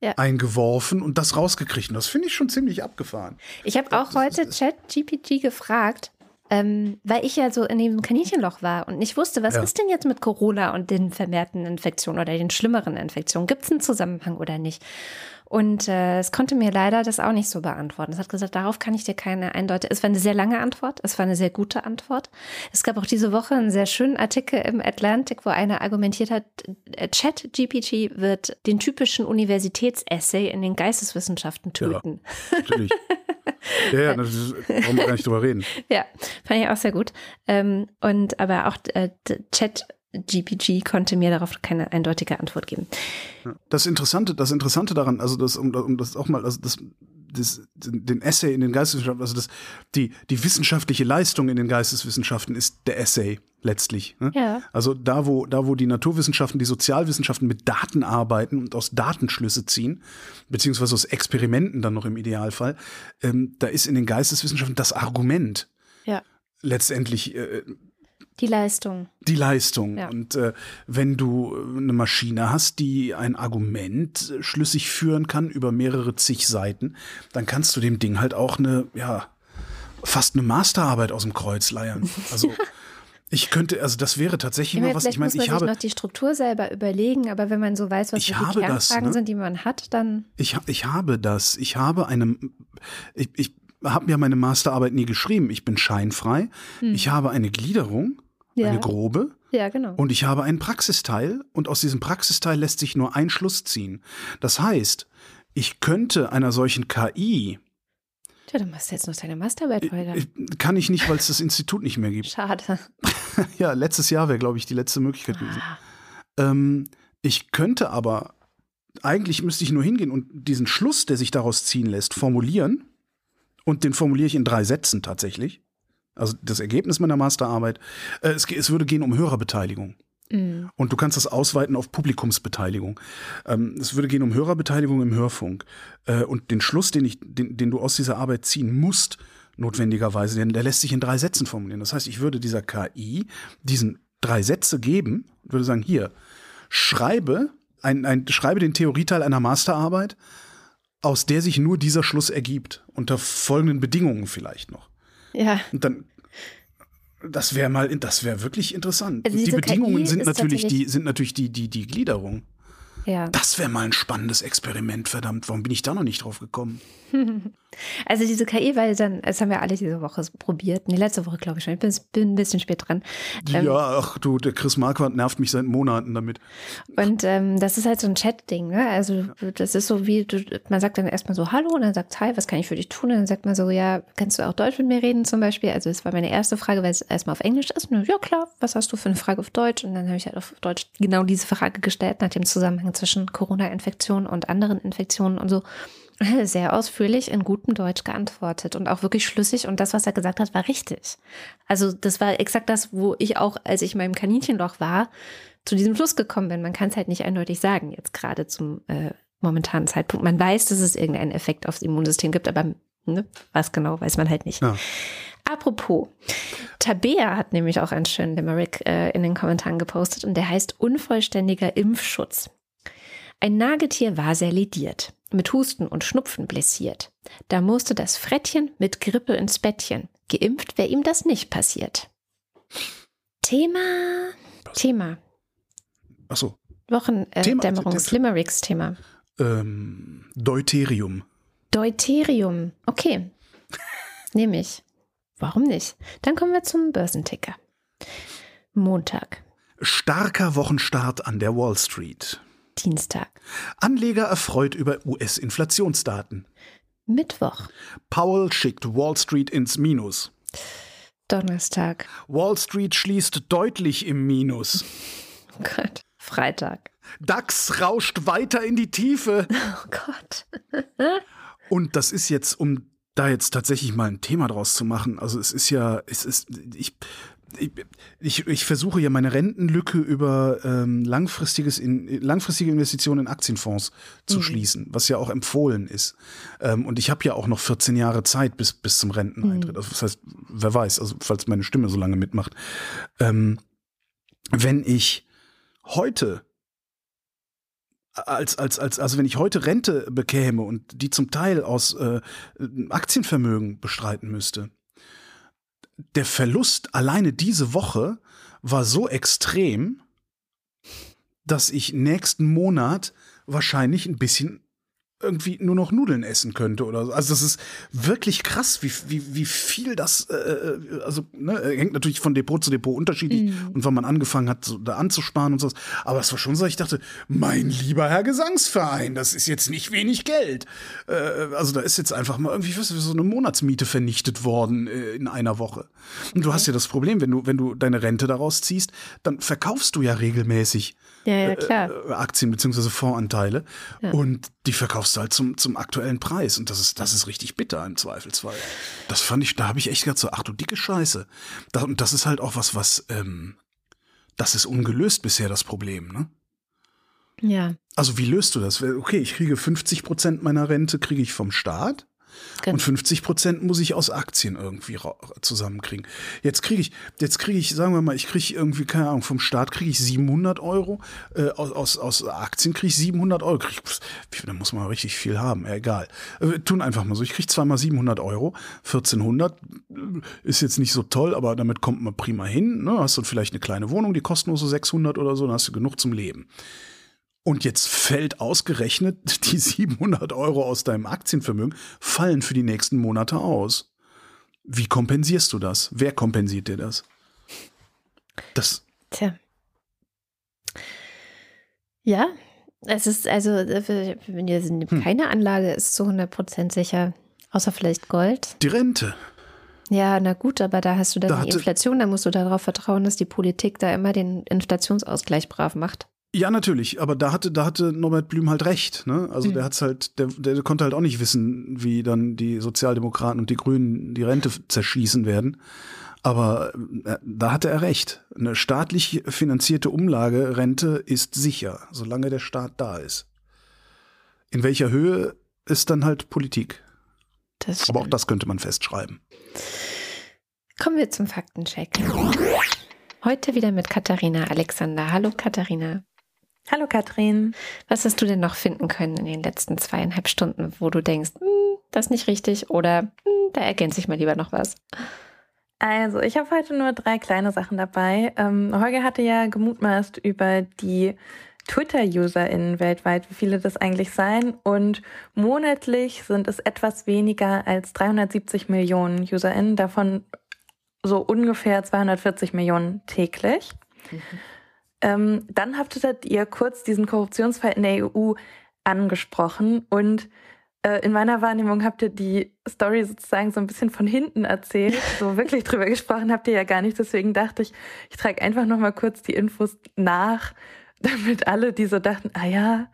Ja. eingeworfen und das rausgekriegt. Und das finde ich schon ziemlich abgefahren. Ich habe auch heute ChatGPT gefragt, ähm, weil ich ja so in dem Kaninchenloch war und nicht wusste, was Ja. ist denn jetzt mit Corona und den vermehrten Infektionen oder den schlimmeren Infektionen? Gibt es einen Zusammenhang oder nicht? Und äh, es konnte mir leider das auch nicht so beantworten. Es hat gesagt, darauf kann ich dir keine eindeutige. Es war eine sehr lange Antwort. Es war eine sehr gute Antwort. Es gab auch diese Woche einen sehr schönen Artikel im Atlantic, wo einer argumentiert hat, äh, ChatGPT wird den typischen Universitätsessay in den Geisteswissenschaften töten. Natürlich. ja, ja, das ist, wir gar nicht drüber reden. Ja, fand ich auch sehr gut. Ähm, und aber auch äh, Chat GPG konnte mir darauf keine eindeutige Antwort geben. Das Interessante, das Interessante daran, also das, um, um das auch mal, also das, das, den Essay in den Geisteswissenschaften, also das, die, die wissenschaftliche Leistung in den Geisteswissenschaften ist der Essay letztlich. Ne? Ja. Also da, wo, da, wo die Naturwissenschaften, die Sozialwissenschaften mit Daten arbeiten und aus Datenschlüsse ziehen, beziehungsweise aus Experimenten dann noch im Idealfall, ähm, da ist in den Geisteswissenschaften das Argument Ja. letztendlich äh, Die Leistung. die Leistung. Ja. Und äh, wenn du äh, eine Maschine hast, die ein Argument schlüssig führen kann über mehrere zig Seiten, dann kannst du dem Ding halt auch eine, ja, fast eine Masterarbeit aus dem Kreuz leiern. Also ich könnte, also das wäre tatsächlich mal was. Ich meine, muss man ich sich habe, noch die Struktur selber überlegen, aber wenn man so weiß, was so die habe das, Kernfragen ne? sind, die man hat, dann ich, ich habe das. Ich habe eine, ich, ich habe ja meine Masterarbeit nie geschrieben. Ich bin scheinfrei. Ich habe eine Gliederung, Hm. Ja. eine grobe. ja, genau. Und ich habe einen Praxisteil und aus diesem Praxisteil lässt sich nur ein Schluss ziehen. Das heißt, ich könnte einer solchen KI, Tja, dann machst du jetzt noch deine Masterarbeit, Holger. äh, kann ich nicht, weil es das Institut nicht mehr gibt. Schade. ja, letztes Jahr wäre, glaube ich, die letzte Möglichkeit gewesen. Ah. Ähm, ich könnte aber, eigentlich müsste ich nur hingehen und diesen Schluss, der sich daraus ziehen lässt, formulieren. Und den formuliere ich in drei Sätzen tatsächlich. Also das Ergebnis meiner Masterarbeit. Äh, es, es würde gehen um Hörerbeteiligung. Mm. Und du kannst das ausweiten auf Publikumsbeteiligung. Ähm, es würde gehen um Hörerbeteiligung im Hörfunk. Äh, und den Schluss, den, ich, den, den du aus dieser Arbeit ziehen musst, notwendigerweise, den, der lässt sich in drei Sätzen formulieren. Das heißt, ich würde dieser KI diesen drei Sätze geben und würde sagen, hier, schreibe, ein, ein, schreibe den Theorieteil einer Masterarbeit, aus der sich nur dieser Schluss ergibt. Unter folgenden Bedingungen vielleicht noch. Ja, Und dann, das wäre mal, das wäre wirklich interessant. Also die Bedingungen KI sind natürlich die, sind natürlich die, die, die Gliederung. ja. Das wäre mal ein spannendes Experiment, verdammt. Warum bin ich da noch nicht drauf gekommen? Also diese KI, weil dann, das haben wir alle diese Woche probiert. Nee, letzte Woche, glaube ich schon. Ich bin, bin ein bisschen spät dran. Ähm, ja, ach du, der Chris Marquardt nervt mich seit Monaten damit. Und ähm, das ist halt so ein Chat-Ding, ne? Also das ist so wie, du, man sagt dann erstmal so Hallo und dann sagt Hi, was kann ich für dich tun? Und dann sagt man so, ja, kannst du auch Deutsch mit mir reden zum Beispiel? Also das war meine erste Frage, weil es erstmal auf Englisch ist. Und, ja klar, was hast du für eine Frage auf Deutsch? Und dann habe ich halt auf Deutsch genau diese Frage gestellt nach dem Zusammenhang zwischen Corona-Infektionen und anderen Infektionen und so. Sehr ausführlich in gutem Deutsch geantwortet und auch wirklich schlüssig. Und das, was er gesagt hat, war richtig. Also das war exakt das, wo ich auch, als ich in meinem Kaninchenloch war, zu diesem Schluss gekommen bin. Man kann es halt nicht eindeutig sagen, jetzt gerade zum äh, momentanen Zeitpunkt. Man weiß, dass es irgendeinen Effekt aufs Immunsystem gibt, aber ne, was genau, weiß man halt nicht. Ja. Apropos, Tabea hat nämlich auch einen schönen Limerick äh, in den Kommentaren gepostet und der heißt Unvollständiger Impfschutz. Ein Nagetier war sehr lediert, mit Husten und Schnupfen blessiert. Da musste das Frettchen mit Grippe ins Bettchen. Geimpft wäre ihm das nicht passiert. Thema, Thema, Ach so, Wochen, äh, Thema, Dämmerungs, Limericks Thema. ähm, Deuterium. Deuterium, okay, nehme ich. Warum nicht? Dann kommen wir zum Börsenticker. Montag. Starker Wochenstart an der Wall Street. Dienstag. Anleger erfreut über US-Inflationsdaten. Mittwoch. Powell schickt Wall Street ins Minus. Donnerstag. Wall Street schließt deutlich im Minus. Oh Gott. Freitag. DAX rauscht weiter in die Tiefe. Oh Gott. Und das ist jetzt, um da jetzt tatsächlich mal ein Thema draus zu machen. Also es ist ja, es ist, ich, ich, ich, ich versuche ja meine Rentenlücke über ähm, langfristiges in, langfristige Investitionen in Aktienfonds zu Mhm. schließen, was ja auch empfohlen ist. Ähm, und ich habe ja auch noch 14 Jahre Zeit bis, bis zum Renteneintritt. Also das heißt, wer weiß, also falls meine Stimme so lange mitmacht. Ähm, wenn ich heute als, als, als, also wenn ich heute Rente bekäme und die zum Teil aus äh, Aktienvermögen bestreiten müsste, der Verlust alleine diese Woche war so extrem, dass ich nächsten Monat wahrscheinlich ein bisschen irgendwie nur noch Nudeln essen könnte oder so. Also das ist wirklich krass, wie, wie, wie viel das, äh, also ne, hängt natürlich von Depot zu Depot unterschiedlich und wann man angefangen hat, so, da anzusparen und so. Aber es war schon so, ich dachte, mein lieber Herr Gesangsverein, das ist jetzt nicht wenig Geld. Äh, also da ist jetzt einfach mal irgendwie was, so eine Monatsmiete vernichtet worden äh, in einer Woche. Und du hast ja das Problem, wenn du, wenn du deine Rente daraus ziehst, dann verkaufst du ja regelmäßig Ja, ja, klar. äh, Aktien bzw. Fondsanteile und die verkaufst du halt zum, zum aktuellen Preis und das ist, das ist richtig bitter im Zweifelsfall. Das fand ich, da habe ich echt gedacht so, ach du dicke Scheiße. Da, und das ist halt auch was, was, ähm, das ist ungelöst bisher das Problem, ne? Ja, Also wie löst du das? Okay, ich kriege 50 Prozent meiner Rente kriege ich vom Staat genau. und 50 Prozent muss ich aus Aktien irgendwie zusammenkriegen. Jetzt kriege ich, jetzt kriege ich, sagen wir mal, ich kriege irgendwie, keine Ahnung, vom Staat kriege ich 700 Euro, äh, aus, aus, Aktien kriege ich 700 Euro. Krieg, wie- da muss man richtig viel haben, ja, egal. Äh, tun einfach mal so, ich kriege zweimal 700 Euro, 1400 äh, ist jetzt nicht so toll, aber damit kommt man prima hin. Ne? Hast du vielleicht eine kleine Wohnung, die kostet nur so 600 oder so, dann hast du genug zum Leben. Und jetzt fällt ausgerechnet die 700 Euro aus deinem Aktienvermögen, fallen für die nächsten Monate aus. Wie kompensierst du das? Wer kompensiert dir das? Das, Tja. Ja, es ist also, wenn ihr Hm. keine Anlage ist zu 100% sicher, außer vielleicht Gold. die Rente. Ja, na gut, aber da hast du dann Da die Inflation, da musst du darauf vertrauen, dass die Politik da immer den Inflationsausgleich brav macht. Ja, natürlich, aber da hatte, da hatte Norbert Blüm halt recht. Ne? Also Mhm. der hat's halt, der, der konnte halt auch nicht wissen, wie dann die Sozialdemokraten und die Grünen die Rente zerschießen werden. Aber äh, da hatte er recht. Eine staatlich finanzierte Umlagerente ist sicher, solange der Staat da ist. In welcher Höhe ist dann halt Politik. Das Aber auch das könnte man festschreiben. Kommen wir zum Faktencheck. Heute wieder mit Katharina Alexander. Hallo Katharina. Hallo Katrin. Was hast du denn noch finden können in den letzten zweieinhalb Stunden, wo du denkst, hm, das ist nicht richtig oder hm, da ergänze ich mal lieber noch was? Also, ich habe heute nur drei kleine Sachen dabei. Ähm, Holger hatte ja gemutmaßt über die Twitter-UserInnen weltweit, wie viele das eigentlich seien. Und monatlich sind es etwas weniger als 370 Millionen UserInnen, davon so ungefähr 240 Millionen täglich. Ähm, dann haftet ihr kurz diesen Korruptionsfall in der EU angesprochen und äh, in meiner Wahrnehmung habt ihr die Story sozusagen so ein bisschen von hinten erzählt. So wirklich drüber gesprochen habt ihr ja gar nicht. Deswegen dachte ich, ich trage einfach noch mal kurz die Infos nach, damit alle, die so dachten, ah ja,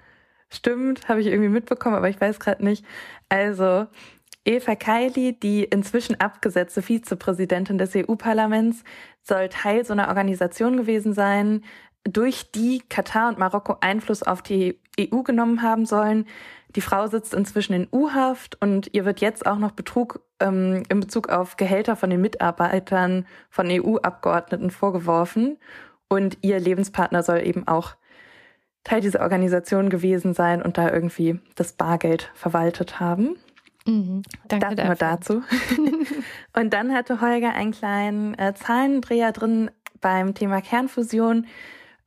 stimmt, habe ich irgendwie mitbekommen, aber ich weiß gerade nicht. Also Eva Kaili, die inzwischen abgesetzte Vizepräsidentin des EU-Parlaments, soll Teil so einer Organisation gewesen sein, durch die Katar und Marokko Einfluss auf die EU genommen haben sollen. Die Frau sitzt inzwischen in U-Haft und ihr wird jetzt auch noch Betrug ähm, in Bezug auf Gehälter von den Mitarbeitern von EU-Abgeordneten vorgeworfen. Und ihr Lebenspartner soll eben auch Teil dieser Organisation gewesen sein und da irgendwie das Bargeld verwaltet haben. Mhm. Danke Das nur dazu. und dann hatte Holger einen kleinen äh, Zahlendreher drin beim Thema Kernfusion.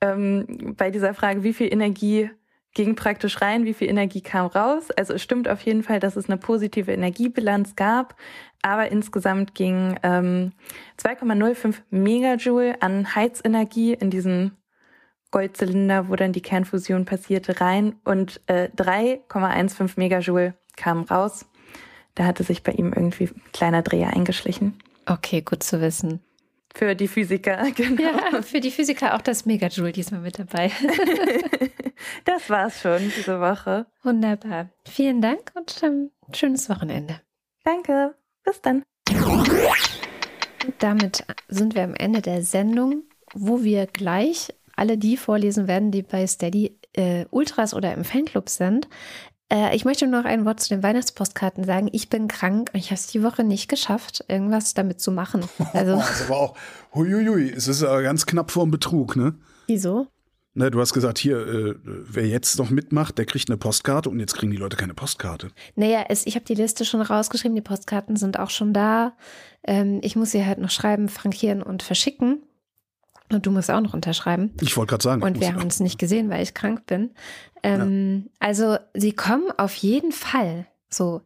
Ähm, bei dieser Frage, wie viel Energie ging praktisch rein, wie viel Energie kam raus. Also es stimmt auf jeden Fall, dass es eine positive Energiebilanz gab, aber insgesamt ging ähm, 2,05 Megajoule an Heizenergie in diesen Goldzylinder, wo dann die Kernfusion passierte, rein und äh, 3,15 Megajoule kamen raus. Da hatte sich bei ihm irgendwie ein kleiner Dreher eingeschlichen. Okay, gut zu wissen. Für die Physiker, genau. Ja, für die Physiker auch das Megajoule diesmal mit dabei. das war's schon diese Woche. Wunderbar. Vielen Dank und ähm, schönes Wochenende. Danke. Bis dann. Damit sind wir am Ende der Sendung, wo wir gleich alle die vorlesen werden, die bei Steady äh, Ultras oder im Fanclub sind. Äh, ich möchte nur noch ein Wort zu den Weihnachtspostkarten sagen. Ich bin krank und ich habe es die Woche nicht geschafft, irgendwas damit zu machen. Also, das aber auch, huiuiui, es ist aber ganz knapp vor dem Betrug, ne? Wieso? Ne, du hast gesagt, hier, äh, wer jetzt noch mitmacht, der kriegt eine Postkarte und jetzt kriegen die Leute keine Postkarte. Naja, es, ich habe die Liste schon rausgeschrieben, die Postkarten sind auch schon da. Ähm, ich muss sie halt noch schreiben, frankieren und verschicken. Und du musst auch noch unterschreiben. Ich wollte gerade sagen. Und wir haben uns nicht gesehen, weil ich krank bin. Ähm, ja. Also sie kommen auf jeden Fall. So,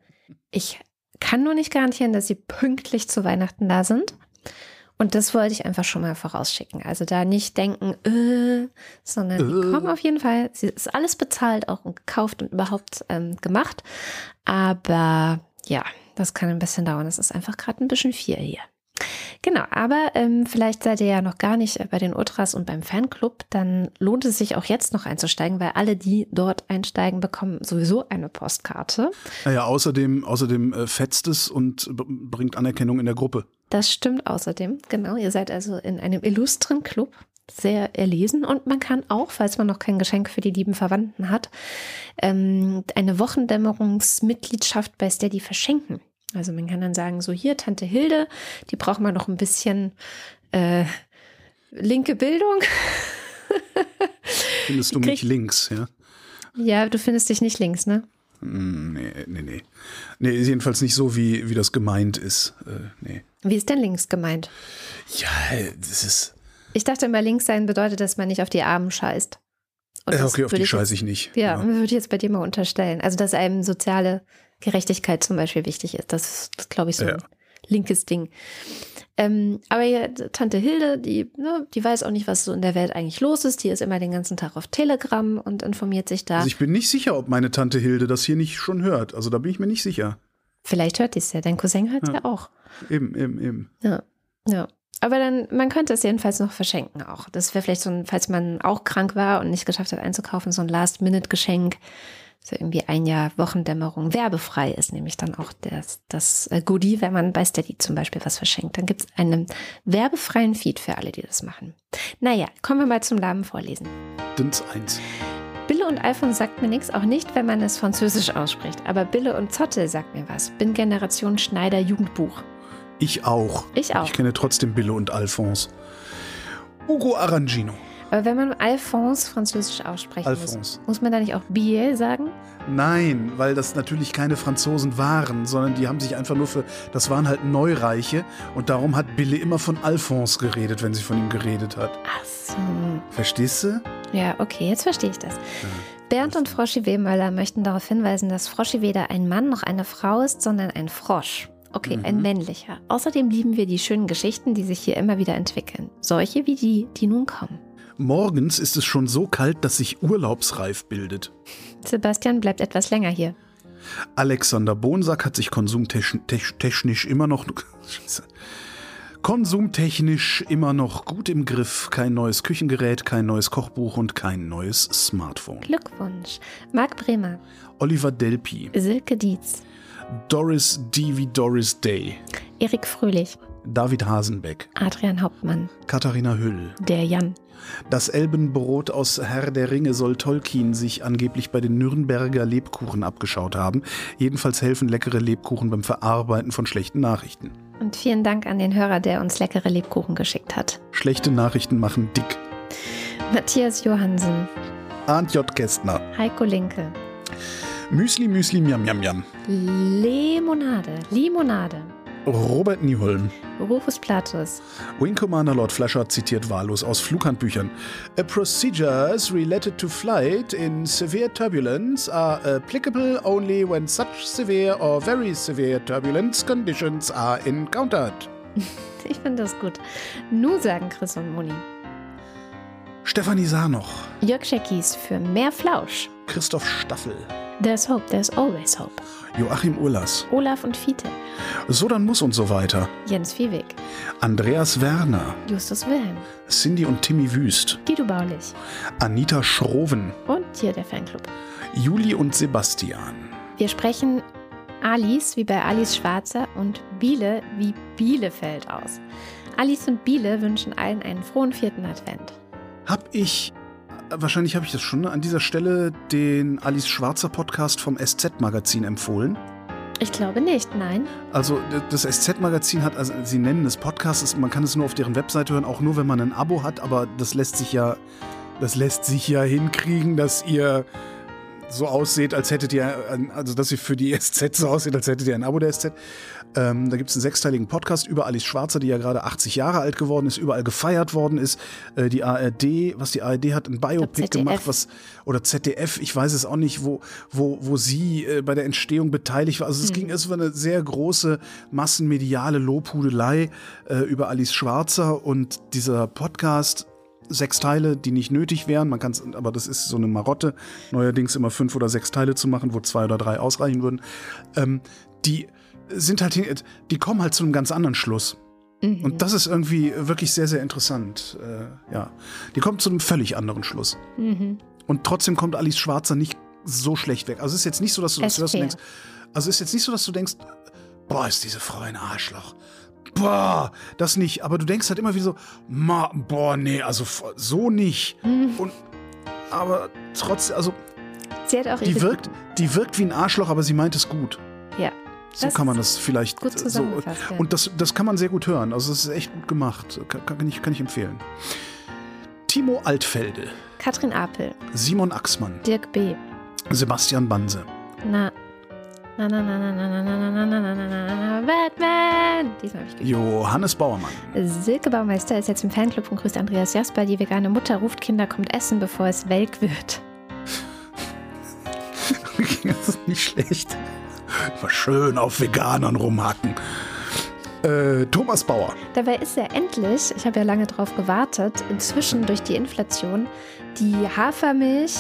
ich kann nur nicht garantieren, dass sie pünktlich zu Weihnachten da sind. Und das wollte ich einfach schon mal vorausschicken. Also da nicht denken, äh, sondern äh. die kommen auf jeden Fall. Sie ist alles bezahlt, auch gekauft und überhaupt ähm, gemacht. Aber ja, das kann ein bisschen dauern. Es ist einfach gerade ein bisschen viel hier. Genau, aber ähm, vielleicht seid ihr ja noch gar nicht bei den Ultras und beim Fanclub, dann lohnt es sich auch jetzt noch einzusteigen, weil alle, die dort einsteigen, bekommen sowieso eine Postkarte. Naja, außerdem, außerdem äh, fetzt es und bringt Anerkennung in der Gruppe. Das stimmt außerdem, genau. Ihr seid also in einem illustren Club sehr erlesen und man kann auch, falls man noch kein Geschenk für die lieben Verwandten hat, ähm, eine Wochendämmerungsmitgliedschaft bei Steady verschenken. Also man kann dann sagen, so hier, Tante Hilde, die braucht man noch ein bisschen äh, linke Bildung. Findest du mich links, ja? Ja, du findest dich nicht links, ne? Hm, nee, nee, nee. Nee, ist jedenfalls nicht so, wie, wie das gemeint ist. Äh, nee. Wie ist denn links gemeint? Ja, das ist. Ich dachte immer, links sein bedeutet, dass man nicht auf die Armen scheißt. Und äh, okay, auf die scheiße ich nicht. Ja, ja. würde ich jetzt bei dir mal unterstellen. Also, dass einem soziale Gerechtigkeit zum Beispiel wichtig ist. Das ist, glaube ich, so ja. ein linkes Ding. Ähm, aber ja, Tante Hilde, die, ne, die weiß auch nicht, was so in der Welt eigentlich los ist. Die ist immer den ganzen Tag auf Telegram und informiert sich da. Also ich bin nicht sicher, ob meine Tante Hilde das hier nicht schon hört. Also da bin ich mir nicht sicher. Vielleicht hört die es ja. Dein Cousin hört es ja. ja auch. Eben, eben, eben. Ja, ja. Aber dann, man könnte es jedenfalls noch verschenken auch. Das wäre vielleicht so ein, falls man auch krank war und nicht geschafft hat einzukaufen, so ein Last-Minute-Geschenk so irgendwie ein Jahr Wochendämmerung werbefrei ist, nämlich dann auch das, das äh, Goodie, wenn man bei Steady zum Beispiel was verschenkt. Dann gibt es einen werbefreien Feed für alle, die das machen. Naja, kommen wir mal zum Namen vorlesen. Dins 1. Bille und Alphonse sagt mir nichts, auch nicht, wenn man es französisch ausspricht. Aber Bille und Zotte sagt mir was. Bin Generation Schneider Jugendbuch. Ich auch. Ich auch. Ich kenne trotzdem Bille und Alphonse. Ugo Arangino. Aber wenn man Alphonse französisch aussprechen Alphonse. muss, muss man da nicht auch Billet sagen? Nein, weil das natürlich keine Franzosen waren, sondern die haben sich einfach nur für, das waren halt Neureiche und darum hat Bille immer von Alphonse geredet, wenn sie von ihm geredet hat. Ach so. Verstehst du? Ja, okay, jetzt verstehe ich das. Ja. Bernd und Froschi Wehmöller möchten darauf hinweisen, dass Froschi weder ein Mann noch eine Frau ist, sondern ein Frosch. Okay, mhm. ein männlicher. Außerdem lieben wir die schönen Geschichten, die sich hier immer wieder entwickeln. Solche wie die, die nun kommen. Morgens ist es schon so kalt, dass sich urlaubsreif bildet. Sebastian bleibt etwas länger hier. Alexander Bonsack hat sich konsumtechnisch immer noch konsumtechnisch immer noch gut im Griff. Kein neues Küchengerät, kein neues Kochbuch und kein neues Smartphone. Glückwunsch. Marc Bremer. Oliver Delpi. Silke Dietz. Doris D wie Doris Day. Erik Fröhlich. David Hasenbeck. Adrian Hauptmann. Katharina Hüll. Der Jan. Das Elbenbrot aus Herr der Ringe soll Tolkien sich angeblich bei den Nürnberger Lebkuchen abgeschaut haben. Jedenfalls helfen leckere Lebkuchen beim Verarbeiten von schlechten Nachrichten. Und vielen Dank an den Hörer, der uns leckere Lebkuchen geschickt hat. Schlechte Nachrichten machen dick. Matthias Johansen. Arndt J. Kästner. Heiko Linke. Müsli, Müsli, Miam, Miam, Miam. Limonade, Limonade. Robert Nieholm. Rufus Platus. Wing Commander Lord Flasher zitiert wahllos aus Flughandbüchern. A procedures related to flight in severe turbulence are applicable only when such severe or very severe turbulence conditions are encountered. ich finde das gut. Nu sagen Chris und Moni. Stefanie Sarnoch, Jörg Scheckis für mehr Flausch. Christoph Staffel, There's hope, there's always hope. Joachim Urlas, Olaf und Fiete. So dann muss und so weiter, Jens Viehweg. Andreas Werner, Justus Wilhelm. Cindy und Timmy Wüst, Guido Baulich. Anita Schroven, Und hier der Fanclub. Juli und Sebastian. Wir sprechen Alice wie bei Alice Schwarzer und Biele wie Bielefeld aus. Alice und Biele wünschen allen einen frohen vierten Advent. Hab ich, wahrscheinlich habe ich das schon, an dieser Stelle den Alice Schwarzer Podcast vom SZ-Magazin empfohlen. Ich glaube nicht, nein. Also das SZ-Magazin hat, also sie nennen es Podcast, man kann es nur auf deren Webseite hören, auch nur wenn man ein Abo hat, aber das lässt sich ja, das lässt sich ja hinkriegen, dass ihr so aussieht, als hättet ihr, also dass ihr für die SZ so aussieht, als hättet ihr ein Abo der SZ. Ähm, da gibt es einen sechsteiligen Podcast über Alice Schwarzer, die ja gerade 80 Jahre alt geworden ist, überall gefeiert worden ist. Äh, die ARD, was die ARD hat, ein Biopic gemacht, was oder ZDF, ich weiß es auch nicht, wo, wo, wo sie äh, bei der Entstehung beteiligt war. Also es ging, es war eine sehr große massenmediale Lobhudelei äh, über Alice Schwarzer und dieser Podcast sechs Teile, die nicht nötig wären. Man kann aber das ist so eine Marotte, neuerdings immer fünf oder sechs Teile zu machen, wo zwei oder drei ausreichen würden. Ähm, die sind halt, hin- die kommen halt zu einem ganz anderen Schluss. Und das ist irgendwie wirklich sehr, sehr interessant. Äh, ja, die kommt zu einem völlig anderen Schluss. Und trotzdem kommt Alice Schwarzer nicht so schlecht weg. Also es ist jetzt nicht so, dass du, dass du fair. denkst, also es ist jetzt nicht so, dass du denkst, boah, ist diese Frau ein Arschloch. Boah, das nicht. Aber du denkst halt immer wie so, ma, boah, nee, also so nicht. Und aber trotzdem, also Sie hat auch die wirkt, die wirkt wie ein Arschloch, aber sie meint es gut. Ja. So Das kann man das vielleicht gut äh, so. Und das, das kann man sehr gut hören. Also es ist echt gut gemacht. Kann, ich, kann ich empfehlen. Timo Altfelde, Katrin Apel, Simon Axmann, Dirk B. Sebastian Banse, Na. Na, na, na, na, na, na, na, na, na, na, na, na, na, Batman! Diesmal habe ich geübt. Johannes Bauermann, Silke Baumeister ist jetzt im Fanclub und grüßt Andreas Jasper. Die vegane Mutter ruft Kinder, kommt essen, bevor es welk wird. das ist nicht schlecht. Mal schön auf Veganern rumhacken. Äh, Thomas Bauer, Dabei ist ja endlich, ich habe ja lange drauf gewartet, inzwischen durch die Inflation, die Hafermilch,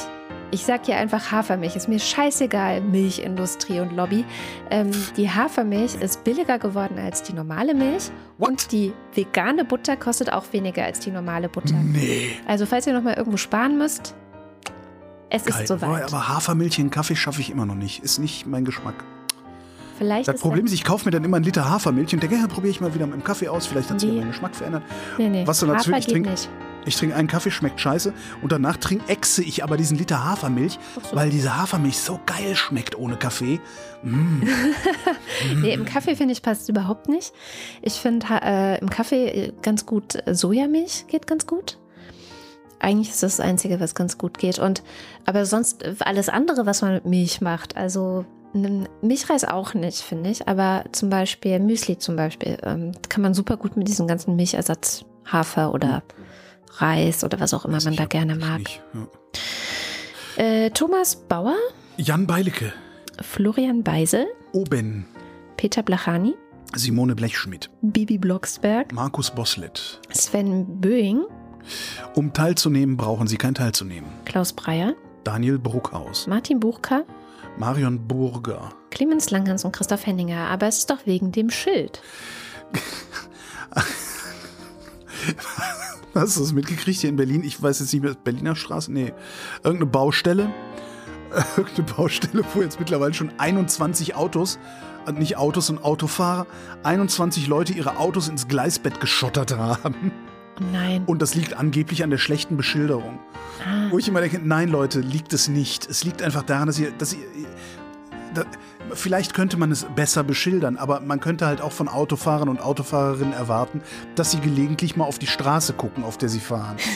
ich sag ja einfach Hafermilch, ist mir scheißegal, Milchindustrie und Lobby. Ähm, die Hafermilch ist billiger geworden als die normale Milch und die vegane Butter kostet auch weniger als die normale Butter. nee. Also falls ihr noch mal irgendwo sparen müsst, es Geil. ist soweit. Aber Hafermilch in Kaffee schaffe ich immer noch nicht. Ist nicht mein Geschmack. Vielleicht Das ist Problem ist, ich kaufe mir dann immer einen Liter Hafermilch und denke, ja, probiere ich mal wieder mit dem Kaffee aus. Vielleicht hat sich Nee. mein Geschmack verändert. nee, nee, Was du dazu- Hafer ich geht trink- nicht. Ich trinke einen Kaffee, schmeckt scheiße. Und danach trink, exe ich aber diesen Liter Hafermilch, so. weil diese Hafermilch so geil schmeckt ohne Kaffee. Mm. Nee, im Kaffee finde ich passt überhaupt nicht. Ich finde äh, im Kaffee äh, ganz gut äh, Sojamilch geht ganz gut. Eigentlich ist das das Einzige, was ganz gut geht. Und aber sonst alles andere, was man mit Milch macht, also Milchreis auch nicht, finde ich. Aber zum Beispiel Müsli zum Beispiel, ähm, kann man super gut mit diesem ganzen Milchersatz Hafer oder Reis oder was auch immer man da gerne mag. Nicht, ja. Äh, Thomas Bauer, Jan Beilecke, Florian Beisel, Oben, Peter Blachani, Simone Blechschmidt, Bibi Blocksberg, Markus Boslett. Sven Böing, Um teilzunehmen, brauchen Sie kein Teilzunehmen. Klaus Breyer, Daniel Bruckhaus, Martin Buchka, Marion Burger, Clemens Langhans und Christoph Henninger. Aber es ist doch wegen dem Schild. Hast du das mitgekriegt hier in Berlin? Ich weiß jetzt nicht mehr, Berliner Straße? Nee. Irgendeine Baustelle. Irgendeine Baustelle, wo jetzt mittlerweile schon 21 Autos, äh, nicht Autos und Autofahrer, 21 Leute ihre Autos ins Gleisbett geschottert haben. Nein. Und das liegt angeblich an der schlechten Beschilderung. Ah, Wo ich immer denke, nein Leute, liegt es nicht. Es liegt einfach daran, dass ihr, dass ihr da, vielleicht könnte man es besser beschildern, aber man könnte halt auch von Autofahrern und Autofahrerinnen erwarten, dass sie gelegentlich mal auf die Straße gucken, auf der sie fahren.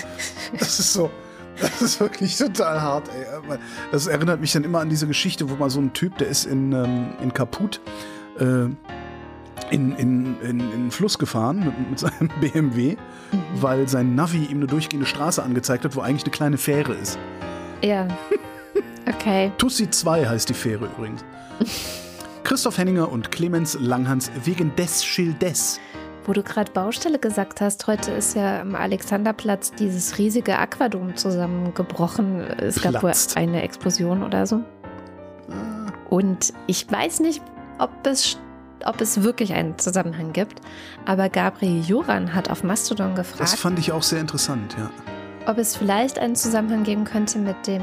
Das ist so, das ist wirklich total hart, ey. Das erinnert mich dann immer an diese Geschichte, wo mal so ein Typ, der ist in, ähm, in Kaput, äh, in, in, in, in den Fluss gefahren mit, mit seinem BMW, weil sein Navi ihm eine durchgehende Straße angezeigt hat, wo eigentlich eine kleine Fähre ist. ja. Okay. Tussi 2 heißt die Fähre übrigens. Christoph Henninger und Clemens Langhans wegen des Schildes. Wo du gerade Baustelle gesagt hast, heute ist ja am Alexanderplatz dieses riesige Aquadom zusammengebrochen. Es gab Platzt. wohl eine Explosion oder so. Und ich weiß nicht, ob es, ob es wirklich einen Zusammenhang gibt, aber Gabriel Juran hat auf Mastodon Das gefragt, fand ich auch sehr interessant, ja. ob es vielleicht einen Zusammenhang geben könnte mit dem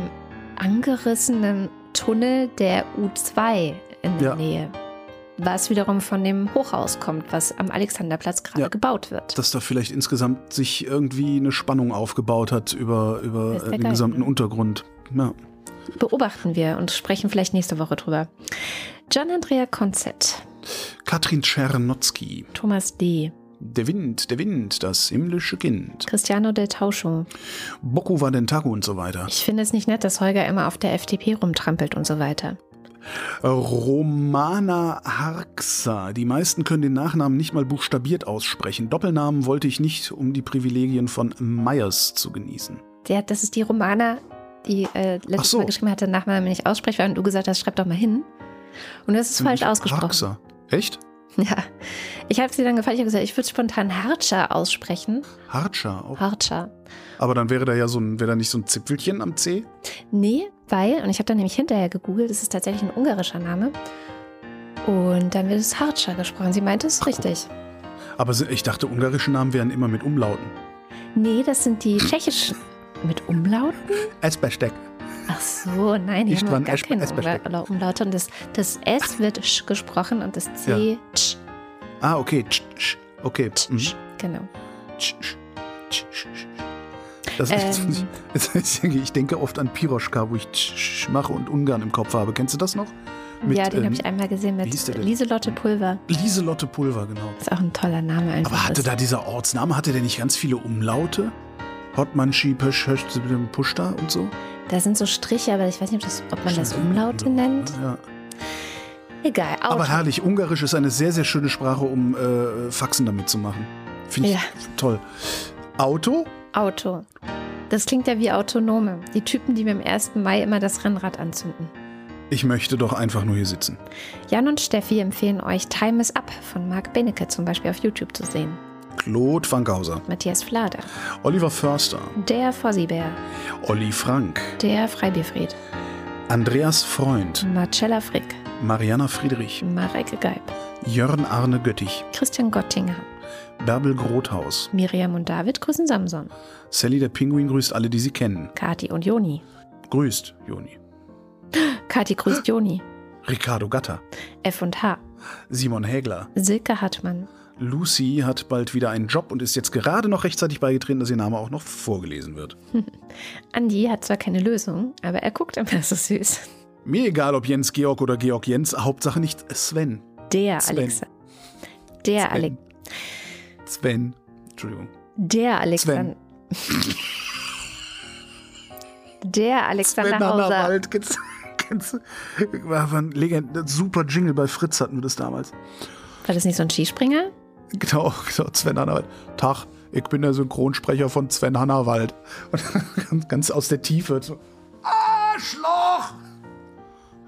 angerissenen Tunnel der U2 in der Ja. Nähe. Was wiederum von dem Hochhaus kommt, was am Alexanderplatz gerade Ja. gebaut wird. Dass da vielleicht insgesamt sich irgendwie eine Spannung aufgebaut hat über, über Das den geil. gesamten Untergrund. Ja. Beobachten wir und sprechen vielleicht nächste Woche drüber. Gian Andrea Konzett, Katrin Czernotzki. Thomas D., Der Wind, der Wind, das himmlische Kind. Cristiano del Tauscho. Boku war den Tago und so weiter. Ich finde es nicht nett, dass Holger immer auf der FDP rumtrampelt und so weiter. Romana Harksa. Die meisten können den Nachnamen nicht mal buchstabiert aussprechen. Doppelnamen wollte ich nicht, um die Privilegien von Myers zu genießen. Der, das ist die Romana, die äh, letztes so. Mal geschrieben hatte, Nachnamen nicht aussprechen, weil du gesagt hast, schreib doch mal hin. Und du hast es falsch ausgesprochen. Harksa. Echt? Ja. Ich habe sie dann gefragt, ich habe gesagt, ich würde spontan Harcher aussprechen. Harcha auch. Harcher. Aber dann wäre da ja so ein, wäre da nicht so ein Zipfelchen am C? Nee, weil, und ich habe dann nämlich hinterher gegoogelt, es ist tatsächlich ein ungarischer Name. Und dann wird es Harcher gesprochen. Sie meinte es Ach, guck. richtig. Aber se- ich dachte, ungarische Namen wären immer mit Umlauten. Nee, das sind die tschechischen. Mit Umlauten? Essbesteck. Ach so, nein, Ich haben gar Esch- keine. Umla- Umlaute. Und das, das S wird sch gesprochen und das C tsch. Ah, okay. Tsch, tsch. Okay. tsch, Mhm. Genau. Tsch, tsch, tsch. Das ist, Ähm. ich denke oft an Piroschka, wo ich tsch, mache und Ungarn im Kopf habe. Kennst du das noch? Mit, ja, den ähm, habe ich einmal gesehen mit? Lieselotte Pulver. Lieselotte Pulver, genau. Ist auch ein toller Name einfach. Aber hatte ist. da dieser Ortsname, hatte der nicht ganz viele Umlaute? Hotmanschi, Pösch, Hösch, Pushta und so? Da sind so Striche, aber ich weiß nicht, ob, das, ob man das Umlaute nennt. Ja. Egal, Auto. Aber herrlich, Ungarisch ist eine sehr, sehr schöne Sprache, um äh, Faxen damit zu machen. Finde ich Ja. toll. Auto? Auto. Das klingt ja wie Autonome. Die Typen, die mir am 1. Mai immer das Rennrad anzünden. Ich möchte doch einfach nur hier sitzen. Jan und Steffi empfehlen euch Time is Up von Marc Benecke zum Beispiel auf YouTube zu sehen. Claude Fankhauser, Matthias Flader, Oliver Förster, der Fossibär, Olli Frank, der Freibierfried, Andreas Freund, Marcella Frick, Mariana Friedrich, Marek Geib, Jörn Arne Göttich, Christian Gottinger, Bärbel Grothaus, Miriam und David grüßen Samson, Sally der Pinguin grüßt alle, die sie kennen. Kati und Joni. Grüßt, Joni. Kati grüßt Joni, Ricardo Gatter, F und H, Simon Hägler, Silke Hartmann, Lucy hat bald wieder einen Job und ist jetzt gerade noch rechtzeitig beigetreten, dass ihr Name auch noch vorgelesen wird. Andi hat zwar keine Lösung, aber er guckt immer so süß. Mir egal, ob Jens Georg oder Georg Jens, Hauptsache nicht Sven. Der Sven. Alexa. Der Sven. Alex. Sven. Entschuldigung. Der Alexander. Der Alexander Sven Hauser. Hannawald. Kennst, kennst, war ein Legend, super Jingle bei Fritz hatten wir das damals. War das nicht so ein Skispringer? Genau, genau, Sven Hannawald. Tag, ich bin der Synchronsprecher von Sven Hannawald. Und ganz, aus der Tiefe. So, Arschloch!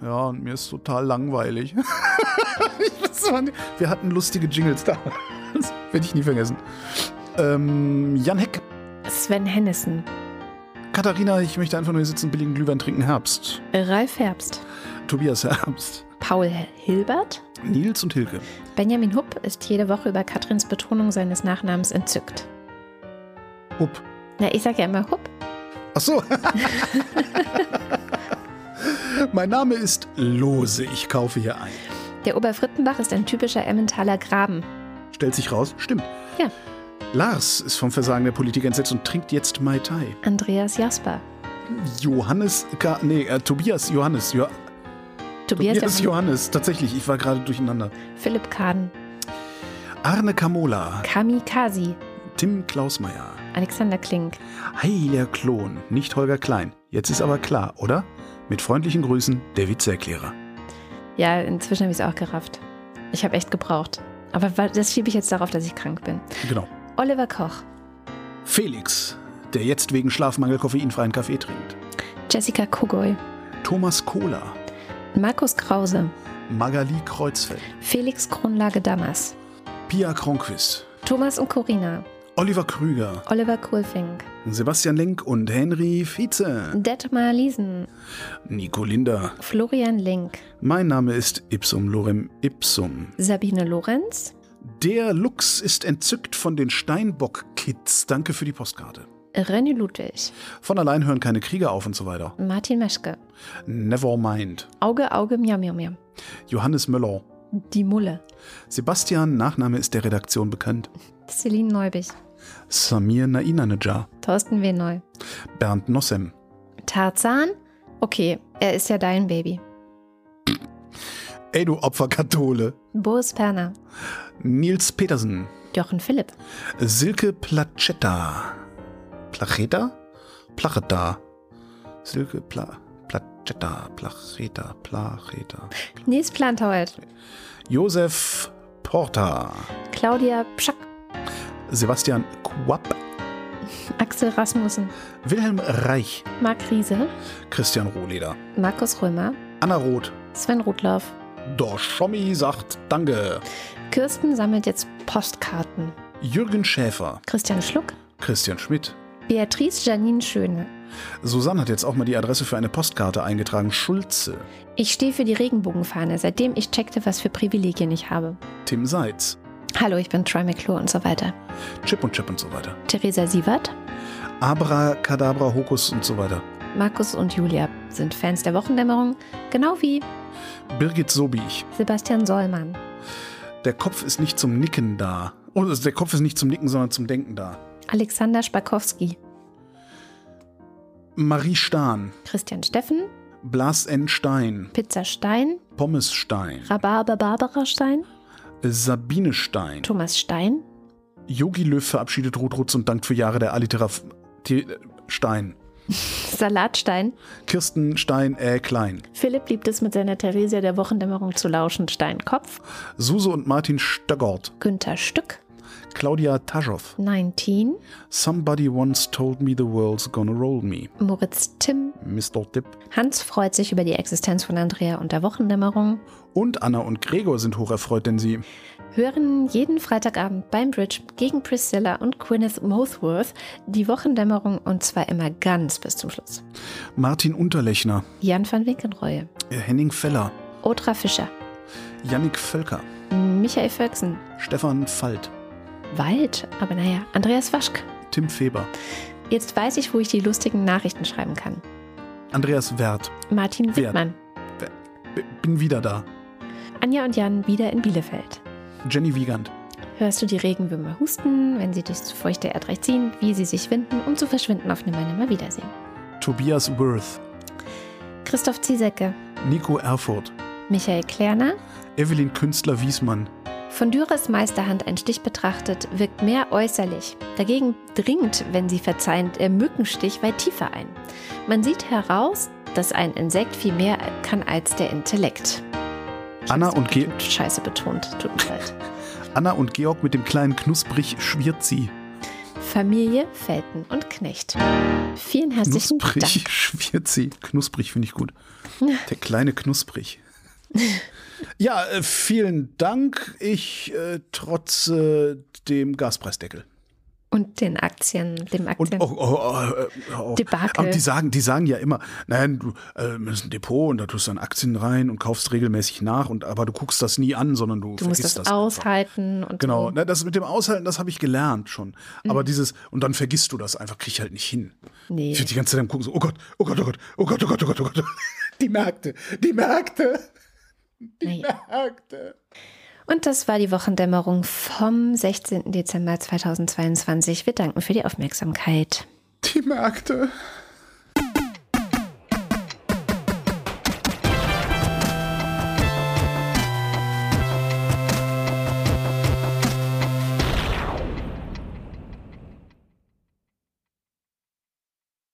Ja, und mir ist total langweilig. Wir hatten lustige Jingles damals. Das werde ich nie vergessen. Ähm, Jan Heck. Sven Hennissen. Katharina, ich möchte einfach nur hier sitzen, billigen Glühwein trinken. Herbst. Ralf Herbst. Tobias Herbst. Paul Hilbert. Nils und Hilke. Benjamin Hupp ist jede Woche über Katrins Betonung seines Nachnamens entzückt. Hupp. Na, ich sag ja immer Hupp. Ach so. mein Name ist Lose. Ich kaufe hier ein. Der Oberfrittenbach ist ein typischer Emmentaler Graben. Stellt sich raus, stimmt. Ja. Lars ist vom Versagen der Politik entsetzt und trinkt jetzt Mai Tai. Andreas Jasper. Johannes, Ka nee, äh, Tobias Johannes. Jo Tobias, Tobias. Johannes, tatsächlich, ich war gerade durcheinander. Philipp Kahn. Arne Kamola, Kamikazi. Tim Klausmeier, Alexander Klink. Heiler Klon, nicht Holger Klein. Jetzt ist aber klar, oder? Mit freundlichen Grüßen, der Witzeerklärer. Ja, inzwischen habe ich es auch gerafft. Ich habe echt gebraucht. Aber das schiebe ich jetzt darauf, dass ich krank bin. Genau. Oliver Koch. Felix, der jetzt wegen Schlafmangel koffeinfreien Kaffee trinkt. Jessica Kogoy. Thomas Kohler, Markus Krause. Magali Kreuzfeld, Felix Kronlage Damas. Pia Kronquist, Thomas und Corina. Oliver Krüger, Oliver Kohlfink. Sebastian Lenk und Henry Vize, Detmar Liesen. Nico Linder. Florian Link. Mein Name ist Ipsum Lorem Ipsum. Sabine Lorenz. Der Lux ist entzückt von den Steinbock-Kids. Danke für die Postkarte. René Ludwig. Von allein hören keine Krieger auf und so weiter. Martin Meschke. Never mind. Auge, Auge, Miau, Miau, Miau. Johannes Möller. Die Mulle. Sebastian, Nachname ist der Redaktion bekannt. Celine Neubig. Samir Nainanejar. Thorsten W. Neu. Bernd Nossem. Tarzan? Okay, er ist ja dein Baby. Ey, du Opferkathole. Boris Perner. Nils Petersen. Jochen Philipp. Silke Placetta. Placheta? Placheta. Silke Pla Placetta. Placheta. Placheta. Nils Plantauert. Josef Porta. Claudia Pschack. Sebastian Quapp. Axel Rasmussen. Wilhelm Reich. Marc Riese. Christian Rohleder. Markus Römer. Anna Roth. Sven Rudloff. Der Schommi sagt Danke. Kirsten sammelt jetzt Postkarten. Jürgen Schäfer. Christian Schluck. Christian Schmidt. Beatrice Janine Schöne. Susanne hat jetzt auch mal die Adresse für eine Postkarte eingetragen. Schulze. Ich stehe für die Regenbogenfahne, seitdem ich checkte, was für Privilegien ich habe. Tim Seitz. Hallo, ich bin Troy McClure und so weiter. Chip und Chip und so weiter. Theresa Sievert. Abracadabra, Hokus und so weiter. Markus und Julia sind Fans der Wochendämmerung, genau wie Birgit Sobich. Sebastian Sollmann. Der Kopf ist nicht zum Nicken da. Also der Kopf ist nicht zum Nicken, sondern zum Denken da. Alexander Spakowski. Marie Stahn. Christian Steffen. Blas N. Stein. Pizza Stein. Pommes Stein. Rhabarber Barbara Stein. Sabine Stein. Thomas Stein. Yogi Löw verabschiedet Ruth Rutz und dankt für Jahre der Alliteration. Stein. Salatstein. Kirsten Stein, äh, Klein. Philipp liebt es mit seiner Theresia der Wochendämmerung zu lauschen. Stein Kopf. Suse und Martin Stöggort. Günther Stück. Claudia Taschow. 19. Somebody once told me the world's gonna roll me. Moritz Timm. Mr. Dipp. Hans freut sich über die Existenz von Andrea und der Wochendämmerung. Und Anna und Gregor sind hocherfreut, denn sie Hören jeden Freitagabend beim Bridge gegen Priscilla und Gwyneth Mothworth die Wochendämmerung und zwar immer ganz bis zum Schluss. Martin Unterlechner, Jan van Winkenreue. Henning Feller, Otra Fischer. Yannick Völker, Michael Völksen. Stefan Falt, Wald, aber naja, Andreas Waschk. Tim Feber, Jetzt weiß ich, wo ich die lustigen Nachrichten schreiben kann. Andreas Wert. Martin. Wittmann. Bin wieder da. Anja und Jan wieder in Bielefeld. Jenny Wiegand, Hörst du die Regenwürmer husten, wenn sie durchs feuchte Erdreich ziehen, wie sie sich winden, um zu verschwinden auf Nimmer Wiedersehen. Tobias Worth, Christoph Ziesecke, Nico Erfurt, Michael Klerner. Evelyn Künstler-Wiesmann, Von Dürres Meisterhand ein Stich betrachtet, wirkt mehr äußerlich. Dagegen dringt, wenn sie verzeiht, der Mückenstich weit tiefer ein. Man sieht heraus, dass ein Insekt viel mehr kann als der Intellekt. Anna und Ge bestimmt Scheiße betont. Tut mir leid. Anna und Georg mit dem kleinen Knusprig schwirrt sie. Familie, Felten und Knecht. Vielen herzlichen Knusprig Dank. schwirrt sie. Knusprig finde ich gut. Der kleine Knusprig. Ja, äh, vielen Dank. Ich äh, trotze dem Gaspreisdeckel. Und den Aktien, dem Und Aktien. oh, oh, oh, oh, oh. Debakel. Aber die sagen, die sagen ja immer, nein, du äh, das ist ein Depot und da tust du dann Aktien rein und kaufst regelmäßig nach und aber du guckst das nie an, sondern du, du musst das, das einfach. aushalten und Genau, ne, das mit dem Aushalten, das habe ich gelernt schon. Mhm. Aber dieses, und dann vergisst du das einfach, krieg ich halt nicht hin. Nee. Ich will die ganze Zeit am gucken, so, oh Gott, oh Gott, oh Gott, oh Gott, oh Gott, oh Gott, oh Gott. Die Märkte, die Märkte, die Naja. Märkte. Und das war die Wochendämmerung vom 16. Dezember 2022. Wir danken für die Aufmerksamkeit. Die Märkte.